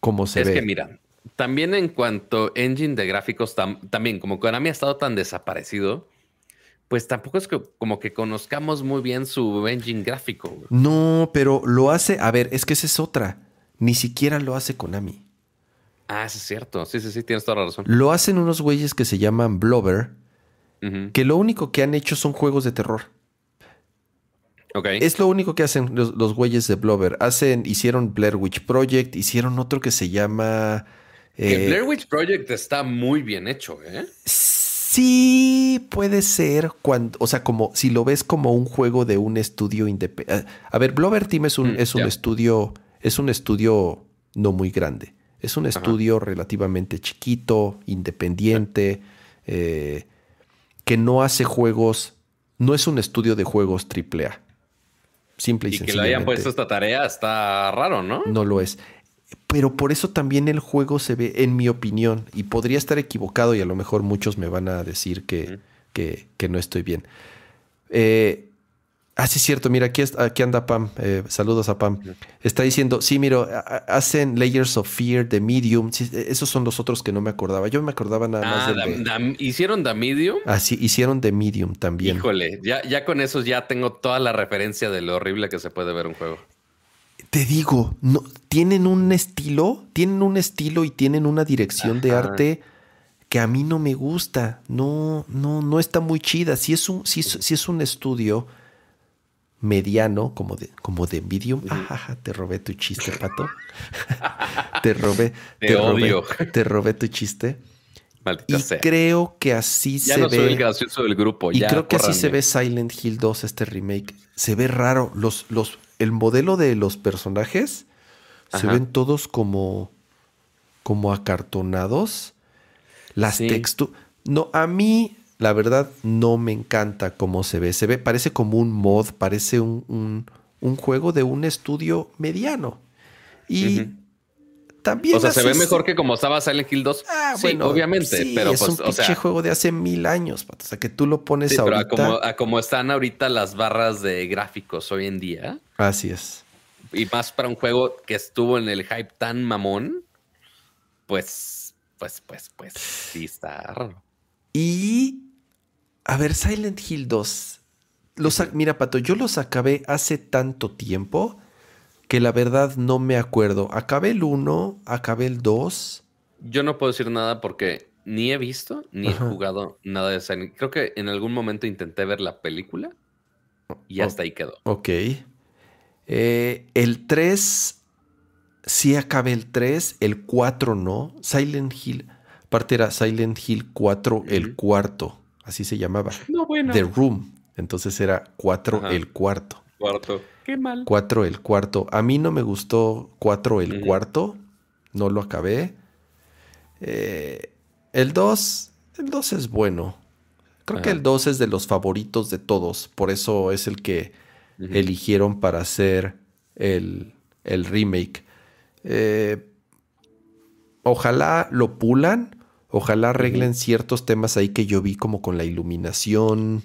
[SPEAKER 1] cómo se ve.
[SPEAKER 2] Es que mira, también en cuanto engine de gráficos, también como Konami ha estado tan desaparecido pues tampoco es que como que conozcamos muy bien su engine gráfico.
[SPEAKER 1] No, pero lo hace, a ver, es que esa es otra. Ni siquiera lo hace Konami.
[SPEAKER 2] Ah, sí es cierto. Sí, sí, sí, tienes toda la razón.
[SPEAKER 1] Lo hacen unos güeyes que se llaman Blover, que lo único que han hecho son juegos de terror.
[SPEAKER 2] Ok.
[SPEAKER 1] Es lo único que hacen los, güeyes de Blover. Hacen, hicieron Blair Witch Project, hicieron otro que se llama...
[SPEAKER 2] Eh, Blair Witch Project está muy bien hecho, ¿eh?
[SPEAKER 1] Sí, puede ser cuando, o sea, como si lo ves como un juego de un estudio independiente. A ver, Blover Team es un, mm, es un estudio, es un estudio no muy grande. Es un estudio relativamente chiquito, independiente, eh, que no hace juegos, no es un estudio de juegos AAA. Simple y, y
[SPEAKER 2] que le hayan puesto esta tarea está raro, ¿no?
[SPEAKER 1] No lo es pero por eso también el juego se ve, en mi opinión, y podría estar equivocado y a lo mejor muchos me van a decir que, que, no estoy bien. Eh, ah, sí, es cierto, mira, aquí, aquí anda Pam, eh, saludos a Pam. Está diciendo, sí, miro, hacen Layers of Fear, The Medium, esos son los otros que no me acordaba. Yo me acordaba nada más
[SPEAKER 2] ah, de... ¿Hicieron The Medium?
[SPEAKER 1] Ah, sí, hicieron The Medium también.
[SPEAKER 2] Híjole, ya, ya con eso ya tengo toda la referencia de lo horrible que se puede ver un juego
[SPEAKER 1] te digo, no, tienen un estilo, tienen un estilo y tienen una dirección de arte que a mí no me gusta. No, no, no está muy chida. Si es un, si, si es un estudio mediano, como de, como de medium. Ajaja, te robé tu chiste, pato. te robé, te, robé, te robé tu chiste.
[SPEAKER 2] Maldita
[SPEAKER 1] y
[SPEAKER 2] sea.
[SPEAKER 1] creo que así
[SPEAKER 2] Ya
[SPEAKER 1] se
[SPEAKER 2] no
[SPEAKER 1] ve.
[SPEAKER 2] soy el gracioso del grupo.
[SPEAKER 1] y
[SPEAKER 2] ya,
[SPEAKER 1] creo que así se ve Silent Hill 2, este remake. Se ve raro. Los, los, el modelo de los personajes se ven todos como, como acartonados. Las
[SPEAKER 2] Sí.
[SPEAKER 1] texturas. No, a mí, la verdad, no me encanta cómo se ve. Se ve, parece como un mod, parece un, un- un juego de un estudio mediano. Y también.
[SPEAKER 2] O sea, se ve mejor que como estaba Silent Hill 2.
[SPEAKER 1] Ah,
[SPEAKER 2] sí,
[SPEAKER 1] bueno,
[SPEAKER 2] obviamente,
[SPEAKER 1] sí,
[SPEAKER 2] pero
[SPEAKER 1] es
[SPEAKER 2] pues,
[SPEAKER 1] un
[SPEAKER 2] o
[SPEAKER 1] pinche
[SPEAKER 2] sea,
[SPEAKER 1] juego de hace mil años, pato. O sea, que tú lo pones
[SPEAKER 2] sí, pero a
[SPEAKER 1] ahorita.
[SPEAKER 2] como, a como están ahorita las barras de gráficos hoy en día,
[SPEAKER 1] Así es.
[SPEAKER 2] y más para un juego que estuvo en el hype tan mamón, pues, pues, pues, pues, sí está raro.
[SPEAKER 1] Y. A ver, Silent Hill 2. Los, mira, Pato, yo los acabé hace tanto tiempo que la verdad no me acuerdo. Acabé el 1, acabé el 2.
[SPEAKER 2] Yo no puedo decir nada porque ni he visto ni
[SPEAKER 1] Ajá.
[SPEAKER 2] he jugado nada de Silent Creo que en algún momento intenté ver la película y hasta ahí quedó.
[SPEAKER 1] Ok. Eh, el 3, sí acabé el 3, el 4 no. Silent Hill, aparte era Silent Hill 4, el cuarto, así se llamaba.
[SPEAKER 2] No, bueno.
[SPEAKER 1] The Room. Entonces era 4,
[SPEAKER 2] Ajá.
[SPEAKER 1] el cuarto.
[SPEAKER 2] Cuarto. Qué mal.
[SPEAKER 1] 4 el cuarto. A mí no me gustó 4 el
[SPEAKER 2] Ujú.
[SPEAKER 1] cuarto. No lo acabé. Eh, el 2. El 2 es bueno. Creo que
[SPEAKER 2] Ajá.
[SPEAKER 1] el 2 es de los favoritos de todos. Por eso es el que
[SPEAKER 2] Ujú.
[SPEAKER 1] eligieron para hacer el, el remake. Eh, ojalá lo pulan. Ojalá arreglen ciertos temas ahí que yo vi como con la iluminación,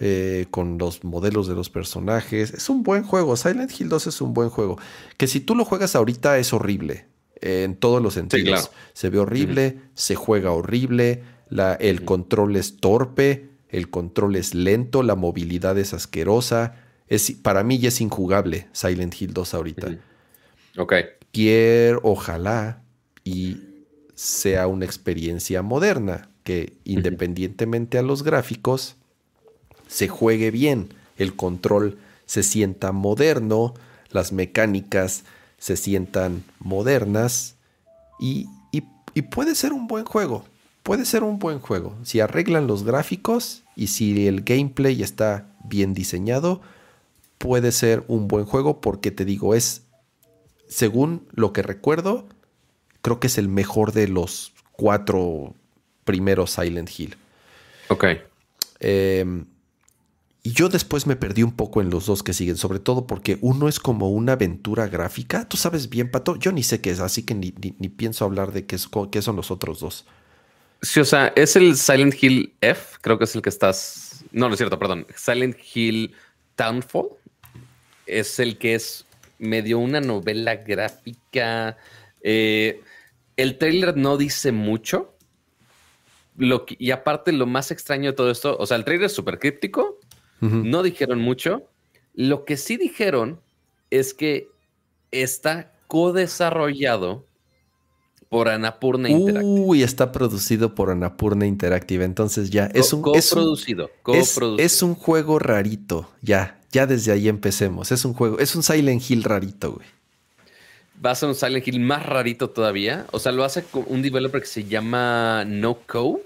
[SPEAKER 1] eh, con los modelos de los personajes. Es un buen juego. Silent Hill 2 es un buen juego. Que si tú lo juegas ahorita es horrible. eh, en todos los sentidos.
[SPEAKER 2] claro.
[SPEAKER 1] Se ve horrible, se juega horrible, la- el control es torpe, el control es lento, la movilidad es asquerosa. Es, para mí ya es injugable Silent Hill 2 ahorita.
[SPEAKER 2] Ok.
[SPEAKER 1] Quiero, ojalá, y sea una experiencia moderna, que independientemente a los gráficos, se juegue bien, el control se sienta moderno, las mecánicas se sientan modernas y, y- y puede ser un buen juego. Puede ser un buen juego. Si arreglan los gráficos y si el gameplay está bien diseñado, puede ser un buen juego porque te digo, es, según lo que recuerdo, creo que es el mejor de los cuatro primeros Silent Hill.
[SPEAKER 2] Ok.
[SPEAKER 1] Eh, y yo después me perdí un poco en los dos que siguen, sobre todo porque uno es como una aventura gráfica. Tú sabes bien, Pato, yo ni sé qué es, así que ni, ni- ni pienso hablar de qué, es- qué son los otros dos.
[SPEAKER 2] Sí, o sea, es el Silent Hill F, creo que es el que estás. No, no es cierto, perdón. Silent Hill Townfall es el que es medio una novela gráfica. Eh, el trailer no dice mucho. Lo que- y aparte, lo más extraño de todo esto, o sea, el trailer es súper críptico, no dijeron mucho. Lo que sí dijeron es que está co-desarrollado por Annapurna Interactive.
[SPEAKER 1] Uy, está producido por Annapurna Interactive, entonces ya es un, es-
[SPEAKER 2] coproducido.
[SPEAKER 1] es un juego rarito, ya, ya desde ahí empecemos. Es un juego, es un Silent Hill rarito, güey.
[SPEAKER 2] Va a ser un Silent Hill más rarito todavía. O sea, lo hace con un developer que se llama No Code.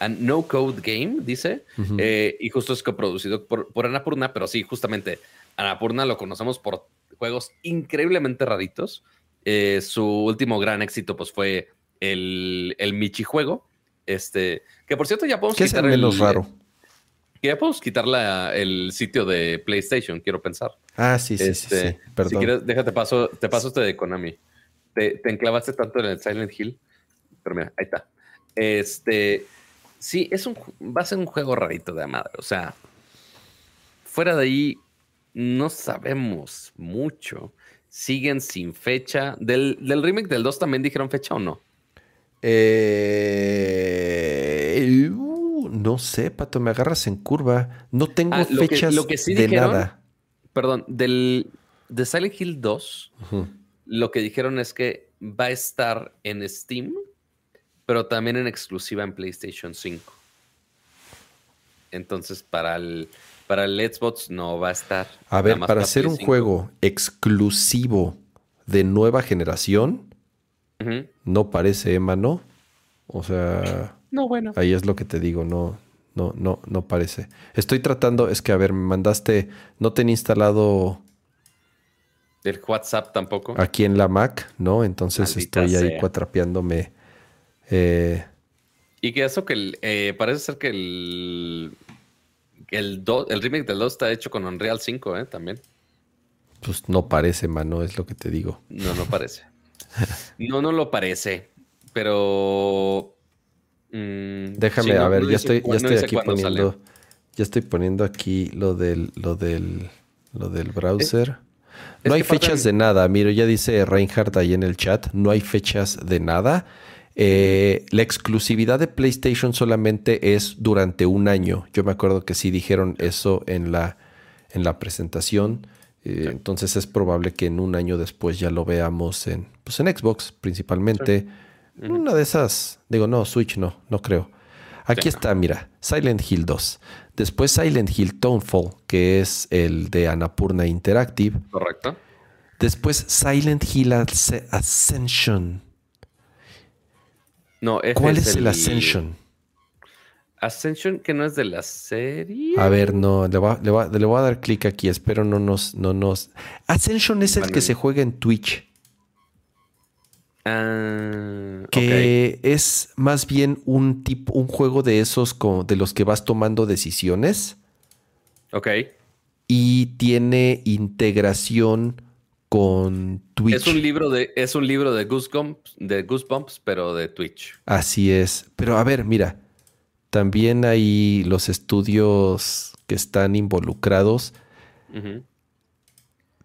[SPEAKER 2] and No Code Game, dice. Eh, y justo es coproducido por, por Annapurna, pero sí, justamente Annapurna lo conocemos por juegos increíblemente raritos. Eh, su último gran éxito, pues, fue el, el Michi juego. Este, que por cierto, ya podemos
[SPEAKER 1] ¿Qué es el menos raro?
[SPEAKER 2] Que ya podemos quitar la- el sitio de PlayStation, quiero pensar.
[SPEAKER 1] Ah, sí, sí, sí,
[SPEAKER 2] Este,
[SPEAKER 1] sí, perdón.
[SPEAKER 2] Si quieres, déjate paso, te paso este de Konami. Te, te enclavaste tanto en el Silent Hill. Pero mira, ahí está. Este, sí, es un, va a ser un juego rarito de madre. O sea, fuera de ahí, no sabemos mucho. Siguen sin fecha. Del, del remake del 2 también dijeron fecha o no.
[SPEAKER 1] Eh, no sé, Pato, me agarras en curva. No tengo
[SPEAKER 2] Ah, lo que-
[SPEAKER 1] fechas
[SPEAKER 2] lo que sí
[SPEAKER 1] de
[SPEAKER 2] dijeron-
[SPEAKER 1] nada.
[SPEAKER 2] Perdón, del de Silent Hill 2,
[SPEAKER 1] Ujú.
[SPEAKER 2] lo que dijeron es que va a estar en Steam, pero también en exclusiva en PlayStation 5. Entonces, para el, para el Xbox no va a estar.
[SPEAKER 1] A ver, para hacer un
[SPEAKER 2] 5.
[SPEAKER 1] juego exclusivo de nueva generación, no parece, Emma, ¿no? O sea,
[SPEAKER 2] No, bueno.
[SPEAKER 1] ahí es lo que te digo, no, no, no, no parece. Estoy tratando, es que a ver, me mandaste, no tenía instalado
[SPEAKER 2] El WhatsApp tampoco.
[SPEAKER 1] aquí en la Mac, ¿no? Entonces
[SPEAKER 2] Maldita
[SPEAKER 1] estoy ahí
[SPEAKER 2] sea.
[SPEAKER 1] cuatrapeándome. Eh,
[SPEAKER 2] Y que eso que el, eh, parece ser que el, el, do- el remake del 2 está hecho con Unreal 5, ¿eh? También.
[SPEAKER 1] pues no parece, mano, es lo que te digo.
[SPEAKER 2] No, no parece. No, no lo parece. Pero. Mm,
[SPEAKER 1] Déjame,
[SPEAKER 2] sí, no-
[SPEAKER 1] a ver,
[SPEAKER 2] no
[SPEAKER 1] ya
[SPEAKER 2] dice
[SPEAKER 1] estoy, ya estoy aquí
[SPEAKER 2] sale.
[SPEAKER 1] poniendo, ya estoy poniendo aquí lo del, lo del, lo del browser. no hay fechas de nada. Mire, ya dice Reinhardt ahí en el chat. No hay fechas de nada. Eh, la exclusividad de PlayStation solamente es durante un año. Yo me acuerdo que sí dijeron eso en la, en la presentación. Eh, Entonces es probable que en un año después ya lo veamos en, pues en Xbox principalmente. Una de esas, digo, no, Switch no, no creo. Aquí
[SPEAKER 2] Sí,
[SPEAKER 1] está, mira, Silent Hill 2. Después Silent Hill Tonefall, que es el de Annapurna Interactive.
[SPEAKER 2] Correcto.
[SPEAKER 1] Después Silent Hill Asce- Ascension.
[SPEAKER 2] No,
[SPEAKER 1] ¿Cuál es el Ascension?
[SPEAKER 2] Ascension, que no es de la serie.
[SPEAKER 1] A ver, no, le voy a, le voy a- le voy a dar clic aquí. Espero no nos, no nos. Ascension es el
[SPEAKER 2] Bueno,
[SPEAKER 1] que se juega en Twitch.
[SPEAKER 2] Ah.
[SPEAKER 1] Que es más bien un tipo, un juego de esos como de los que vas tomando decisiones.
[SPEAKER 2] Ok.
[SPEAKER 1] y tiene integración con Twitch.
[SPEAKER 2] Es un libro de, es un libro de Goosebumps, de Goosebumps, pero de Twitch.
[SPEAKER 1] Así es. Pero a ver, mira, también hay los estudios que están involucrados.
[SPEAKER 2] Ujú.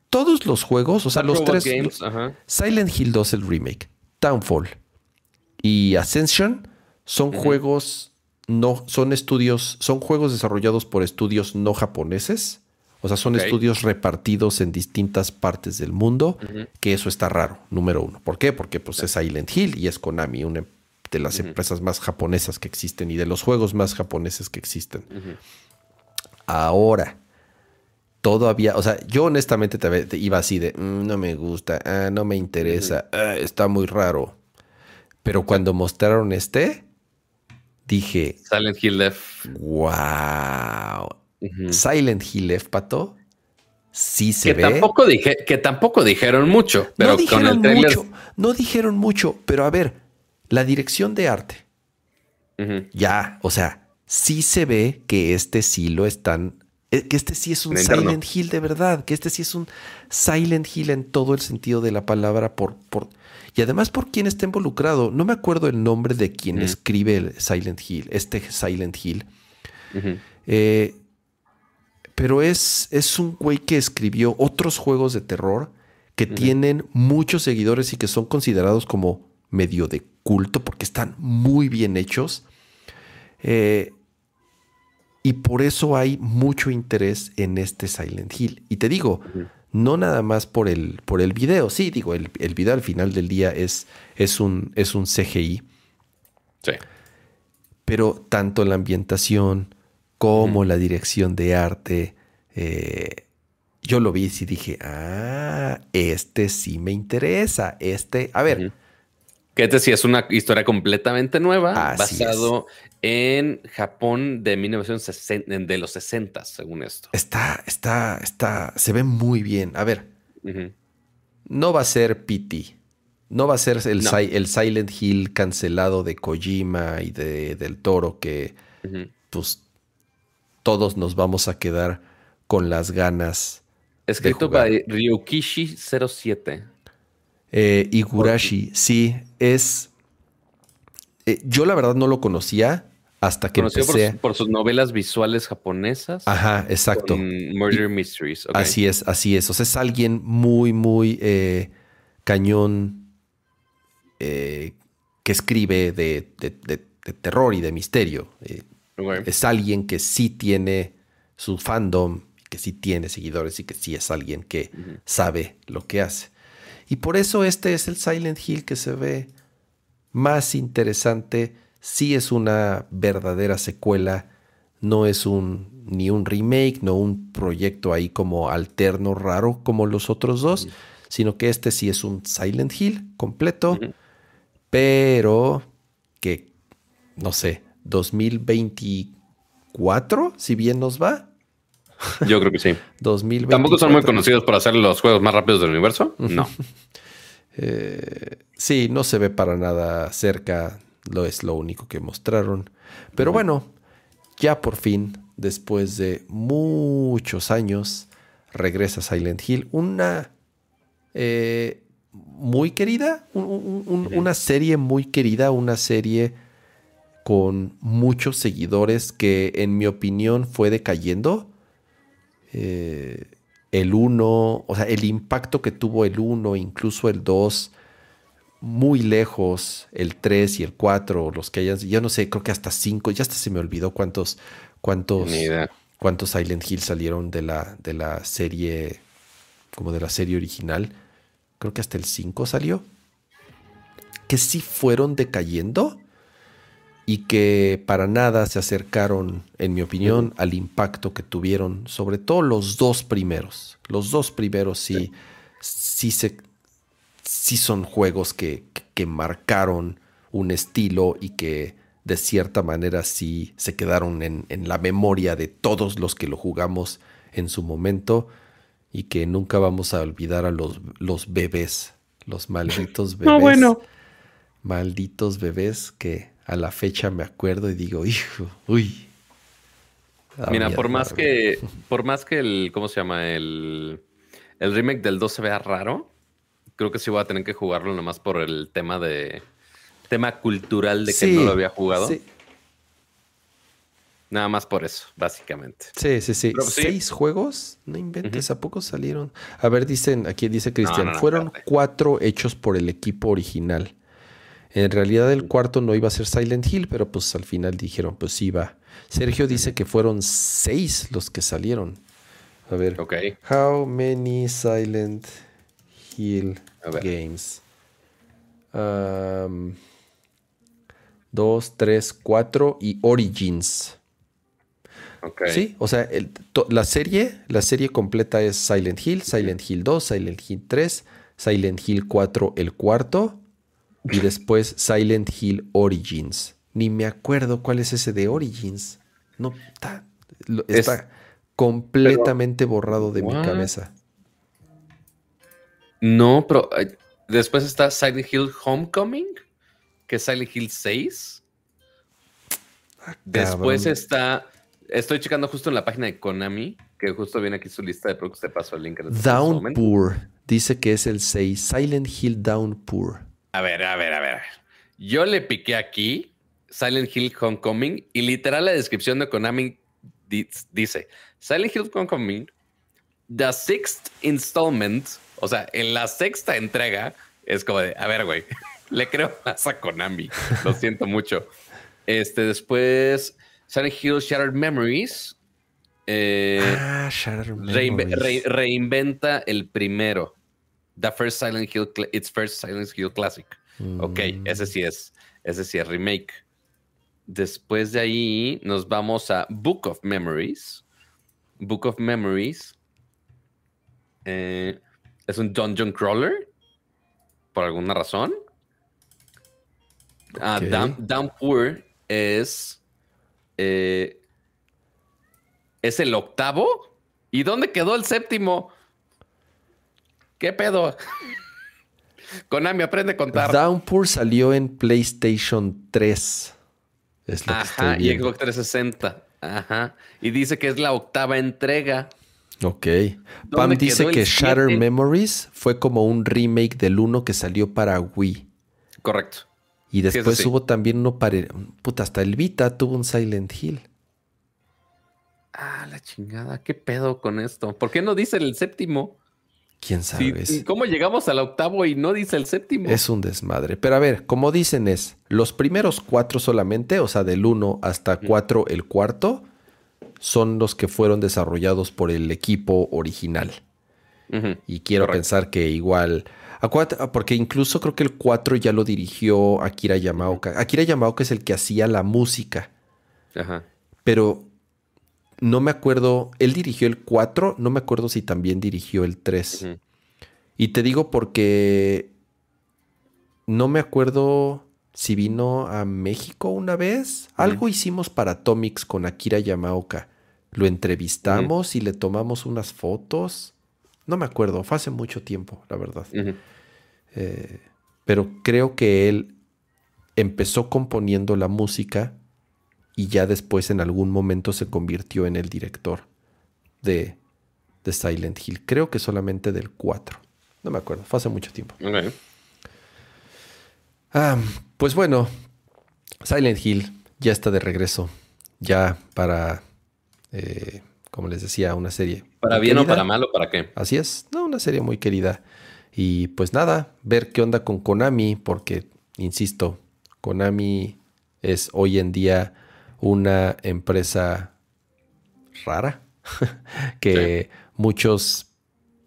[SPEAKER 1] Todos los juegos, o sea, los
[SPEAKER 2] Robot
[SPEAKER 1] tres.
[SPEAKER 2] Games.
[SPEAKER 1] Silent Hill 2, el remake, Downfall y Ascension son juegos no, son estudios, son juegos desarrollados por estudios no japoneses. O sea, son estudios repartidos en distintas partes del mundo, que eso está raro, número uno. ¿Por qué? Porque pues es Silent Hill y es Konami, una de las empresas más japonesas que existen y de los juegos más japoneses que existen. Ahora, todavía, o sea, yo honestamente te, te iba así de, "Mm, no me gusta, ah, no me interesa, ah, está muy raro. Pero cuando mostraron este, dije,
[SPEAKER 2] Silent Hill F.
[SPEAKER 1] wow. Silent Hill F, pato, sí se
[SPEAKER 2] Que
[SPEAKER 1] ve.
[SPEAKER 2] tampoco, dije, que tampoco dijeron mucho, pero
[SPEAKER 1] no
[SPEAKER 2] con
[SPEAKER 1] dijeron
[SPEAKER 2] el trailer.
[SPEAKER 1] mucho, no dijeron mucho, pero a ver, la dirección de arte, ya, o sea, sí se ve que este sí lo están, que este sí es un. Silent Hill de verdad, que este sí es un Silent Hill en todo el sentido de la palabra por, por y además por quién está involucrado. No me acuerdo el nombre de quien escribe el Silent Hill, este Silent Hill. Eh, pero es, es un güey que escribió otros juegos de terror que tienen muchos seguidores y que son considerados como medio de culto porque están muy bien hechos. Eh, y por eso hay mucho interés en este Silent Hill. Y te digo, no nada más por el, por el video. Sí, digo, el, el video al final del día es, es, un, es un CGI
[SPEAKER 2] Sí.
[SPEAKER 1] pero tanto la ambientación como la dirección de arte, eh, yo lo vi y dije, ah, este sí me interesa, este, a ver.
[SPEAKER 2] Que este sí es una historia completamente nueva,
[SPEAKER 1] Así
[SPEAKER 2] basado en Japón de 1960, de los 60, según esto.
[SPEAKER 1] está, está, está, se ve muy bien. A ver, no va a ser PT, no va a ser el,
[SPEAKER 2] No.
[SPEAKER 1] Si- el Silent Hill cancelado de Kojima y de, del Toro que pues todos nos vamos a quedar con las ganas.
[SPEAKER 2] Escrito
[SPEAKER 1] jugar.
[SPEAKER 2] by Ryukishi 07.
[SPEAKER 1] Eh, Igurashi, sí, es. eh, yo la verdad no lo conocía hasta que
[SPEAKER 2] Conocido por,
[SPEAKER 1] empecé.
[SPEAKER 2] su- por sus novelas visuales japonesas.
[SPEAKER 1] Ajá, exacto.
[SPEAKER 2] Murder Mysteries. ok.
[SPEAKER 1] Así es, así es. O sea, es alguien muy, muy eh, cañón eh, que escribe de, de- de- de terror y de misterio. Eh, es alguien que sí tiene su fandom, que sí tiene seguidores y que sí es alguien que sabe lo que hace. Y por eso este es el Silent Hill que se ve más interesante. Sí es una verdadera secuela No es un ni un remake, no un proyecto ahí como alterno raro como los otros dos, sino que este sí es un Silent Hill completo, pero que, no sé, 2024, si bien nos va.
[SPEAKER 2] Yo creo que sí. Tampoco son muy conocidos por hacer los juegos más rápidos del universo. No.
[SPEAKER 1] Eh, sí, no se ve para nada cerca. Lo es lo único que mostraron. Pero bueno, ya por fin, después de muchos años, regresa Silent Hill. Una eh, muy querida, una serie muy querida, una serie con muchos seguidores que en mi opinión fue decayendo. Eh, el 1, o sea, el impacto que tuvo el 1, incluso el 2, muy lejos, el 3 y el 4, los que hayan, yo no sé, creo que hasta 5, ya hasta se me olvidó cuántos, cuántos, cuántos Silent Hill salieron de la, de la serie, como de la serie original. Creo que hasta el 5 salió. Que sí fueron decayendo y que para nada se acercaron, en mi opinión, al impacto que tuvieron, sobre todo los dos primeros. Los dos primeros sí, sí, se, sí son juegos que, que, marcaron un estilo y que de cierta manera sí se quedaron en, en, la memoria de todos los que lo jugamos en su momento y que nunca vamos a olvidar a los, los bebés, los malditos bebés. No, bueno. Malditos bebés que a la fecha me acuerdo y digo, hijo, uy.
[SPEAKER 2] Mira, por más que, por más que el, ¿cómo se llama? El, el remake del 2 se vea raro, creo que sí voy a tener que jugarlo nomás por el tema de, tema cultural de que no lo había jugado. Sí. Nada más por eso, básicamente.
[SPEAKER 1] Sí, sí, sí. ¿Seis juegos? No inventes, ¿a poco salieron? A ver, dicen, aquí dice Cristian, fueron cuatro hechos por el equipo original. En realidad el cuarto no iba a ser Silent Hill, pero pues al final dijeron, pues sí va. Sergio dice que fueron seis los que salieron. A ver.
[SPEAKER 2] Ok.
[SPEAKER 1] How many Silent Hill games? Um, dos, tres, cuatro y Origins. Okay. Sí, o sea, la serie, la serie completa es Silent Hill, Silent Hill 2, Silent Hill 3, Silent Hill 4, el cuarto, y después Silent Hill Origins. Ni me acuerdo cuál es ese de Origins. No, está, está completamente borrado de mi cabeza.
[SPEAKER 2] No, pero después está Silent Hill Homecoming, que es Silent Hill 6. Ah, después está, estoy checando justo en la página de Konami, que justo viene aquí su lista de productos, te paso el link. En
[SPEAKER 1] este Downpour, dice que es el 6, Silent Hill Downpour.
[SPEAKER 2] A ver, a ver, a ver. Yo le piqué aquí Silent Hill Homecoming y literal la descripción de Konami dice Silent Hill Homecoming, the sixth installment, o sea, en la sexta entrega, es como de, a ver, güey, le creo más a Konami, lo siento mucho. Este, después, Silent Hill Shattered Memories. Eh, ah, Shattered Memories. reinventa el primero. The First Silent Hill, It's First Silent Hill Classic. Ok, mm. ese sí es, ese sí es remake. Después de ahí nos vamos a Book of Memories. Book of Memories eh, es un dungeon crawler por alguna razón. Ah, Downpour es eh, es el octavo. ¿Y dónde quedó el séptimo? ¿Qué pedo? Konami aprende a contar.
[SPEAKER 1] Downpour salió en PlayStation 3.
[SPEAKER 2] Es lo Ajá, y Xbox 360. Ajá. Y dice que es la octava entrega.
[SPEAKER 1] Ok. Pam dice que Shatter Memories fue como un remake del uno que salió para Wii.
[SPEAKER 2] Correcto.
[SPEAKER 1] Y después hubo también uno para. Puta, hasta el Vita tuvo un Silent Hill.
[SPEAKER 2] Ah, la chingada. ¿Qué pedo con esto? ¿Por qué no dice el séptimo?
[SPEAKER 1] ¿Quién sabe?
[SPEAKER 2] ¿Cómo llegamos al octavo y no dice el séptimo?
[SPEAKER 1] Es un desmadre. Pero a ver, como dicen es, los primeros cuatro solamente, o sea, del uno hasta cuatro el cuarto, son los que fueron desarrollados por el equipo original. Y quiero pensar que igual... Porque incluso creo que el 4 ya lo dirigió Akira Yamaoka. Akira Yamaoka es el que hacía la música. Ajá. Pero no me acuerdo, él dirigió el 4, no me acuerdo si también dirigió el 3.
[SPEAKER 2] Ujú.
[SPEAKER 1] Y te digo porque no me acuerdo si vino a México una vez. Algo hicimos para Atomics con Akira Yamaoka. Lo entrevistamos y le tomamos unas fotos. No me acuerdo, fue hace mucho tiempo, la verdad. Eh, pero creo que él empezó componiendo la música y ya después en algún momento se convirtió en el director de, de Silent Hill. Creo que solamente del 4. No me acuerdo, fue hace mucho tiempo. Ah, pues bueno, Silent Hill ya está de regreso. Ya para, eh, como les decía, una serie.
[SPEAKER 2] ¿Para bien o para mal o para qué?
[SPEAKER 1] Así es, no, una serie muy querida. Y pues nada, ver qué onda con Konami, porque, insisto, Konami es hoy en día una empresa rara, que muchos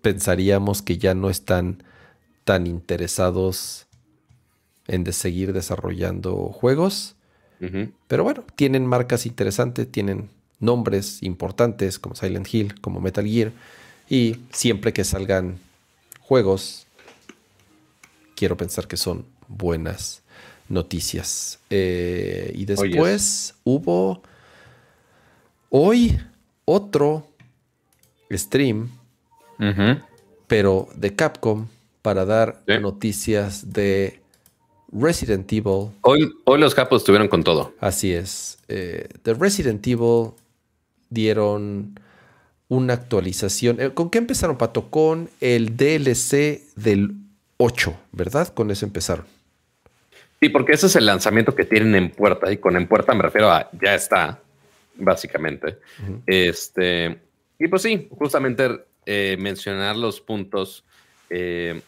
[SPEAKER 1] pensaríamos que ya no están tan interesados en de seguir desarrollando juegos. Pero bueno, tienen marcas interesantes, tienen nombres importantes como Silent Hill, como Metal Gear. Y siempre que salgan juegos, quiero pensar que son buenas noticias. Eh, y
[SPEAKER 2] Oh,
[SPEAKER 1] después hubo hoy otro stream, pero de Capcom, para dar
[SPEAKER 2] Sí.
[SPEAKER 1] noticias de Resident Evil
[SPEAKER 2] Hoy, hoy los capos estuvieron con todo.
[SPEAKER 1] Así es. Eh, de Resident Evil dieron una actualización. Eh, ¿Con qué empezaron, Pato? Con el DLC del 8, ¿verdad? Con eso empezaron.
[SPEAKER 2] Sí, porque ese es el lanzamiento que tienen en puerta y con en puerta me refiero a ya está, básicamente. Este, y pues sí, justamente eh, mencionar los puntos eh,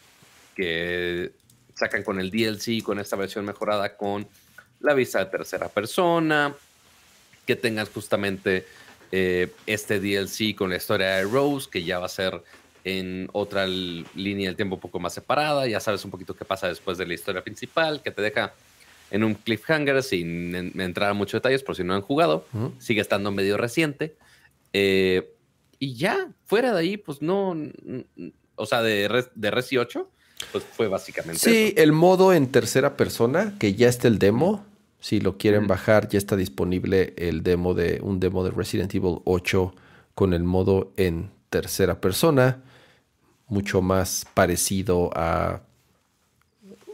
[SPEAKER 2] que sacan con el DLC, con esta versión mejorada, con la vista de tercera persona, que tengas justamente eh, este DLC con la historia de Rose, que ya va a ser en otra línea del tiempo un poco más separada, ya sabes un poquito qué pasa después de la historia principal, que te deja en un cliffhanger sin en- entrar a muchos detalles por si no han jugado, sigue estando medio reciente. Eh, y ya, fuera de ahí, pues no, o sea, de, de Resi 8, pues fue básicamente
[SPEAKER 1] Sí,
[SPEAKER 2] eso.
[SPEAKER 1] el modo en tercera persona, que ya está el demo. Si lo quieren bajar, ya está disponible el demo de un demo de Resident Evil 8 con el modo en tercera persona, mucho más parecido a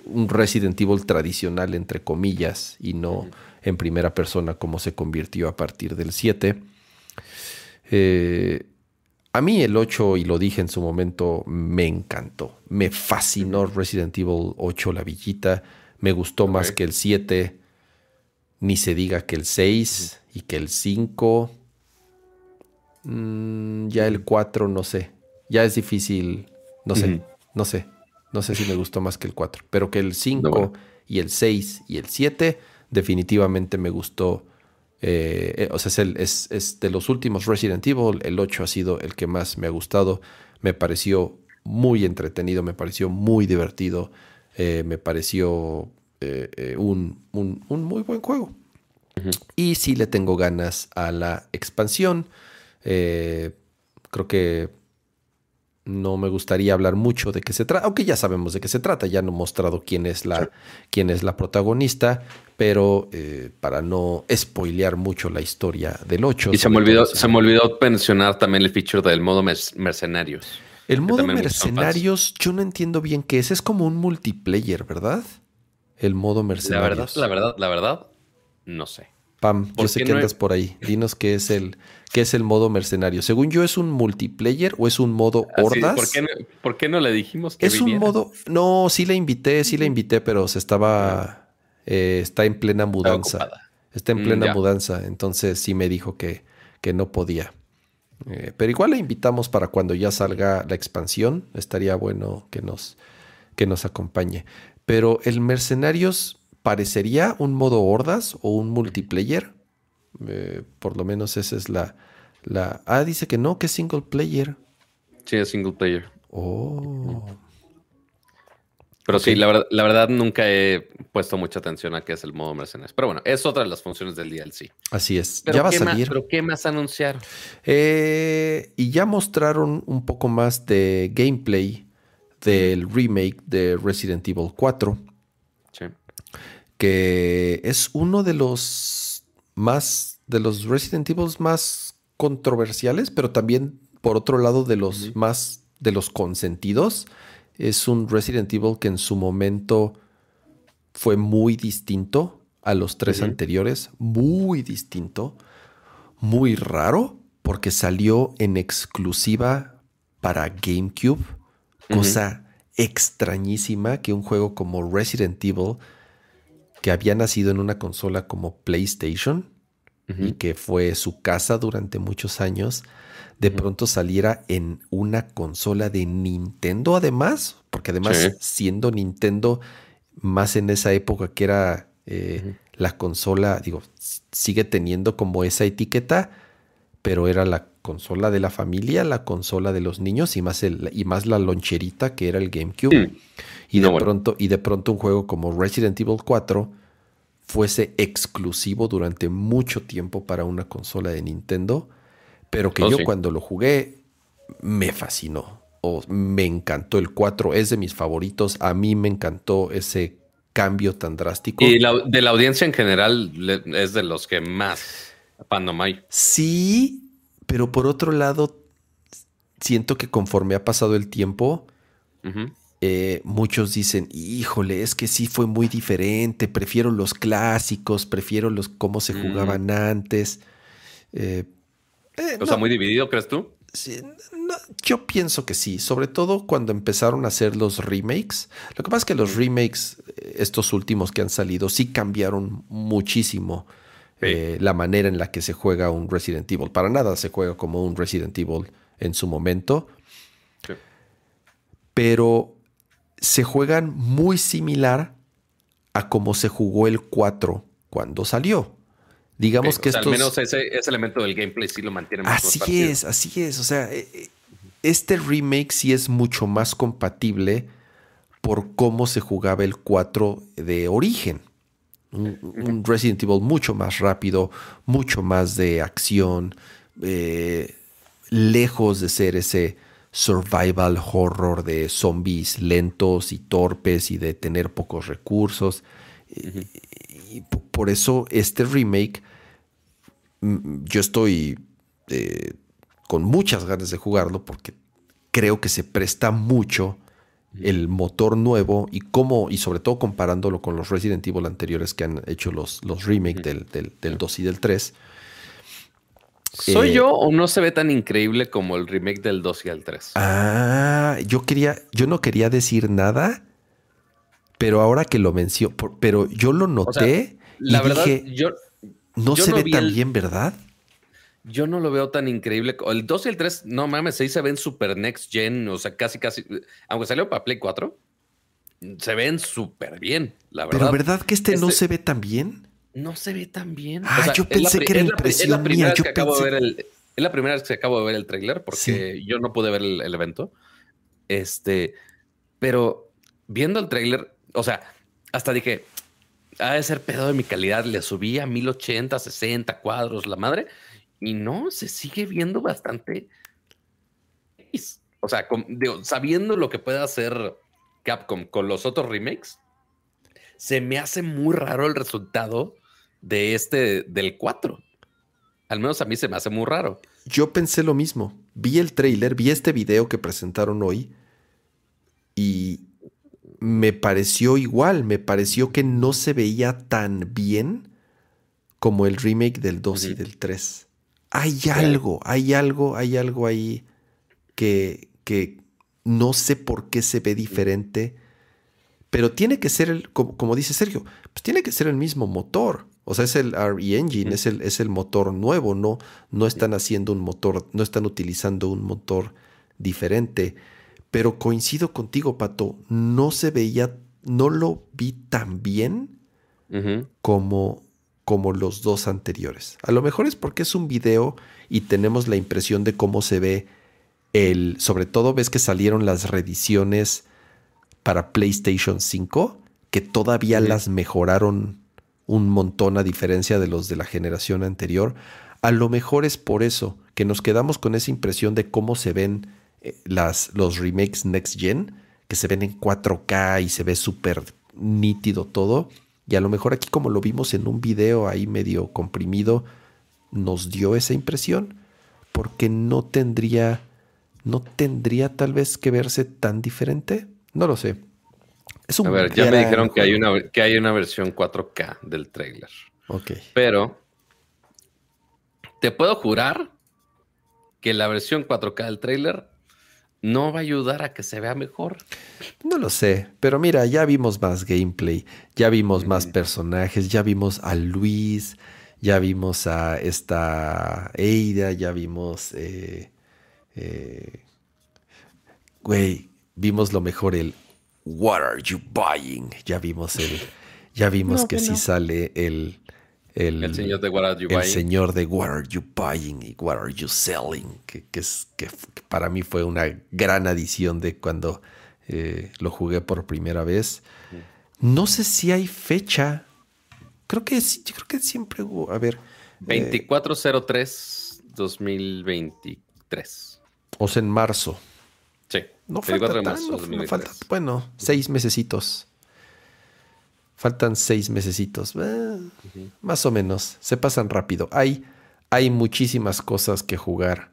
[SPEAKER 1] un Resident Evil tradicional entre comillas y no en primera persona como se convirtió a partir del 7. Eh, a mí el 8, y lo dije en su momento, me encantó. Me fascinó Resident Evil 8, la villita. Me gustó más que el 7. Ni se diga que el 6 y que el 5. Mm, ya el 4, no sé. Ya es difícil. No sé, no sé. No sé si me gustó más que el 4. Pero que el 5
[SPEAKER 2] bueno.
[SPEAKER 1] y el 6 y el 7 definitivamente me gustó. Eh, eh, o sea, es, el- es- es de los últimos Resident Evil, el 8 ha sido el que más me ha gustado. Me pareció muy entretenido, me pareció muy divertido, eh, me pareció eh, un, un- un muy buen juego. Y sí le tengo ganas a la expansión. Eh, creo que no me gustaría hablar mucho de qué se trata, aunque ya sabemos de qué se trata, ya no he mostrado quién es la, quién es la protagonista, pero eh, para no spoilear mucho la historia del 8.
[SPEAKER 2] Y se me, olvidó, se me olvidó mencionar también el feature del modo mercenarios.
[SPEAKER 1] El modo mercenarios, yo no entiendo bien qué es, es como un multiplayer, ¿verdad? El modo
[SPEAKER 2] La
[SPEAKER 1] mercenarios.
[SPEAKER 2] verdad, la verdad, la verdad, no sé.
[SPEAKER 1] Pam, yo
[SPEAKER 2] ¿Por
[SPEAKER 1] sé que
[SPEAKER 2] no
[SPEAKER 1] andas por ahí. Dinos qué es el qué es el modo mercenario. Según yo, ¿es un multiplayer o es un modo
[SPEAKER 2] Así,
[SPEAKER 1] hordas?
[SPEAKER 2] ¿por, qué no, por qué no le dijimos que
[SPEAKER 1] Es un modo. No, sí la invité, sí la invité, pero se estaba. eh, está en plena mudanza. Está en
[SPEAKER 2] Mm,
[SPEAKER 1] plena mudanza. Entonces sí me dijo que, que no podía. Eh, pero igual la invitamos para cuando ya salga la expansión. Estaría bueno que nos, que nos acompañe. Pero el Mercenarios parecería un modo hordas o un multiplayer. Eh, por lo menos esa es la, la. Ah, dice que no, que es single player.
[SPEAKER 2] Sí, es single player.
[SPEAKER 1] Oh.
[SPEAKER 2] Pero sí, la verdad, la verdad nunca he puesto mucha atención a qué es el modo mercenarios. Pero bueno, es otra de las funciones del DLC.
[SPEAKER 1] Así es.
[SPEAKER 2] Pero
[SPEAKER 1] ya va a
[SPEAKER 2] ¿qué más-
[SPEAKER 1] salir.
[SPEAKER 2] ¿Pero qué más anunciaron?
[SPEAKER 1] Eh, y ya mostraron un poco más de gameplay del remake de Resident Evil 4,
[SPEAKER 2] Sí.
[SPEAKER 1] Que es uno de los más de los Resident Evil más controversiales, pero también por otro lado de los más de los consentidos. Es un Resident Evil que en su momento fue muy distinto a los tres anteriores, muy distinto, muy raro, porque salió en exclusiva para GameCube, cosa extrañísima que un juego como Resident Evil, que había nacido en una consola como PlayStation y que fue su casa durante muchos años, de pronto saliera en una consola de Nintendo además, porque además
[SPEAKER 2] Sí.
[SPEAKER 1] siendo Nintendo más en esa época que era eh, la consola, digo, sigue teniendo como esa etiqueta, pero era la consola de la familia, la consola de los niños y más, el, y más la loncherita que era el GameCube.
[SPEAKER 2] Mm.
[SPEAKER 1] Y, de
[SPEAKER 2] No, bueno.
[SPEAKER 1] pronto, y de pronto un juego como Resident Evil 4 fuese exclusivo durante mucho tiempo para una consola de Nintendo, pero que
[SPEAKER 2] Oh,
[SPEAKER 1] yo
[SPEAKER 2] sí.
[SPEAKER 1] cuando lo jugué me fascinó. O me encantó el 4, es de mis favoritos. A mí me encantó ese cambio tan drástico.
[SPEAKER 2] Y la- de la audiencia en general le- es de los que más fandom hay.
[SPEAKER 1] Sí, pero por otro lado, siento que conforme ha pasado el tiempo,
[SPEAKER 2] Ujú.
[SPEAKER 1] Eh, muchos dicen, híjole, es que sí fue muy diferente, prefiero los clásicos, prefiero los cómo se
[SPEAKER 2] Mm.
[SPEAKER 1] jugaban antes. Eh, eh,
[SPEAKER 2] O sea, muy dividido, ¿crees tú?
[SPEAKER 1] sí, no, yo pienso que sí, sobre todo cuando empezaron a hacer los remakes. Lo que pasa es que los remakes, eh, estos últimos que han salido, sí cambiaron muchísimo
[SPEAKER 2] Sí.
[SPEAKER 1] la manera en la que se juega un Resident Evil. Para nada se juega como un Resident Evil en su momento,
[SPEAKER 2] Sí.
[SPEAKER 1] pero se juegan muy similar a como se jugó el 4 cuando salió. Digamos que
[SPEAKER 2] o sea,
[SPEAKER 1] estos...
[SPEAKER 2] al menos ese, ese elemento del gameplay sí lo mantiene más
[SPEAKER 1] Así es, así es. O sea, eh, eh, este remake sí es mucho más compatible por cómo se jugaba el 4 de origen. Un, un Resident Evil mucho más rápido, mucho más de acción, eh, lejos de ser ese survival horror de zombies lentos y torpes y de tener pocos recursos. Y por eso este remake yo estoy eh, con muchas ganas de jugarlo porque creo que se presta mucho el motor nuevo y cómo, y sobre todo comparándolo con los Resident Evil anteriores que han hecho los, los remakes del, del, del 2 y del 3.
[SPEAKER 2] ¿Soy
[SPEAKER 1] Eh,
[SPEAKER 2] yo o no se ve tan increíble como el remake del 2 y el 3?
[SPEAKER 1] Ah, yo quería, yo no quería decir nada, pero ahora que lo menciono, pero yo lo noté
[SPEAKER 2] La
[SPEAKER 1] y
[SPEAKER 2] verdad,
[SPEAKER 1] dije,
[SPEAKER 2] yo,
[SPEAKER 1] no
[SPEAKER 2] yo
[SPEAKER 1] se
[SPEAKER 2] no
[SPEAKER 1] ve tan
[SPEAKER 2] el-
[SPEAKER 1] bien, ¿verdad?
[SPEAKER 2] yo no lo veo tan increíble. El 2 y el 3, no mames, ahí se ven super next gen, o sea, casi, casi. Aunque salió para Play 4, se ven súper bien, la verdad.
[SPEAKER 1] Pero ¿verdad que este, no
[SPEAKER 2] Este-
[SPEAKER 1] se ve tan bien?
[SPEAKER 2] No se ve tan bien.
[SPEAKER 1] Ah, yo
[SPEAKER 2] es la
[SPEAKER 1] pensé que era
[SPEAKER 2] es la pri- Es
[SPEAKER 1] impresión
[SPEAKER 2] la primera
[SPEAKER 1] mía,
[SPEAKER 2] vez
[SPEAKER 1] yo
[SPEAKER 2] que acabo de
[SPEAKER 1] pensé-
[SPEAKER 2] ver el. Es la primera vez que acabo de ver el tráiler porque yo no pude ver el, el evento. Este, pero viendo el tráiler, o sea, hasta dije, ha de ser pedo de mi calidad. Le subí a 1080, 60 cuadros, la madre, y no, se sigue viendo bastante. O sea, con- digo, sabiendo lo que puede hacer Capcom con los otros remakes, se me hace muy raro el resultado de este del 4. Al menos a mí se me hace muy raro.
[SPEAKER 1] Yo pensé lo mismo. Vi el trailer, vi este video que presentaron hoy y me pareció igual. Me pareció que no se veía tan bien como el remake del 2 y del 3. Hay algo, hay algo, hay algo ahí que, que no sé por qué se ve diferente, pero tiene que ser, el, como, como dice Sergio, pues tiene que ser el mismo motor. O sea, es el RE Engine, es, el, es el motor nuevo, no, no están haciendo un motor, no están utilizando un motor diferente. Pero coincido contigo, Pato, no se veía, no lo vi tan bien como, como los dos anteriores. A lo mejor es porque es un video y tenemos la impresión de cómo se ve el, sobre todo ves que salieron las reediciones para PlayStation 5, que todavía las mejoraron un montón a diferencia de los de la generación anterior. A lo mejor es por eso que nos quedamos con esa impresión de cómo se ven eh, las, los remakes Next Gen, que se ven en 4K y se ve súper nítido todo. Y a lo mejor aquí como lo vimos en un video ahí medio comprimido, nos dio esa impresión, porque no tendría, no tendría tal vez que verse tan diferente. No lo sé.
[SPEAKER 2] A ver, ya me dijeron que hay, una, que hay una versión 4K del trailer.
[SPEAKER 1] Ok.
[SPEAKER 2] Pero te puedo jurar que la versión 4K del trailer no va a ayudar a que se vea mejor.
[SPEAKER 1] No lo sé, pero mira, ya vimos más gameplay, ya vimos más personajes, ya vimos a Luis, ya vimos a esta Eida, ya vimos... Eh, eh, güey, vimos lo mejor el What are you buying? Ya vimos el... Ya vimos que sí sale el...
[SPEAKER 2] El, señor de What Are You Buying.
[SPEAKER 1] El señor de What Are You Buying y What Are You Selling, que, es, que, para mí fue una gran adición de cuando eh, lo jugué por primera vez. No sé si hay fecha Creo que sí, yo creo que siempre hubo. A ver.
[SPEAKER 2] 2403-2023.
[SPEAKER 1] o sea, en marzo. No falta, marzo, bueno, seis mesecitos. Faltan seis mesecitos. Eh, más o menos. Se pasan rápido. Hay, hay muchísimas cosas que jugar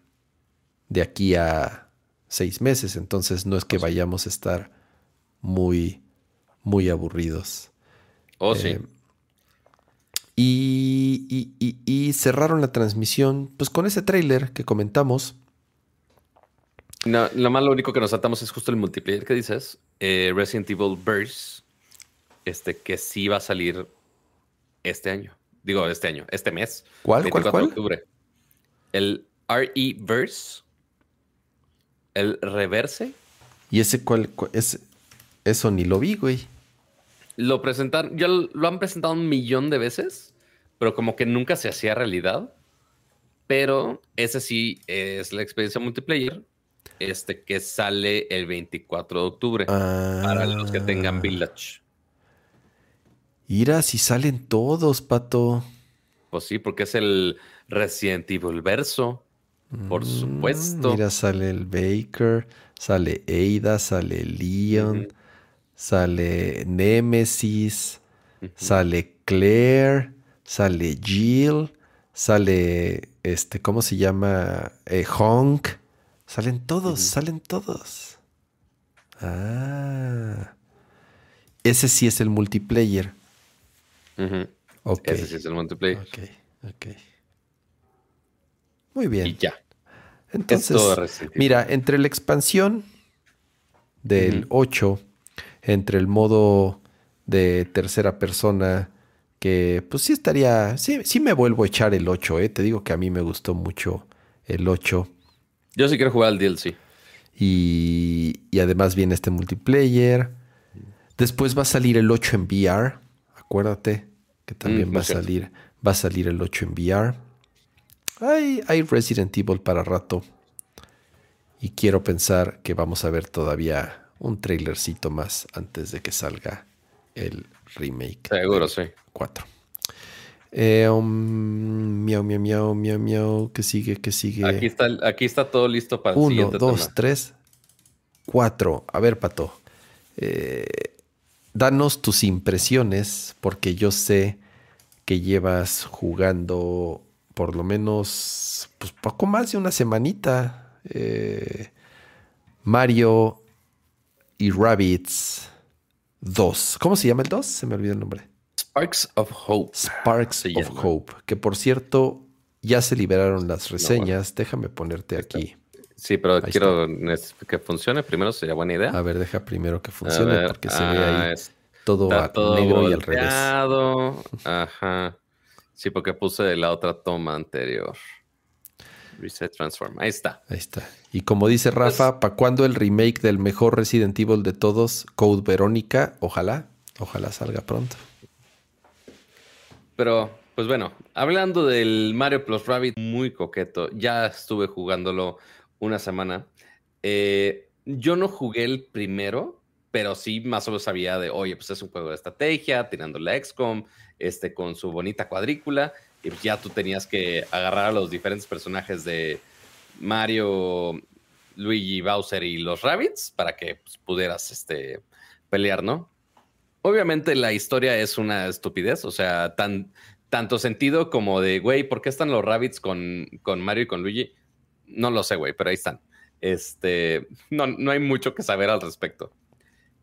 [SPEAKER 1] de aquí a seis meses. Entonces no es que vayamos a estar muy, muy aburridos.
[SPEAKER 2] Oh, sí. Eh,
[SPEAKER 1] y, cerraron la transmisión pues con ese trailer que comentamos.
[SPEAKER 2] No, lo más lo único que nos saltamos es justo el multiplayer que dices. Eh, Resident Evil Verse, este que sí va a salir este año. Digo, este año, este mes.
[SPEAKER 1] ¿Cuál? ¿Cuál? cuál? octubre.
[SPEAKER 2] El RE Verse. El reverse.
[SPEAKER 1] ¿Y ese cuál? es, eso ni lo vi, güey
[SPEAKER 2] lo presentaron, ya lo han presentado un millón de veces, pero como que nunca se hacía realidad. Pero ese sí es la experiencia multiplayer, este que sale el 24 de octubre para los que tengan ah. Village.
[SPEAKER 1] Ira, si salen todos, pato.
[SPEAKER 2] Pues sí, porque es el Resident Evil verso, por mm, supuesto.
[SPEAKER 1] Mira, sale el Baker, sale Ada, sale Leon sale Nemesis, sale Claire, sale Jill, sale este, ¿cómo se llama? Eh, Honk. Salen todos, salen todos. Ah. Ese sí es el multiplayer.
[SPEAKER 2] Ese sí es el multiplayer.
[SPEAKER 1] Ok, ok. Muy bien.
[SPEAKER 2] Y ya.
[SPEAKER 1] Entonces, mira, entre la expansión del 8 entre el modo de tercera persona, que pues sí estaría, sí, sí me vuelvo a echar el 8, ¿eh? te digo que a mí me gustó mucho el 8.
[SPEAKER 2] Yo sí quiero jugar al DLC.
[SPEAKER 1] Y, y además viene este multiplayer. Después va a salir el 8 en VR, acuérdate que también mm, va a salir, va a salir el 8 en VR. Hay, hay Resident Evil para rato. Y quiero pensar que vamos a ver todavía un trailercito más antes de que salga el remake.
[SPEAKER 2] Seguro, sí.
[SPEAKER 1] 4. Eh, um, miau, miau, miau, miau, miau. ¿Qué sigue? ¿Qué sigue?
[SPEAKER 2] Aquí está, aquí está todo listo para
[SPEAKER 1] el Uno, siguiente dos, tres, cuatro. A ver, Pato. Eh, danos tus impresiones, porque yo sé que llevas jugando por lo menos pues, poco más de una semanita. Eh, Mario y Rabbits 2. ¿Cómo se llama el 2? Se me olvidó el nombre.
[SPEAKER 2] Sparks of Hope.
[SPEAKER 1] Sparks of Hope. Que por cierto, ya se liberaron las reseñas. Déjame ponerte aquí.
[SPEAKER 2] Sí, pero quiero que funcione. Primero sería buena idea.
[SPEAKER 1] A ver, deja primero que funcione porque se ve ahí ah, todo, negro y al revés.
[SPEAKER 2] Ajá. Sí, porque puse la otra toma anterior. Reset Transform. Ahí está.
[SPEAKER 1] Ahí está. Y como dice pues Rafa, ¿para cuándo el remake del mejor Resident Evil de todos, Code Verónica? Ojalá, ojalá salga pronto.
[SPEAKER 2] Pero, pues bueno, hablando del Mario Plus Rabbit, muy coqueto. Ya estuve jugándolo una semana. Eh, yo no jugué el primero, pero sí más o menos sabía de, oye, pues es un juego de estrategia, tirando la XCOM, este, con su bonita cuadrícula, y pues ya tú tenías que agarrar a los diferentes personajes de Mario, Luigi, Bowser y los Rabbits para que pues, pudieras este, pelear, ¿no? Obviamente la historia es una estupidez, o sea, tan, tanto sentido como de, güey, ¿por qué están los Rabbits con, con Mario y con Luigi? No lo sé, güey, pero ahí están. Este, no, no hay mucho que saber al respecto.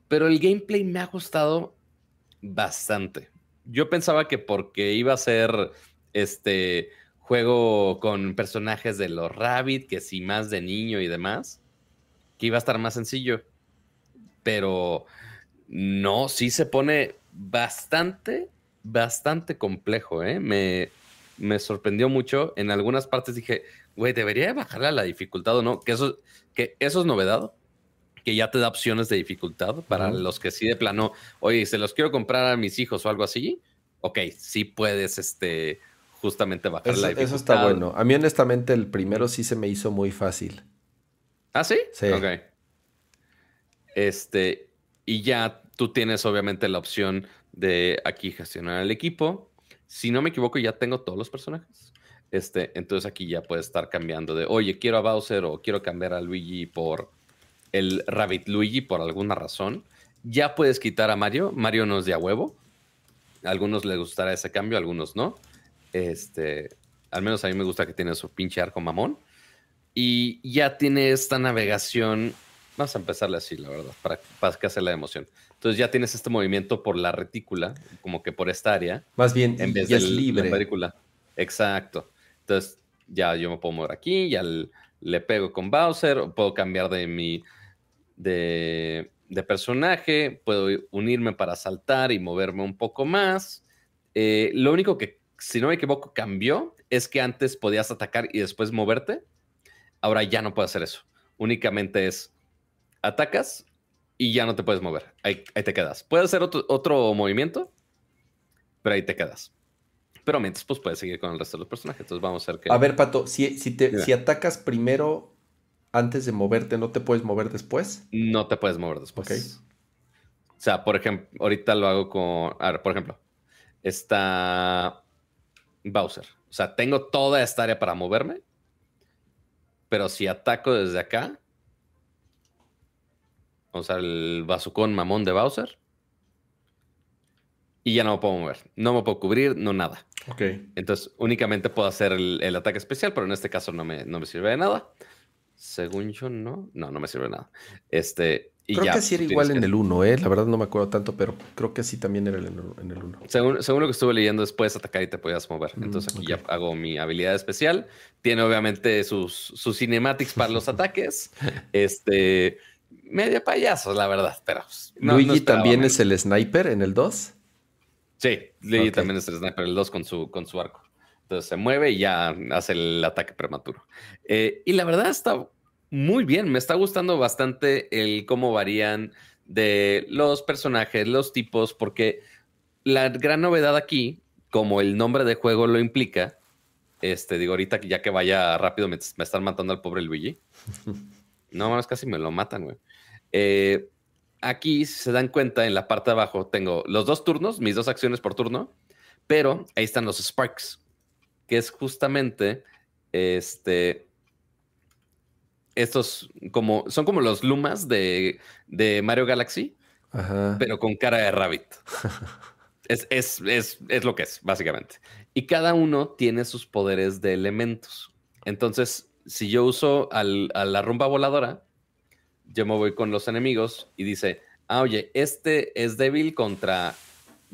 [SPEAKER 2] Pero el gameplay me ha gustado bastante. Yo pensaba que porque iba a ser este juego con personajes de los Rabbit, que sí más de niño y demás, que iba a estar más sencillo. Pero no, sí se pone bastante, bastante complejo, ¿eh? Me, me sorprendió mucho. En algunas partes dije, güey, debería bajarle a la dificultad o no, que eso, que eso es novedad, que ya te da opciones de dificultad para los que sí de plano, oye, se los quiero comprar a mis hijos o algo así, ok, sí puedes, este, justamente bajar la dificultad.
[SPEAKER 1] Eso está bueno. A mí honestamente el primero sí se me hizo muy fácil.
[SPEAKER 2] ¿Ah, sí?
[SPEAKER 1] Sí.
[SPEAKER 2] Ok. Este, y ya tú tienes obviamente la opción de aquí gestionar el equipo. Si no me equivoco, ya tengo todos los personajes. Este, entonces aquí ya puedes estar cambiando de, oye, quiero a Bowser o quiero cambiar a Luigi por el Rabbit Luigi por alguna razón. Ya puedes quitar a Mario. Mario no es de a huevo. A algunos les gustará ese cambio, a algunos no. Este, al menos a mí me gusta que tiene su pinche arco mamón. Y ya tiene esta navegación. Vamos a empezarle así, la verdad, para, para que hace la emoción. Entonces ya tienes este movimiento por la retícula, como que por esta área.
[SPEAKER 1] Más bien,
[SPEAKER 2] en vez
[SPEAKER 1] de libre.
[SPEAKER 2] la cuadrícula. Exacto. Entonces ya yo me puedo mover aquí, ya le pego con Bowser, puedo cambiar de mi de, de, personaje, puedo unirme para saltar y moverme un poco más. Eh, lo único que, si no me equivoco, cambió es que antes podías atacar y después moverte. Ahora ya no puedo hacer eso. Únicamente es atacas y ya no te puedes mover. Ahí, ahí te quedas. Puedes hacer otro, otro, movimiento, pero ahí te quedas. Pero mientras, pues puedes seguir con el resto de los personajes. Entonces vamos a ver qué.
[SPEAKER 1] A ver, Pato, si, si, te, si atacas primero antes de moverte, ¿no te puedes mover después?
[SPEAKER 2] No te puedes mover después.
[SPEAKER 1] Okay.
[SPEAKER 2] O sea, por ejemplo, ahorita lo hago con. A ver, por ejemplo, está Bowser. O sea, tengo toda esta área para moverme. Pero si ataco desde acá, o sea, el bazucón mamón de Bowser, y ya no me puedo mover. No me puedo cubrir, no nada.
[SPEAKER 1] Ok.
[SPEAKER 2] Entonces, únicamente puedo hacer el, el ataque especial, pero en este caso no me, no me sirve de nada. Según yo, no. No, no me sirve de nada. Este. Y
[SPEAKER 1] creo
[SPEAKER 2] ya,
[SPEAKER 1] que sí era igual en que... el 1, ¿eh? La verdad no me acuerdo tanto, pero creo que sí también era en el 1.
[SPEAKER 2] Según, según, lo que estuve leyendo, después atacar y te podías mover. Entonces aquí mm, okay. ya hago mi habilidad especial. Tiene obviamente sus, sus cinematics para los ataques. este. Media payasos, la verdad, pero. pues,
[SPEAKER 1] No, Luigi no también es el sniper en el 2.
[SPEAKER 2] Sí, Luigi okay. también es el sniper, el 2 con su, con su arco. Entonces se mueve y ya hace el ataque prematuro. Eh, y la verdad está muy bien, me está gustando bastante el cómo varían de los personajes, los tipos, porque la gran novedad aquí, como el nombre de juego lo implica, este, digo, ahorita ya que vaya rápido, me, me están matando al pobre Luigi. No, más casi me lo matan, güey. Eh, aquí, si se dan cuenta, en la parte de abajo tengo los dos turnos, mis dos acciones por turno, pero ahí están los Sparks, que es justamente este. Estos como son como los Lumas de, de Mario Galaxy,
[SPEAKER 1] Ajá.
[SPEAKER 2] pero con cara de rabbit. es, es, es, es lo que es, básicamente. Y cada uno tiene sus poderes de elementos. Entonces, si yo uso al, a la rumba voladora, yo me voy con los enemigos y dice, ah, oye, este es débil contra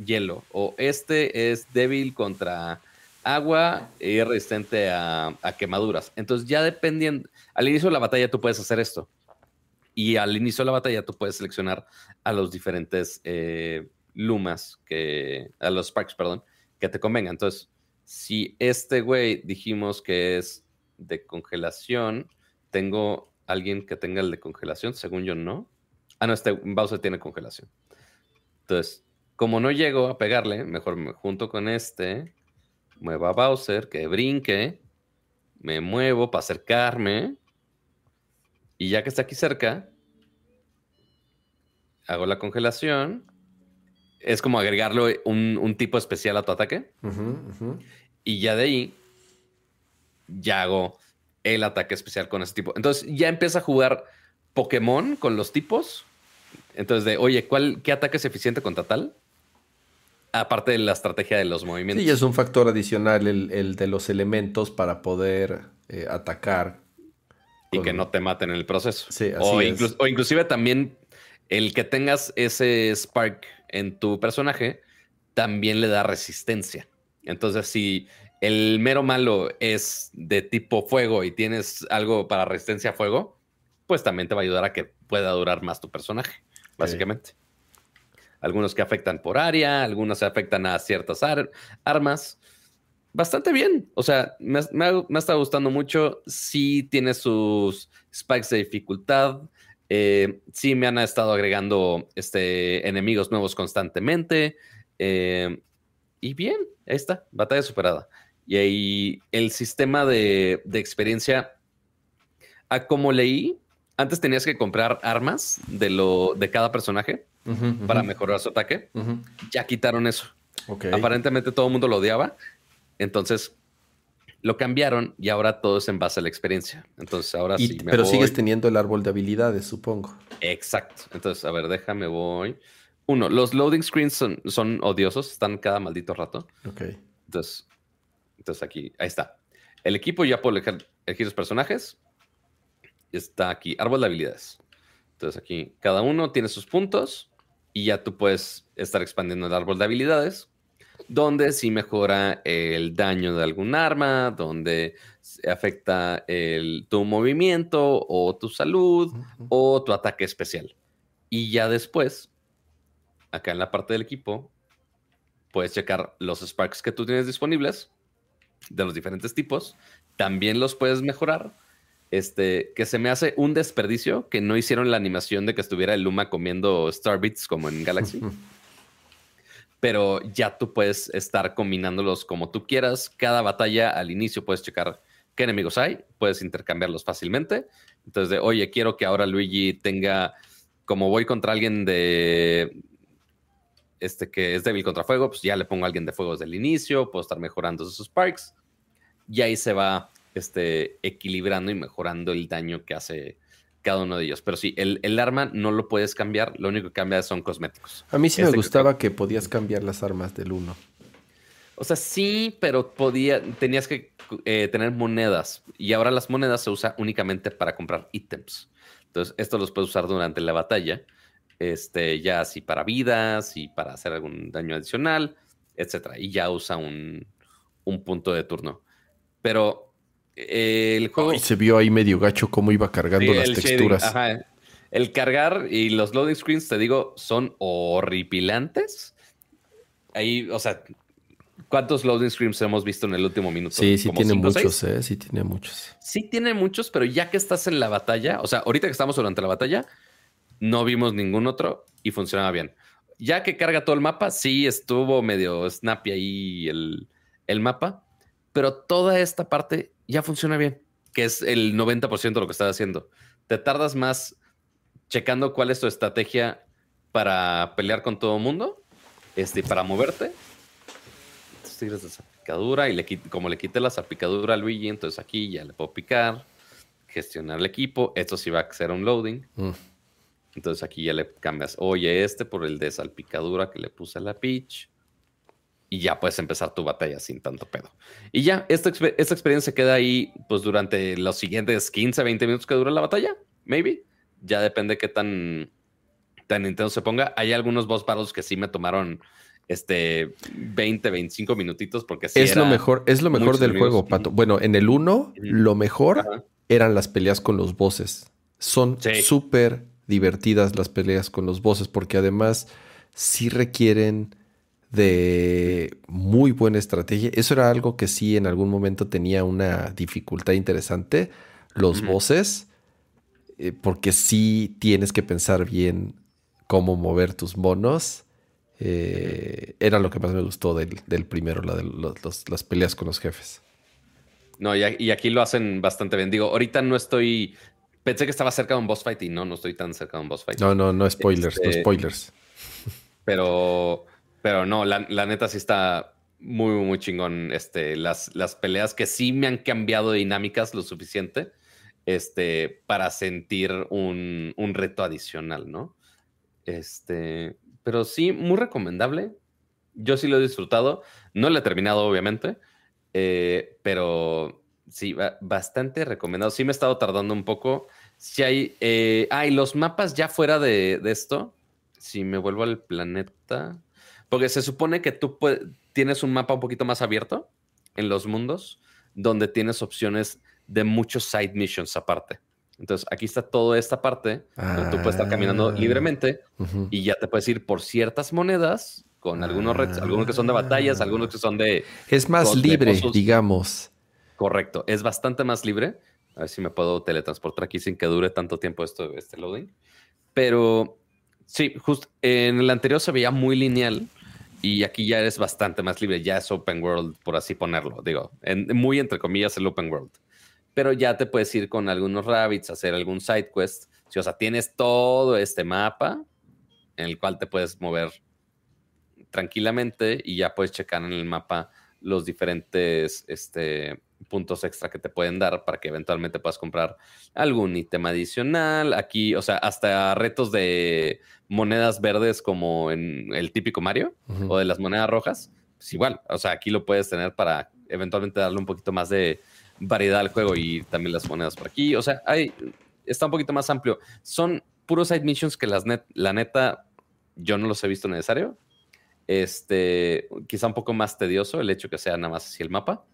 [SPEAKER 2] hielo o este es débil contra agua y es resistente a, a, quemaduras. Entonces ya dependiendo, al inicio de la batalla tú puedes hacer esto y al inicio de la batalla tú puedes seleccionar a los diferentes eh, lumas, que, a los sparks, perdón, que te convengan. Entonces, si este güey dijimos que es de congelación, tengo alguien que tenga el de congelación, según yo no. Ah, no, este Bowser tiene congelación. Entonces, como no llego a pegarle, mejor me junto con este, muevo a Bowser, que brinque, me muevo para acercarme, y ya que está aquí cerca, hago la congelación. Es como agregarle un, tipo especial a tu ataque. Y ya de ahí, ya hago el ataque especial con ese tipo. Entonces ya empieza a jugar Pokémon con los tipos. Entonces, de oye, ¿cuál, ¿qué ataque es eficiente contra tal? Aparte de la estrategia de los movimientos.
[SPEAKER 1] Sí, es un factor adicional el, de los elementos para poder eh, atacar.
[SPEAKER 2] Y que no te maten en el proceso. Sí, así o, o inclusive también el que tengas ese spark en tu personaje también le da resistencia. Entonces, si el mero malo es de tipo fuego y tienes algo para resistencia a fuego, pues también te va a ayudar a que pueda durar más tu personaje, básicamente. Algunos que afectan por área, algunos se afectan a ciertas armas. Bastante bien. O sea, me, me, estado gustando mucho. Sí tiene sus spikes de dificultad. Eh, sí me han estado agregando este, enemigos nuevos constantemente. Eh, y bien, ahí está, batalla superada. Y ahí el sistema de, experiencia, a como leí, antes tenías que comprar armas de, lo, de cada personaje para mejorar su ataque. Ya quitaron eso. Aparentemente todo el mundo lo odiaba. Entonces lo cambiaron y ahora todo es en base a la experiencia. Entonces ahora sí.
[SPEAKER 1] pero sigues teniendo el árbol de habilidades, supongo.
[SPEAKER 2] Exacto. Entonces, a ver, déjame, voy. Uno, los loading screens son, son odiosos, están cada maldito rato.
[SPEAKER 1] Ok.
[SPEAKER 2] Entonces, entonces aquí, ahí está. El equipo ya puede elegir, los personajes. Está aquí, árbol de habilidades. Entonces aquí, cada uno tiene sus puntos y ya tú puedes estar expandiendo el árbol de habilidades, donde sí mejora el daño de algún arma, donde afecta el, tu movimiento o tu salud o tu ataque especial. Y ya después, acá en la parte del equipo, puedes checar los sparks que tú tienes disponibles de los diferentes tipos, también los puedes mejorar. Este, que se me hace un desperdicio que no hicieron la animación de que estuviera el Luma comiendo Starbits como en Galaxy. Pero ya tú puedes estar combinándolos como tú quieras. Cada batalla al inicio puedes checar qué enemigos hay, puedes intercambiarlos fácilmente. Entonces, de, oye, quiero que ahora Luigi tenga, como voy contra alguien de, este que es débil contra fuego, pues ya le pongo a alguien de fuego desde el inicio, puedo estar mejorando esos sparks y ahí se va este, equilibrando y mejorando el daño que hace cada uno de ellos. Pero sí, el, arma no lo puedes cambiar, lo único que cambia son cosméticos.
[SPEAKER 1] A mí sí me este gustaba que, podías cambiar las armas del 1.
[SPEAKER 2] O sea, sí, pero podía, tenías que eh, tener monedas y ahora las monedas se usan únicamente para comprar ítems. Entonces, esto los puedes usar durante la batalla este, ya así para vidas y para hacer algún daño adicional, etcétera. Y ya usa un, punto de turno. Pero eh, el juego.
[SPEAKER 1] se vio ahí medio gacho cómo iba cargando las texturas.
[SPEAKER 2] El cargar y los loading screens, te digo, son horripilantes. Ahí, o sea, ¿cuántos loading screens hemos visto en el último minuto?
[SPEAKER 1] Sí, sí tiene muchos, eh, sí tiene muchos.
[SPEAKER 2] Sí tiene muchos, pero ya que estás en la batalla, o sea, ahorita que estamos durante la batalla, no vimos ningún otro y funcionaba bien. Ya que carga todo el mapa, sí estuvo medio snappy ahí el, el mapa, pero toda esta parte ya funciona bien, que es el 90% de lo que estás haciendo. Te tardas más checando cuál es tu estrategia para pelear con todo el mundo, este, para moverte. Entonces de salpicadura y le, como le quité la salpicadura a Luigi, entonces aquí ya le puedo picar, gestionar el equipo. Esto sí va a ser un loading. Mm. Entonces aquí ya le cambias, oye, este por el de salpicadura que le puse a la Peach. Y ya puedes empezar tu batalla sin tanto pedo. Y ya, esta, esta experiencia queda ahí pues durante los siguientes 15, 20 minutos que dura la batalla, maybe. Ya depende qué tan, tan intenso se ponga. Hay algunos boss battles que sí me tomaron este 20, 25 minutitos porque
[SPEAKER 1] es lo mejor, es lo mejor del juego, Pato. Bueno, en el 1 lo mejor eran las peleas con los bosses. Son súper divertidas las peleas con los bosses, porque además sí requieren de muy buena estrategia. Eso era algo que sí en algún momento tenía una dificultad interesante, los bosses, eh, porque sí tienes que pensar bien cómo mover tus monos. Eh, era lo que más me gustó del, primero, la de las peleas con los jefes.
[SPEAKER 2] No, y, aquí lo hacen bastante bien. Digo, ahorita no estoy Pensé que estaba cerca de un boss fight y no, no estoy tan cerca de un boss fight.
[SPEAKER 1] No, no, no spoilers, no
[SPEAKER 2] Este,
[SPEAKER 1] spoilers.
[SPEAKER 2] Pero, pero no, la, la neta sí está muy, muy chingón. Este, las, las peleas que sí me han cambiado de dinámicas lo suficiente este, para sentir un, un reto adicional, ¿no? Este, pero sí, muy recomendable. Yo sí lo he disfrutado. No lo he terminado, obviamente, eh, pero sí, ba- bastante recomendado. Sí me he estado tardando un poco. Si hay, eh, ah, y los mapas ya fuera de, de esto, si me vuelvo al planeta, porque se supone que tú tienes un mapa un poquito más abierto en los mundos, donde tienes opciones de muchos side missions aparte. Entonces, aquí está toda esta parte donde tú puedes estar caminando
[SPEAKER 1] Ah.
[SPEAKER 2] libremente y ya te puedes ir por ciertas monedas con algunos retos, algunos que son de batallas, algunos que son de
[SPEAKER 1] Es más
[SPEAKER 2] de
[SPEAKER 1] libre, digamos.
[SPEAKER 2] correcto. Es bastante más libre. A ver si me puedo teletransportar aquí sin que dure tanto tiempo esto, este loading. Pero sí, justo en el anterior se veía muy lineal y aquí ya eres bastante más libre. Ya es open world, por así ponerlo. Digo, muy entre comillas el open world. Pero ya te puedes ir con algunos rabbits, hacer algún side quest. Sí, o sea, tienes todo este mapa en el cual te puedes mover tranquilamente y ya puedes checar en el mapa los diferentes este, puntos extra que te pueden dar para que eventualmente puedas comprar algún ítem adicional. Aquí, o sea, hasta retos de monedas verdes como en el típico Mario o de las monedas rojas. Pues igual, o sea, aquí lo puedes tener para eventualmente darle un poquito más de variedad al juego y también las monedas por aquí. O sea, hay, está un poquito más amplio. Son puros side missions que las net, la neta yo no los he visto necesario. Este, quizá un poco más tedioso el hecho que sea nada más así el mapa.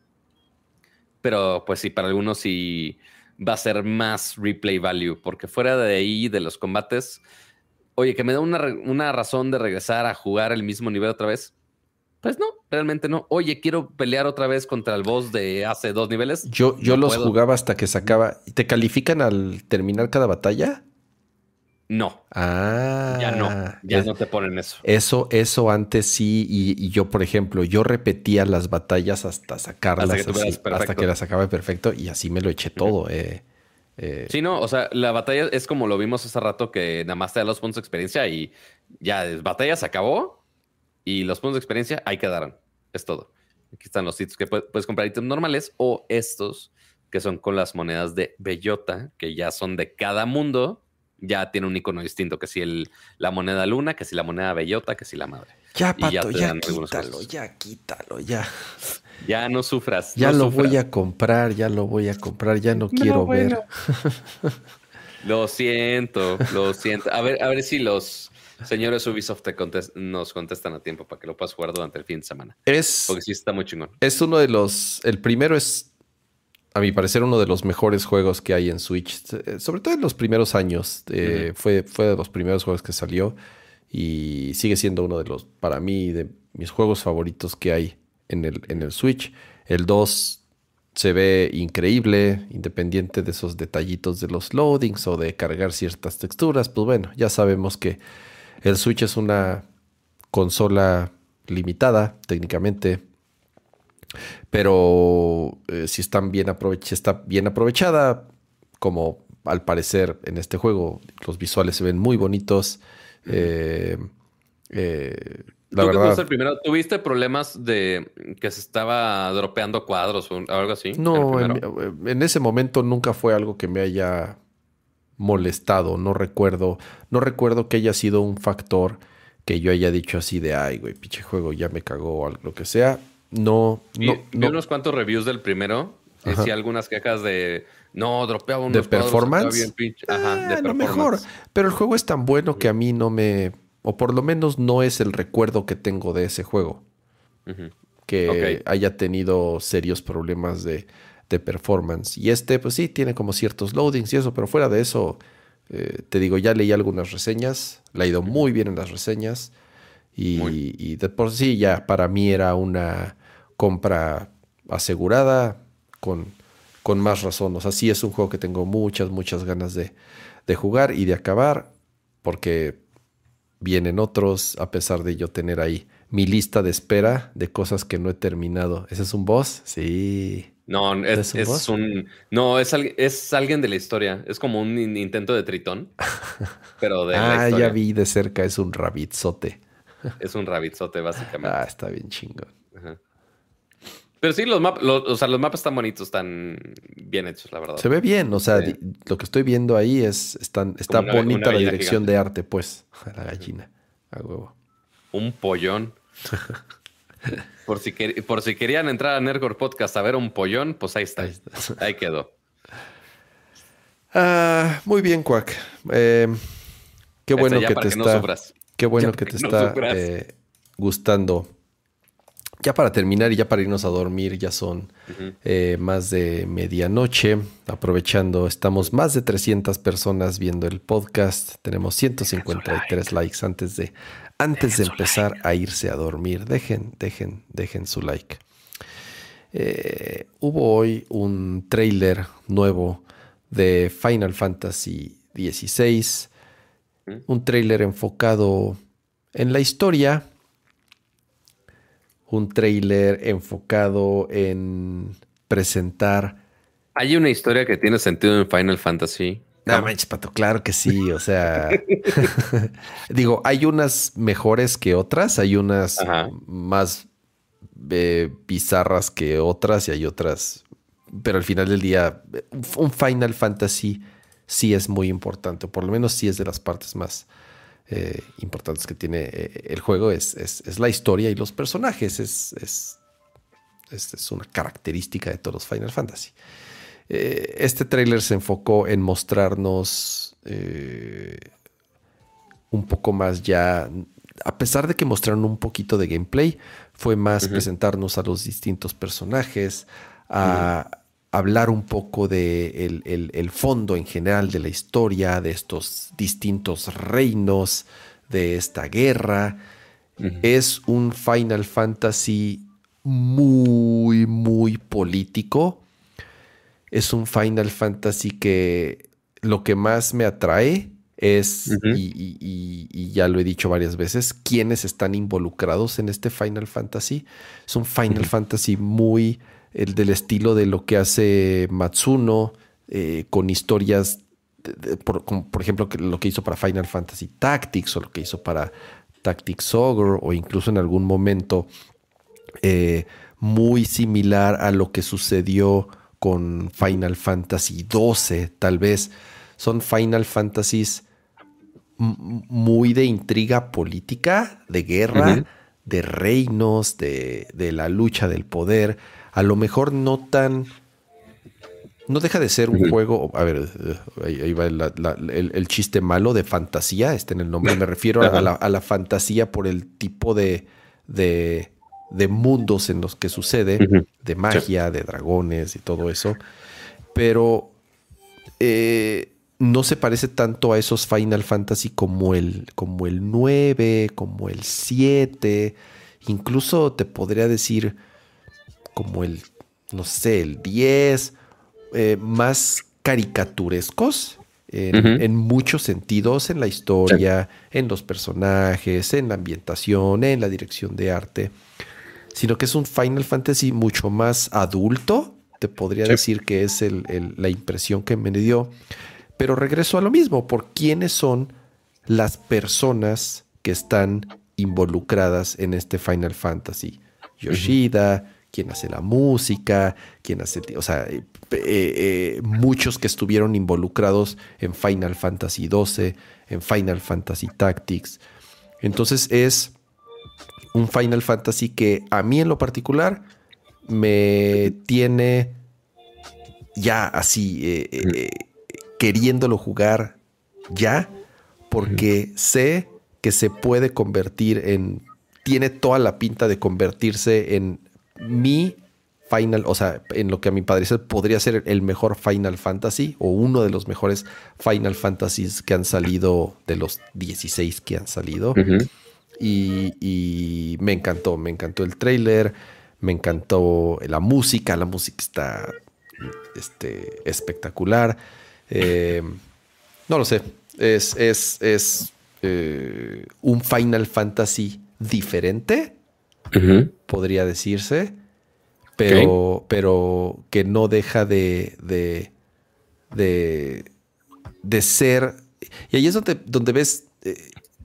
[SPEAKER 2] Pero pues sí, para algunos sí va a ser más replay value, porque fuera de ahí, de los combates, oye, que me da una, una razón de regresar a jugar el mismo nivel otra vez. Pues no, realmente no. Oye, quiero pelear otra vez contra el boss de hace dos niveles.
[SPEAKER 1] Yo, yo
[SPEAKER 2] No
[SPEAKER 1] los
[SPEAKER 2] puedo.
[SPEAKER 1] jugaba hasta que sacaba. ¿Te califican al terminar cada batalla?
[SPEAKER 2] No,
[SPEAKER 1] Ah.
[SPEAKER 2] ya no, ya
[SPEAKER 1] es-
[SPEAKER 2] no te ponen eso.
[SPEAKER 1] Eso, eso antes sí, y, y yo, por ejemplo, yo repetía las batallas hasta sacarlas,
[SPEAKER 2] Hasta que
[SPEAKER 1] así, hasta que las sacaba perfecto, y así me lo eché todo. eh, eh,
[SPEAKER 2] Sí, no, o sea, la batalla es como lo vimos hace rato que nada más te da los puntos de experiencia y ya, batalla se acabó y los puntos de experiencia ahí quedaron. Es todo. Aquí están los sitios que pue- puedes comprar ítems normales o estos que son con las monedas de bellota, que ya son de cada mundo, ya tiene un icono distinto, que si el, la moneda luna, que si la moneda bellota, que si la madre.
[SPEAKER 1] ya,
[SPEAKER 2] y ya
[SPEAKER 1] pato,
[SPEAKER 2] te
[SPEAKER 1] ya,
[SPEAKER 2] dan algunos
[SPEAKER 1] quítalo, ya quítalo, ya.
[SPEAKER 2] Ya no sufras.
[SPEAKER 1] Ya
[SPEAKER 2] no
[SPEAKER 1] lo
[SPEAKER 2] sufras.
[SPEAKER 1] voy a comprar, ya lo voy a comprar, ya no, quiero ver.
[SPEAKER 2] Lo siento, lo siento. A ver, a ver si los señores Ubisoft te contes- nos contestan a tiempo para que lo puedas jugar durante el fin de semana.
[SPEAKER 1] Es,
[SPEAKER 2] Porque sí está muy chingón.
[SPEAKER 1] es uno de los. El primero es, a mi parecer, uno de los mejores juegos que hay en Switch. eh, Sobre todo en los primeros años. eh, fue, fue de los primeros juegos que salió. Y sigue siendo uno de los, para mí, de mis juegos favoritos que hay en el, en el Switch. El 2 se ve increíble, independiente de esos detallitos de los loadings o de cargar ciertas texturas. Pues bueno, ya sabemos que el Switch es una consola limitada técnicamente, pero eh, si están bien si está bien aprovechada, como al parecer en este juego, los visuales se ven muy bonitos. eh, eh, la
[SPEAKER 2] ¿Tú que
[SPEAKER 1] verdad,
[SPEAKER 2] fuiste el primero, ¿tuviste problemas de que se estaba dropeando cuadros o algo así?
[SPEAKER 1] no,
[SPEAKER 2] el
[SPEAKER 1] en, ese momento nunca fue algo que me haya molestado. No recuerdo, no recuerdo que haya sido un factor que yo haya dicho así de, ay, güey, pinche juego ya me cagó o algo, lo que sea. No,
[SPEAKER 2] Vi,
[SPEAKER 1] no,
[SPEAKER 2] vi
[SPEAKER 1] no.
[SPEAKER 2] unos cuantos reviews del primero.
[SPEAKER 1] Ajá.
[SPEAKER 2] Decía algunas quejas de no, dropeaba unos
[SPEAKER 1] ¿De performance?
[SPEAKER 2] bien pinche". Ajá,
[SPEAKER 1] Ah,
[SPEAKER 2] de
[SPEAKER 1] lo
[SPEAKER 2] performance.
[SPEAKER 1] mejor. Pero el juego es tan bueno que a mí no me. O por lo menos no es el recuerdo que tengo de ese juego. Que haya tenido serios problemas de, de performance. Y este, pues sí, tiene como ciertos loadings y eso, pero fuera de eso, eh, te digo, ya leí algunas reseñas. Le ha ido muy bien en las reseñas. Y,
[SPEAKER 2] Muy.
[SPEAKER 1] y de por sí ya para mí era una compra asegurada con, con más razón. O sea, sí es un juego que tengo muchas, muchas ganas de, de jugar y de acabar, porque vienen otros, a pesar de yo tener ahí mi lista de espera de cosas que no he terminado. ¿Ese es un boss? Sí.
[SPEAKER 2] No, es,
[SPEAKER 1] ¿Es un
[SPEAKER 2] un, no, es, es alguien de la historia. Es como un intento de tritón. pero de
[SPEAKER 1] ah, ya vi de cerca, es un rabitzote.
[SPEAKER 2] Es un rabitzote, básicamente.
[SPEAKER 1] Ah, está bien chingón.
[SPEAKER 2] Pero sí, los, mapas, o sea, los mapas están bonitos, están bien hechos, la verdad.
[SPEAKER 1] Se ve bien, o sea, lo que estoy viendo ahí es, están, está bonita la dirección de arte, pues, la gallina, a huevo.
[SPEAKER 2] Un pollón. por, si por si querían entrar a Nergor Podcast a ver un pollón, pues ahí está. Ahí, quedó.
[SPEAKER 1] Ah, muy bien, Quack. Eh, qué bueno que te está. Qué bueno que te está eh, gustando ya para terminar y ya para irnos a dormir, ya son eh, más de medianoche. Aprovechando, estamos más de 300 personas viendo el podcast. Tenemos 153 likes antes de, antes de empezar a irse a dormir. Dejen, dejen, dejen su like. Eh, hubo hoy un trailer nuevo de Final Fantasy XVI. Un trailer enfocado en la historia un trailer enfocado en presentar.
[SPEAKER 2] Hay una historia que tiene sentido en Final Fantasy.
[SPEAKER 1] No manches, pato, claro que sí. O sea, digo, hay unas mejores que otras, hay unas más eh, bizarras que otras y hay otras. Pero al final del día, un Final Fantasy sí es muy importante, por lo menos sí es de las partes más, eh, importantes que tiene eh, el juego es, es, la historia y los personajes. Es, es, es, una característica de todos los Final Fantasy. Eh, este tráiler se enfocó en mostrarnos un poco más ya, a pesar de que mostraron un poquito de gameplay, fue más presentarnos a los distintos personajes, a hablar un poco de el, fondo en general de la historia, de estos distintos reinos, de esta guerra. Es un Final Fantasy muy, muy político. Es un Final Fantasy que lo que más me atrae es, y, ya lo he dicho varias veces, quienes están involucrados en este Final Fantasy. Es un Final Fantasy muy el del estilo de lo que hace Matsuno, eh, con historias, por, como por ejemplo lo que hizo para Final Fantasy Tactics o lo que hizo para Tactics Ogre o incluso en algún momento eh, muy similar a lo que sucedió con Final Fantasy XII, tal vez. Son Final Fantasies muy de intriga política, de guerra, de reinos, de, de, la lucha del poder a lo mejor no tan... No deja de ser un juego, a ver, ahí, va el, chiste malo de fantasía, está en el nombre, me refiero a la, fantasía por el tipo de, de, mundos en los que sucede, de magia, de dragones y todo eso, pero eh, no se parece tanto a esos Final Fantasy como el, como el 9, como el 7, incluso te podría decir como el, no sé, el 10, eh, más caricaturescos en, muchos sentidos, en la historia, en los personajes, en la ambientación, en la dirección de arte, sino que es un Final Fantasy mucho más adulto, te podría decir que es la impresión que me dio, pero regreso a lo mismo, por quiénes son las personas que están involucradas en este Final Fantasy. Yoshida, quién hace la música, quién hace, o sea, eh, eh, muchos que estuvieron involucrados en Final Fantasy XII, en Final Fantasy Tactics. Entonces es un Final Fantasy que a mí en lo particular me tiene ya así eh, queriéndolo jugar ya, porque sé que se puede convertir en, tiene toda la pinta de convertirse en mi Final, o sea, en lo que a mi parecer podría ser el mejor Final Fantasy o uno de los mejores Final Fantasies que han salido de los 16 que han salido. y, me encantó, me encantó el trailer, me encantó la música, la música está este, espectacular. Eh, no lo sé, es, es, es eh, un Final Fantasy diferente podría decirse. pero, pero que no deja de, de, de, de ser. Y ahí es donde, donde ves eh,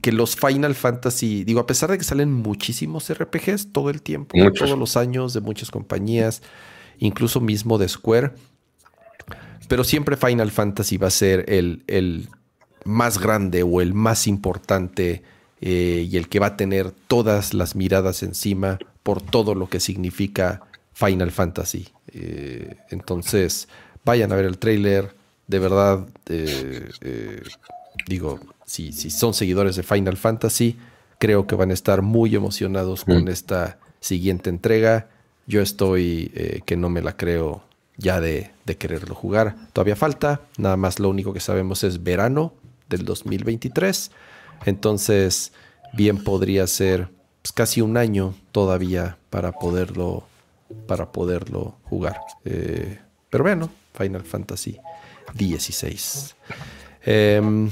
[SPEAKER 1] que los Final Fantasy, digo, a pesar de que salen muchísimos RPGs todo el tiempo, todos los años, de muchas compañías, incluso mismo de Square, pero siempre Final Fantasy va a ser el, el más grande o el más importante eh, y el que va a tener todas las miradas encima por todo lo que significa Final Fantasy. Eh, entonces, vayan a ver el trailer. De verdad, eh, digo, si, si, son seguidores de Final Fantasy, creo que van a estar muy emocionados con mm. esta siguiente entrega. Yo estoy que no me la creo ya de, de, quererlo jugar. Todavía falta, nada más lo único que sabemos es verano del 2023. Entonces, bien podría ser pues, casi un año todavía para poderlo, para poderlo jugar. Eh, pero bueno, Final Fantasy XVI. Em,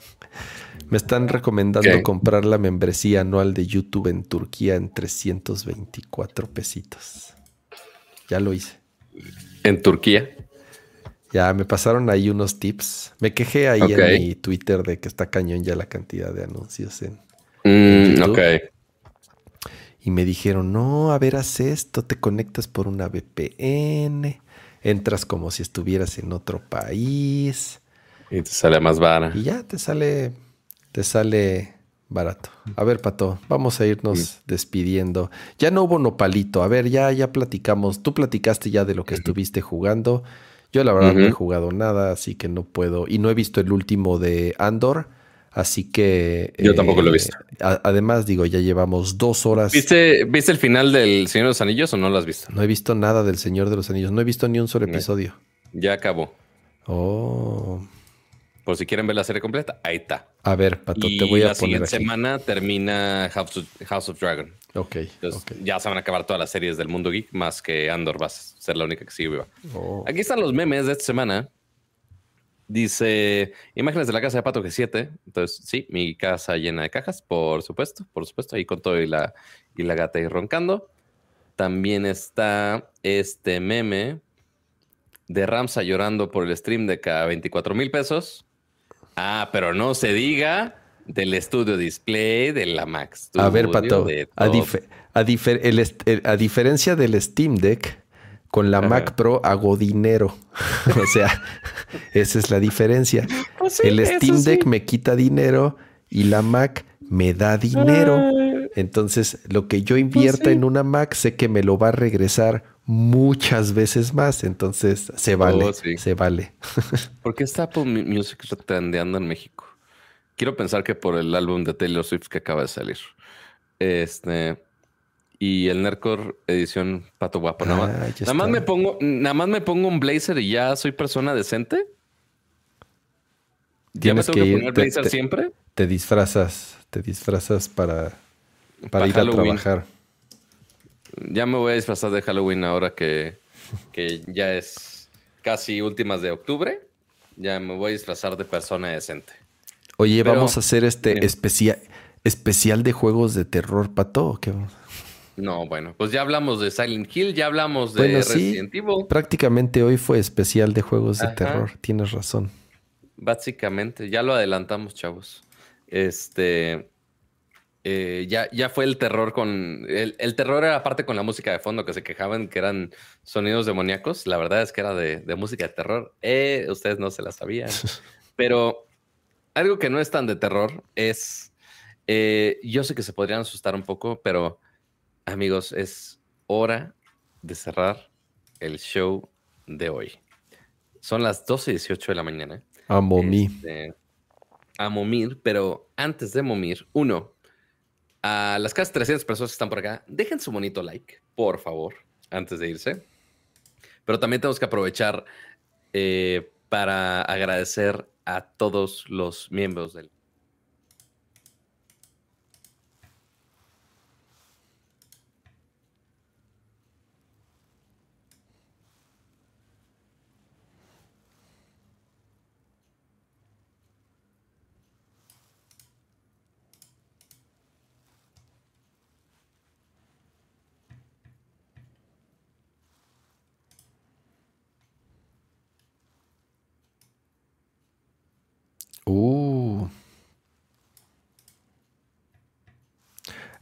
[SPEAKER 1] me están recomendando comprar la membresía anual de YouTube en Turquía en 324 pesitos. Ya lo hice.
[SPEAKER 2] ¿En Turquía?
[SPEAKER 1] Ya me pasaron ahí unos tips. Me quejé ahí en mi Twitter de que está cañón ya la cantidad de anuncios en,
[SPEAKER 2] mm, Ok.
[SPEAKER 1] Y me dijeron, no, a ver, haz esto, te conectas por una VPN, entras como si estuvieras en otro país.
[SPEAKER 2] Y te sale más barato.
[SPEAKER 1] Y ya te sale, te sale barato. A ver, Pato, vamos a irnos mm. despidiendo. Ya no hubo nopalito. A ver, ya, ya platicamos. Tú platicaste ya de lo que estuviste jugando. Yo la verdad no he jugado nada, así que no puedo. Y no he visto el último de Andor, así que...
[SPEAKER 2] Yo tampoco lo he visto.
[SPEAKER 1] Eh, además, digo, ya llevamos dos horas.
[SPEAKER 2] ¿Viste, ¿Viste el final del Señor de los Anillos o no lo has visto?
[SPEAKER 1] No he visto nada del Señor de los Anillos. No he visto ni un solo episodio.
[SPEAKER 2] Ya acabó.
[SPEAKER 1] Oh.
[SPEAKER 2] Por si quieren ver la serie completa, ahí está.
[SPEAKER 1] A ver, Pato, te voy a poner. La siguiente
[SPEAKER 2] semana termina House of, Dragon.
[SPEAKER 1] Ok.
[SPEAKER 2] ya se van a acabar todas las series del mundo geek, más que Andor va a ser la única que sigue viva. Oh. Aquí están los memes de esta semana. Dice imágenes de la casa de Pato G7. Entonces, sí, mi casa llena de cajas, por supuesto, por supuesto, ahí con todo y la, y la gata ahí roncando. También está este meme de Ramsa llorando por el stream de cada 24 mil pesos. Ah, pero no se diga del estudio display de la Max.
[SPEAKER 1] A ver, Pato, a, a, diferencia del Steam Deck, con la Mac Pro hago dinero. o sea, esa es la diferencia. Pues el Steam Deck me quita dinero y la Mac me da dinero. Entonces, lo que yo invierta pues en una Mac, sé que me lo va a regresar muchas veces más. Entonces, se vale, oh, se vale.
[SPEAKER 2] ¿Por qué está Apple Music en México? Quiero pensar que por el álbum de Taylor Swift que acaba de salir. Este. Y el Nercor edición Pato Guapo. Nada, más, nada más me pongo, nada más me pongo un blazer y ya soy persona decente. ¿Ya me tengo que, poner blazer siempre?
[SPEAKER 1] Te disfrazas, te disfrazas para, para, ir a trabajar.
[SPEAKER 2] Ya me voy a disfrazar de Halloween ahora que, que ya es casi últimas de octubre. Ya me voy a disfrazar de persona decente.
[SPEAKER 1] Oye, vamos a hacer este especial, especial de juegos de terror, Pato. ¿qué?
[SPEAKER 2] No, bueno, pues ya hablamos de Silent Hill, ya hablamos de Resident Evil.
[SPEAKER 1] Prácticamente hoy fue especial de juegos de terror, tienes razón.
[SPEAKER 2] Básicamente, ya lo adelantamos, chavos. Este, eh, ya, ya fue el terror con. El, terror era aparte con la música de fondo que se quejaban que eran sonidos demoníacos. La verdad es que era de, música de terror. Eh, ustedes no se la sabían. Pero algo que no es tan de terror es. Eh, yo sé que se podrían asustar un poco, pero amigos, es hora de cerrar el show de hoy. Son las 12 y 18 de la mañana.
[SPEAKER 1] A momir.
[SPEAKER 2] Este, a momir, pero antes de momir, uno, a las casi 300 personas que están por acá, dejen su bonito like, por favor, antes de irse. Pero también tenemos que aprovechar eh, para agradecer a todos los miembros del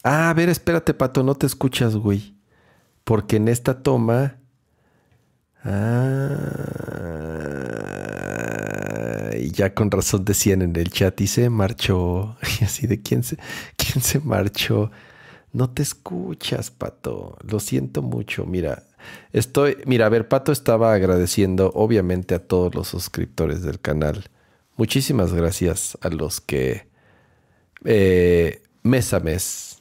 [SPEAKER 1] Ah, a ver, espérate, Pato, no te escuchas, güey. Porque en esta toma. Ah, y ya con razón decían en el chat, y se marchó. Y así de quién se, quién se marchó. No te escuchas, Pato. Lo siento mucho. Mira, estoy. Mira, a ver, Pato estaba agradeciendo, obviamente, a todos los suscriptores del canal. Muchísimas gracias a los que eh, mes a mes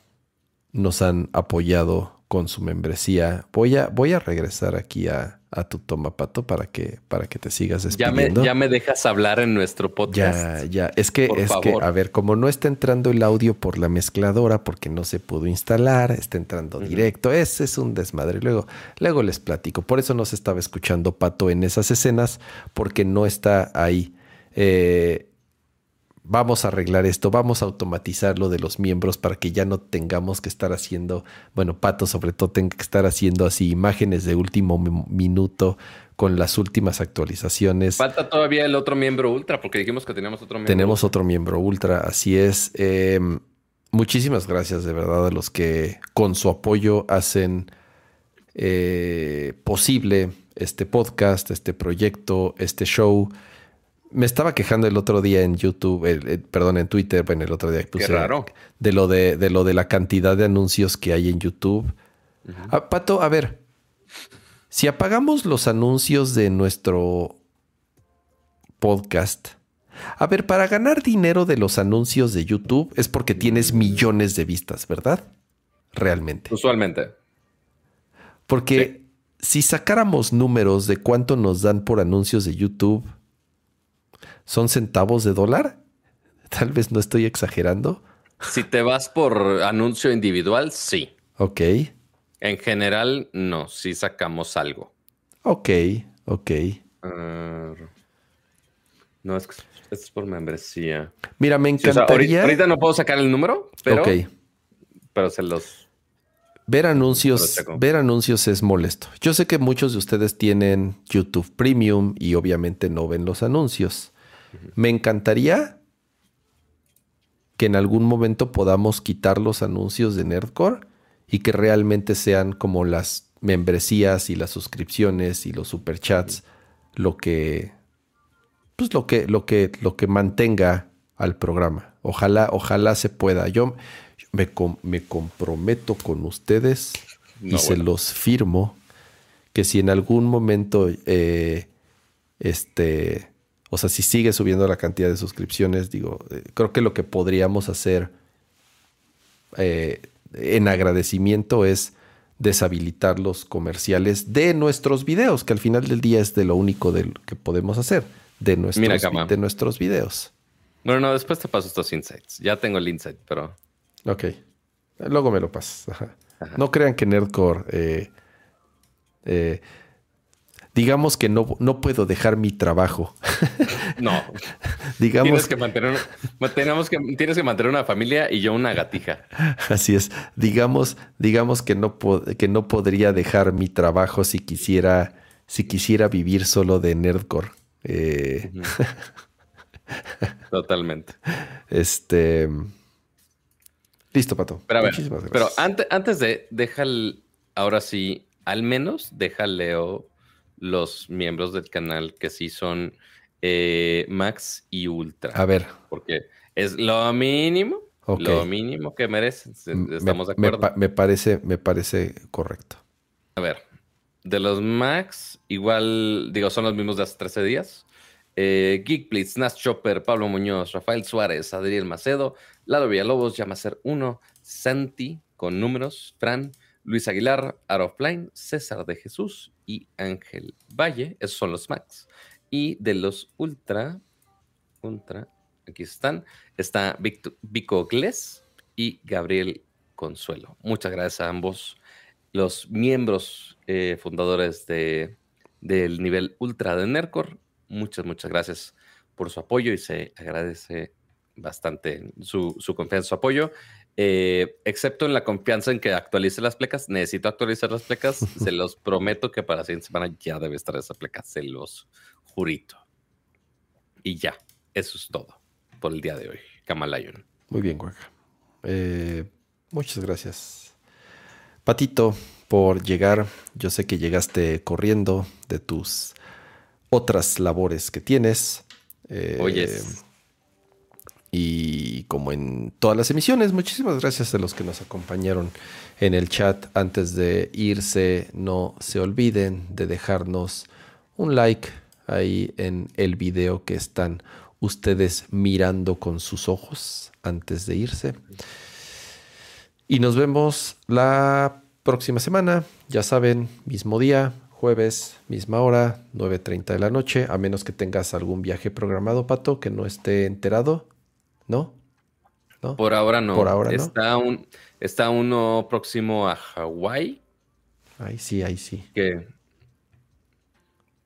[SPEAKER 1] nos han apoyado con su membresía. Voy a, voy a regresar aquí a, a tu toma, Pato, para que, para que te sigas despidiendo.
[SPEAKER 2] Ya me, ya me dejas hablar en nuestro podcast.
[SPEAKER 1] Ya, ya. Es que, es que, a ver, como no está entrando el audio por la mezcladora, porque no se pudo instalar, está entrando directo. Ese es un desmadre. Luego, luego les platico. Por eso no se estaba escuchando Pato en esas escenas, porque no está ahí. Eh, vamos a arreglar esto, vamos a automatizar lo de los miembros para que ya no tengamos que estar haciendo, bueno, Pato sobre todo tenga que estar haciendo así imágenes de último minuto con las últimas actualizaciones.
[SPEAKER 2] Falta todavía el otro miembro ultra, porque dijimos que teníamos otro miembro.
[SPEAKER 1] Tenemos otro miembro ultra, así es. Eh, muchísimas gracias de verdad a los que con su apoyo hacen eh, posible este podcast, este proyecto, este show. Me estaba quejando el otro día en YouTube, perdón, en Twitter, bueno, el otro día
[SPEAKER 2] puse Qué raro.
[SPEAKER 1] De lo de, de, lo de la cantidad de anuncios que hay en YouTube. Ah, Pato, a ver, si apagamos los anuncios de nuestro podcast, a ver, para ganar dinero de los anuncios de YouTube es porque tienes millones de vistas, ¿verdad? Realmente.
[SPEAKER 2] Usualmente.
[SPEAKER 1] Porque si sacáramos números de cuánto nos dan por anuncios de YouTube, ¿Son centavos de dólar? Tal vez no estoy exagerando.
[SPEAKER 2] Si te vas por anuncio individual, sí.
[SPEAKER 1] Ok.
[SPEAKER 2] En general, no, sí sacamos algo.
[SPEAKER 1] Ok, ok.
[SPEAKER 2] Uh, no, es es por membresía.
[SPEAKER 1] Mira, me encantaría...
[SPEAKER 2] Sí, o sea, ahorita, ahorita, no puedo sacar el número, pero,
[SPEAKER 1] okay.
[SPEAKER 2] pero se los...
[SPEAKER 1] Ver anuncios, ver anuncios es molesto. Yo sé que muchos de ustedes tienen YouTube Premium y obviamente no ven los anuncios. Me encantaría que en algún momento podamos quitar los anuncios de Nerdcore y que realmente sean como las membresías y las suscripciones y los superchats lo que pues lo que lo que lo que mantenga al programa. Ojalá ojalá se pueda. Yo me, me comprometo con ustedes y se los firmo que si en algún momento eh, este o sea, si sigue subiendo la cantidad de suscripciones, digo, eh, creo que lo que podríamos hacer eh, en agradecimiento es deshabilitar los comerciales de nuestros videos, que al final del día es de lo único de lo que podemos hacer, de nuestros,
[SPEAKER 2] Mira,
[SPEAKER 1] de nuestros videos.
[SPEAKER 2] Bueno, no, después te paso estos insights. Ya tengo el insight, pero...
[SPEAKER 1] Ok. Luego me lo pasas. Ajá. Ajá. No crean que Nerdcore... Eh, eh, digamos que no, no puedo dejar mi trabajo.
[SPEAKER 2] No.
[SPEAKER 1] digamos
[SPEAKER 2] tienes que mantener tenemos que tienes que mantener una familia y yo una gatija.
[SPEAKER 1] Así es. Digamos, digamos que no que no podría dejar mi trabajo si quisiera si quisiera vivir solo de nerdcore. Eh...
[SPEAKER 2] Uh -huh. Totalmente.
[SPEAKER 1] Este Listo, Pato.
[SPEAKER 2] Pero a ver, pero antes, antes de deja el, ahora sí, al menos deja Leo los miembros del canal que sí son eh, Max y Ultra.
[SPEAKER 1] A ver.
[SPEAKER 2] Porque es lo mínimo, okay. lo mínimo que merecen. Estamos
[SPEAKER 1] me,
[SPEAKER 2] de acuerdo.
[SPEAKER 1] Me, me, parece, me parece correcto.
[SPEAKER 2] A ver, de los Max, igual, digo, son los mismos de hace 13 días. Eh, Geekblitz, Nash Chopper, Pablo Muñoz, Rafael Suárez, Adriel Macedo, Lalo Villalobos, Yamacer 1, Santi, con números, Fran, Luis Aguilar, Arofline, César de Jesús y Ángel Valle. Esos son los Max. Y de los Ultra, Ultra, aquí están, está Vico Gles y Gabriel Consuelo. Muchas gracias a ambos los miembros eh, fundadores de, del nivel Ultra de Nercor. Muchas, muchas gracias por su apoyo y se agradece bastante su, su confianza, su apoyo. Eh, excepto en la confianza en que actualice las plecas. Necesito actualizar las plecas. se los prometo que para la siguiente semana ya debe estar esa pleca. Se los jurito. Y ya, eso es todo. por el día de hoy, Kamalayon.
[SPEAKER 1] Muy bien, Guaca. Eh, muchas gracias. Patito, por llegar. Yo sé que llegaste corriendo de tus otras labores que tienes. Eh,
[SPEAKER 2] Oyes.
[SPEAKER 1] Y como en todas las emisiones, muchísimas gracias a los que nos acompañaron en el chat. Antes de irse, no se olviden de dejarnos un like ahí en el video que están ustedes mirando con sus ojos antes de irse. Y nos vemos la próxima semana. Ya saben, mismo día, jueves, misma hora, 9.30 de la noche, a menos que tengas algún viaje programado, Pato, que no esté enterado. ¿No?
[SPEAKER 2] ¿No? Por ahora no.
[SPEAKER 1] Por ahora
[SPEAKER 2] está
[SPEAKER 1] no.
[SPEAKER 2] Un, está uno próximo a Hawái.
[SPEAKER 1] Ahí sí, ahí sí.
[SPEAKER 2] Que...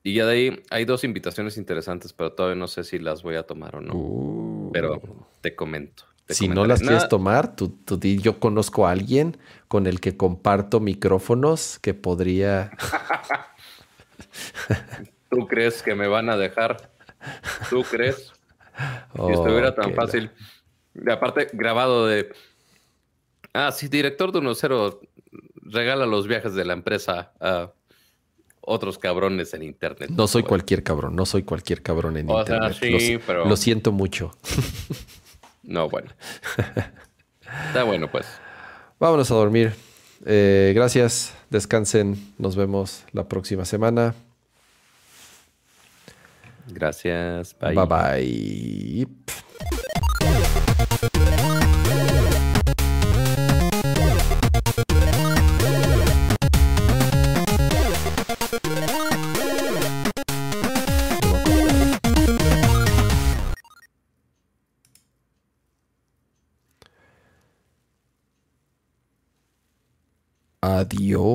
[SPEAKER 2] Y ya de ahí hay dos invitaciones interesantes, pero todavía no sé si las voy a tomar o no.
[SPEAKER 1] Uh.
[SPEAKER 2] Pero te comento. Te
[SPEAKER 1] si no las Nada. quieres tomar, tú, tú, yo conozco a alguien con el que comparto micrófonos que podría.
[SPEAKER 2] ¿Tú crees que me van a dejar? ¿Tú crees? Si estuviera tan fácil. Aparte, grabado de. Ah, sí, director de 1.0 regala los viajes de la empresa a otros cabrones en internet.
[SPEAKER 1] No soy cualquier cabrón, no soy cualquier cabrón en
[SPEAKER 2] o
[SPEAKER 1] internet.
[SPEAKER 2] Sea, sí,
[SPEAKER 1] lo,
[SPEAKER 2] pero...
[SPEAKER 1] lo siento mucho.
[SPEAKER 2] No, bueno. Está bueno, pues.
[SPEAKER 1] Vámonos a dormir. Eh, gracias, descansen. Nos vemos la próxima semana.
[SPEAKER 2] Gracias. Bye.
[SPEAKER 1] Bye bye. Adiós.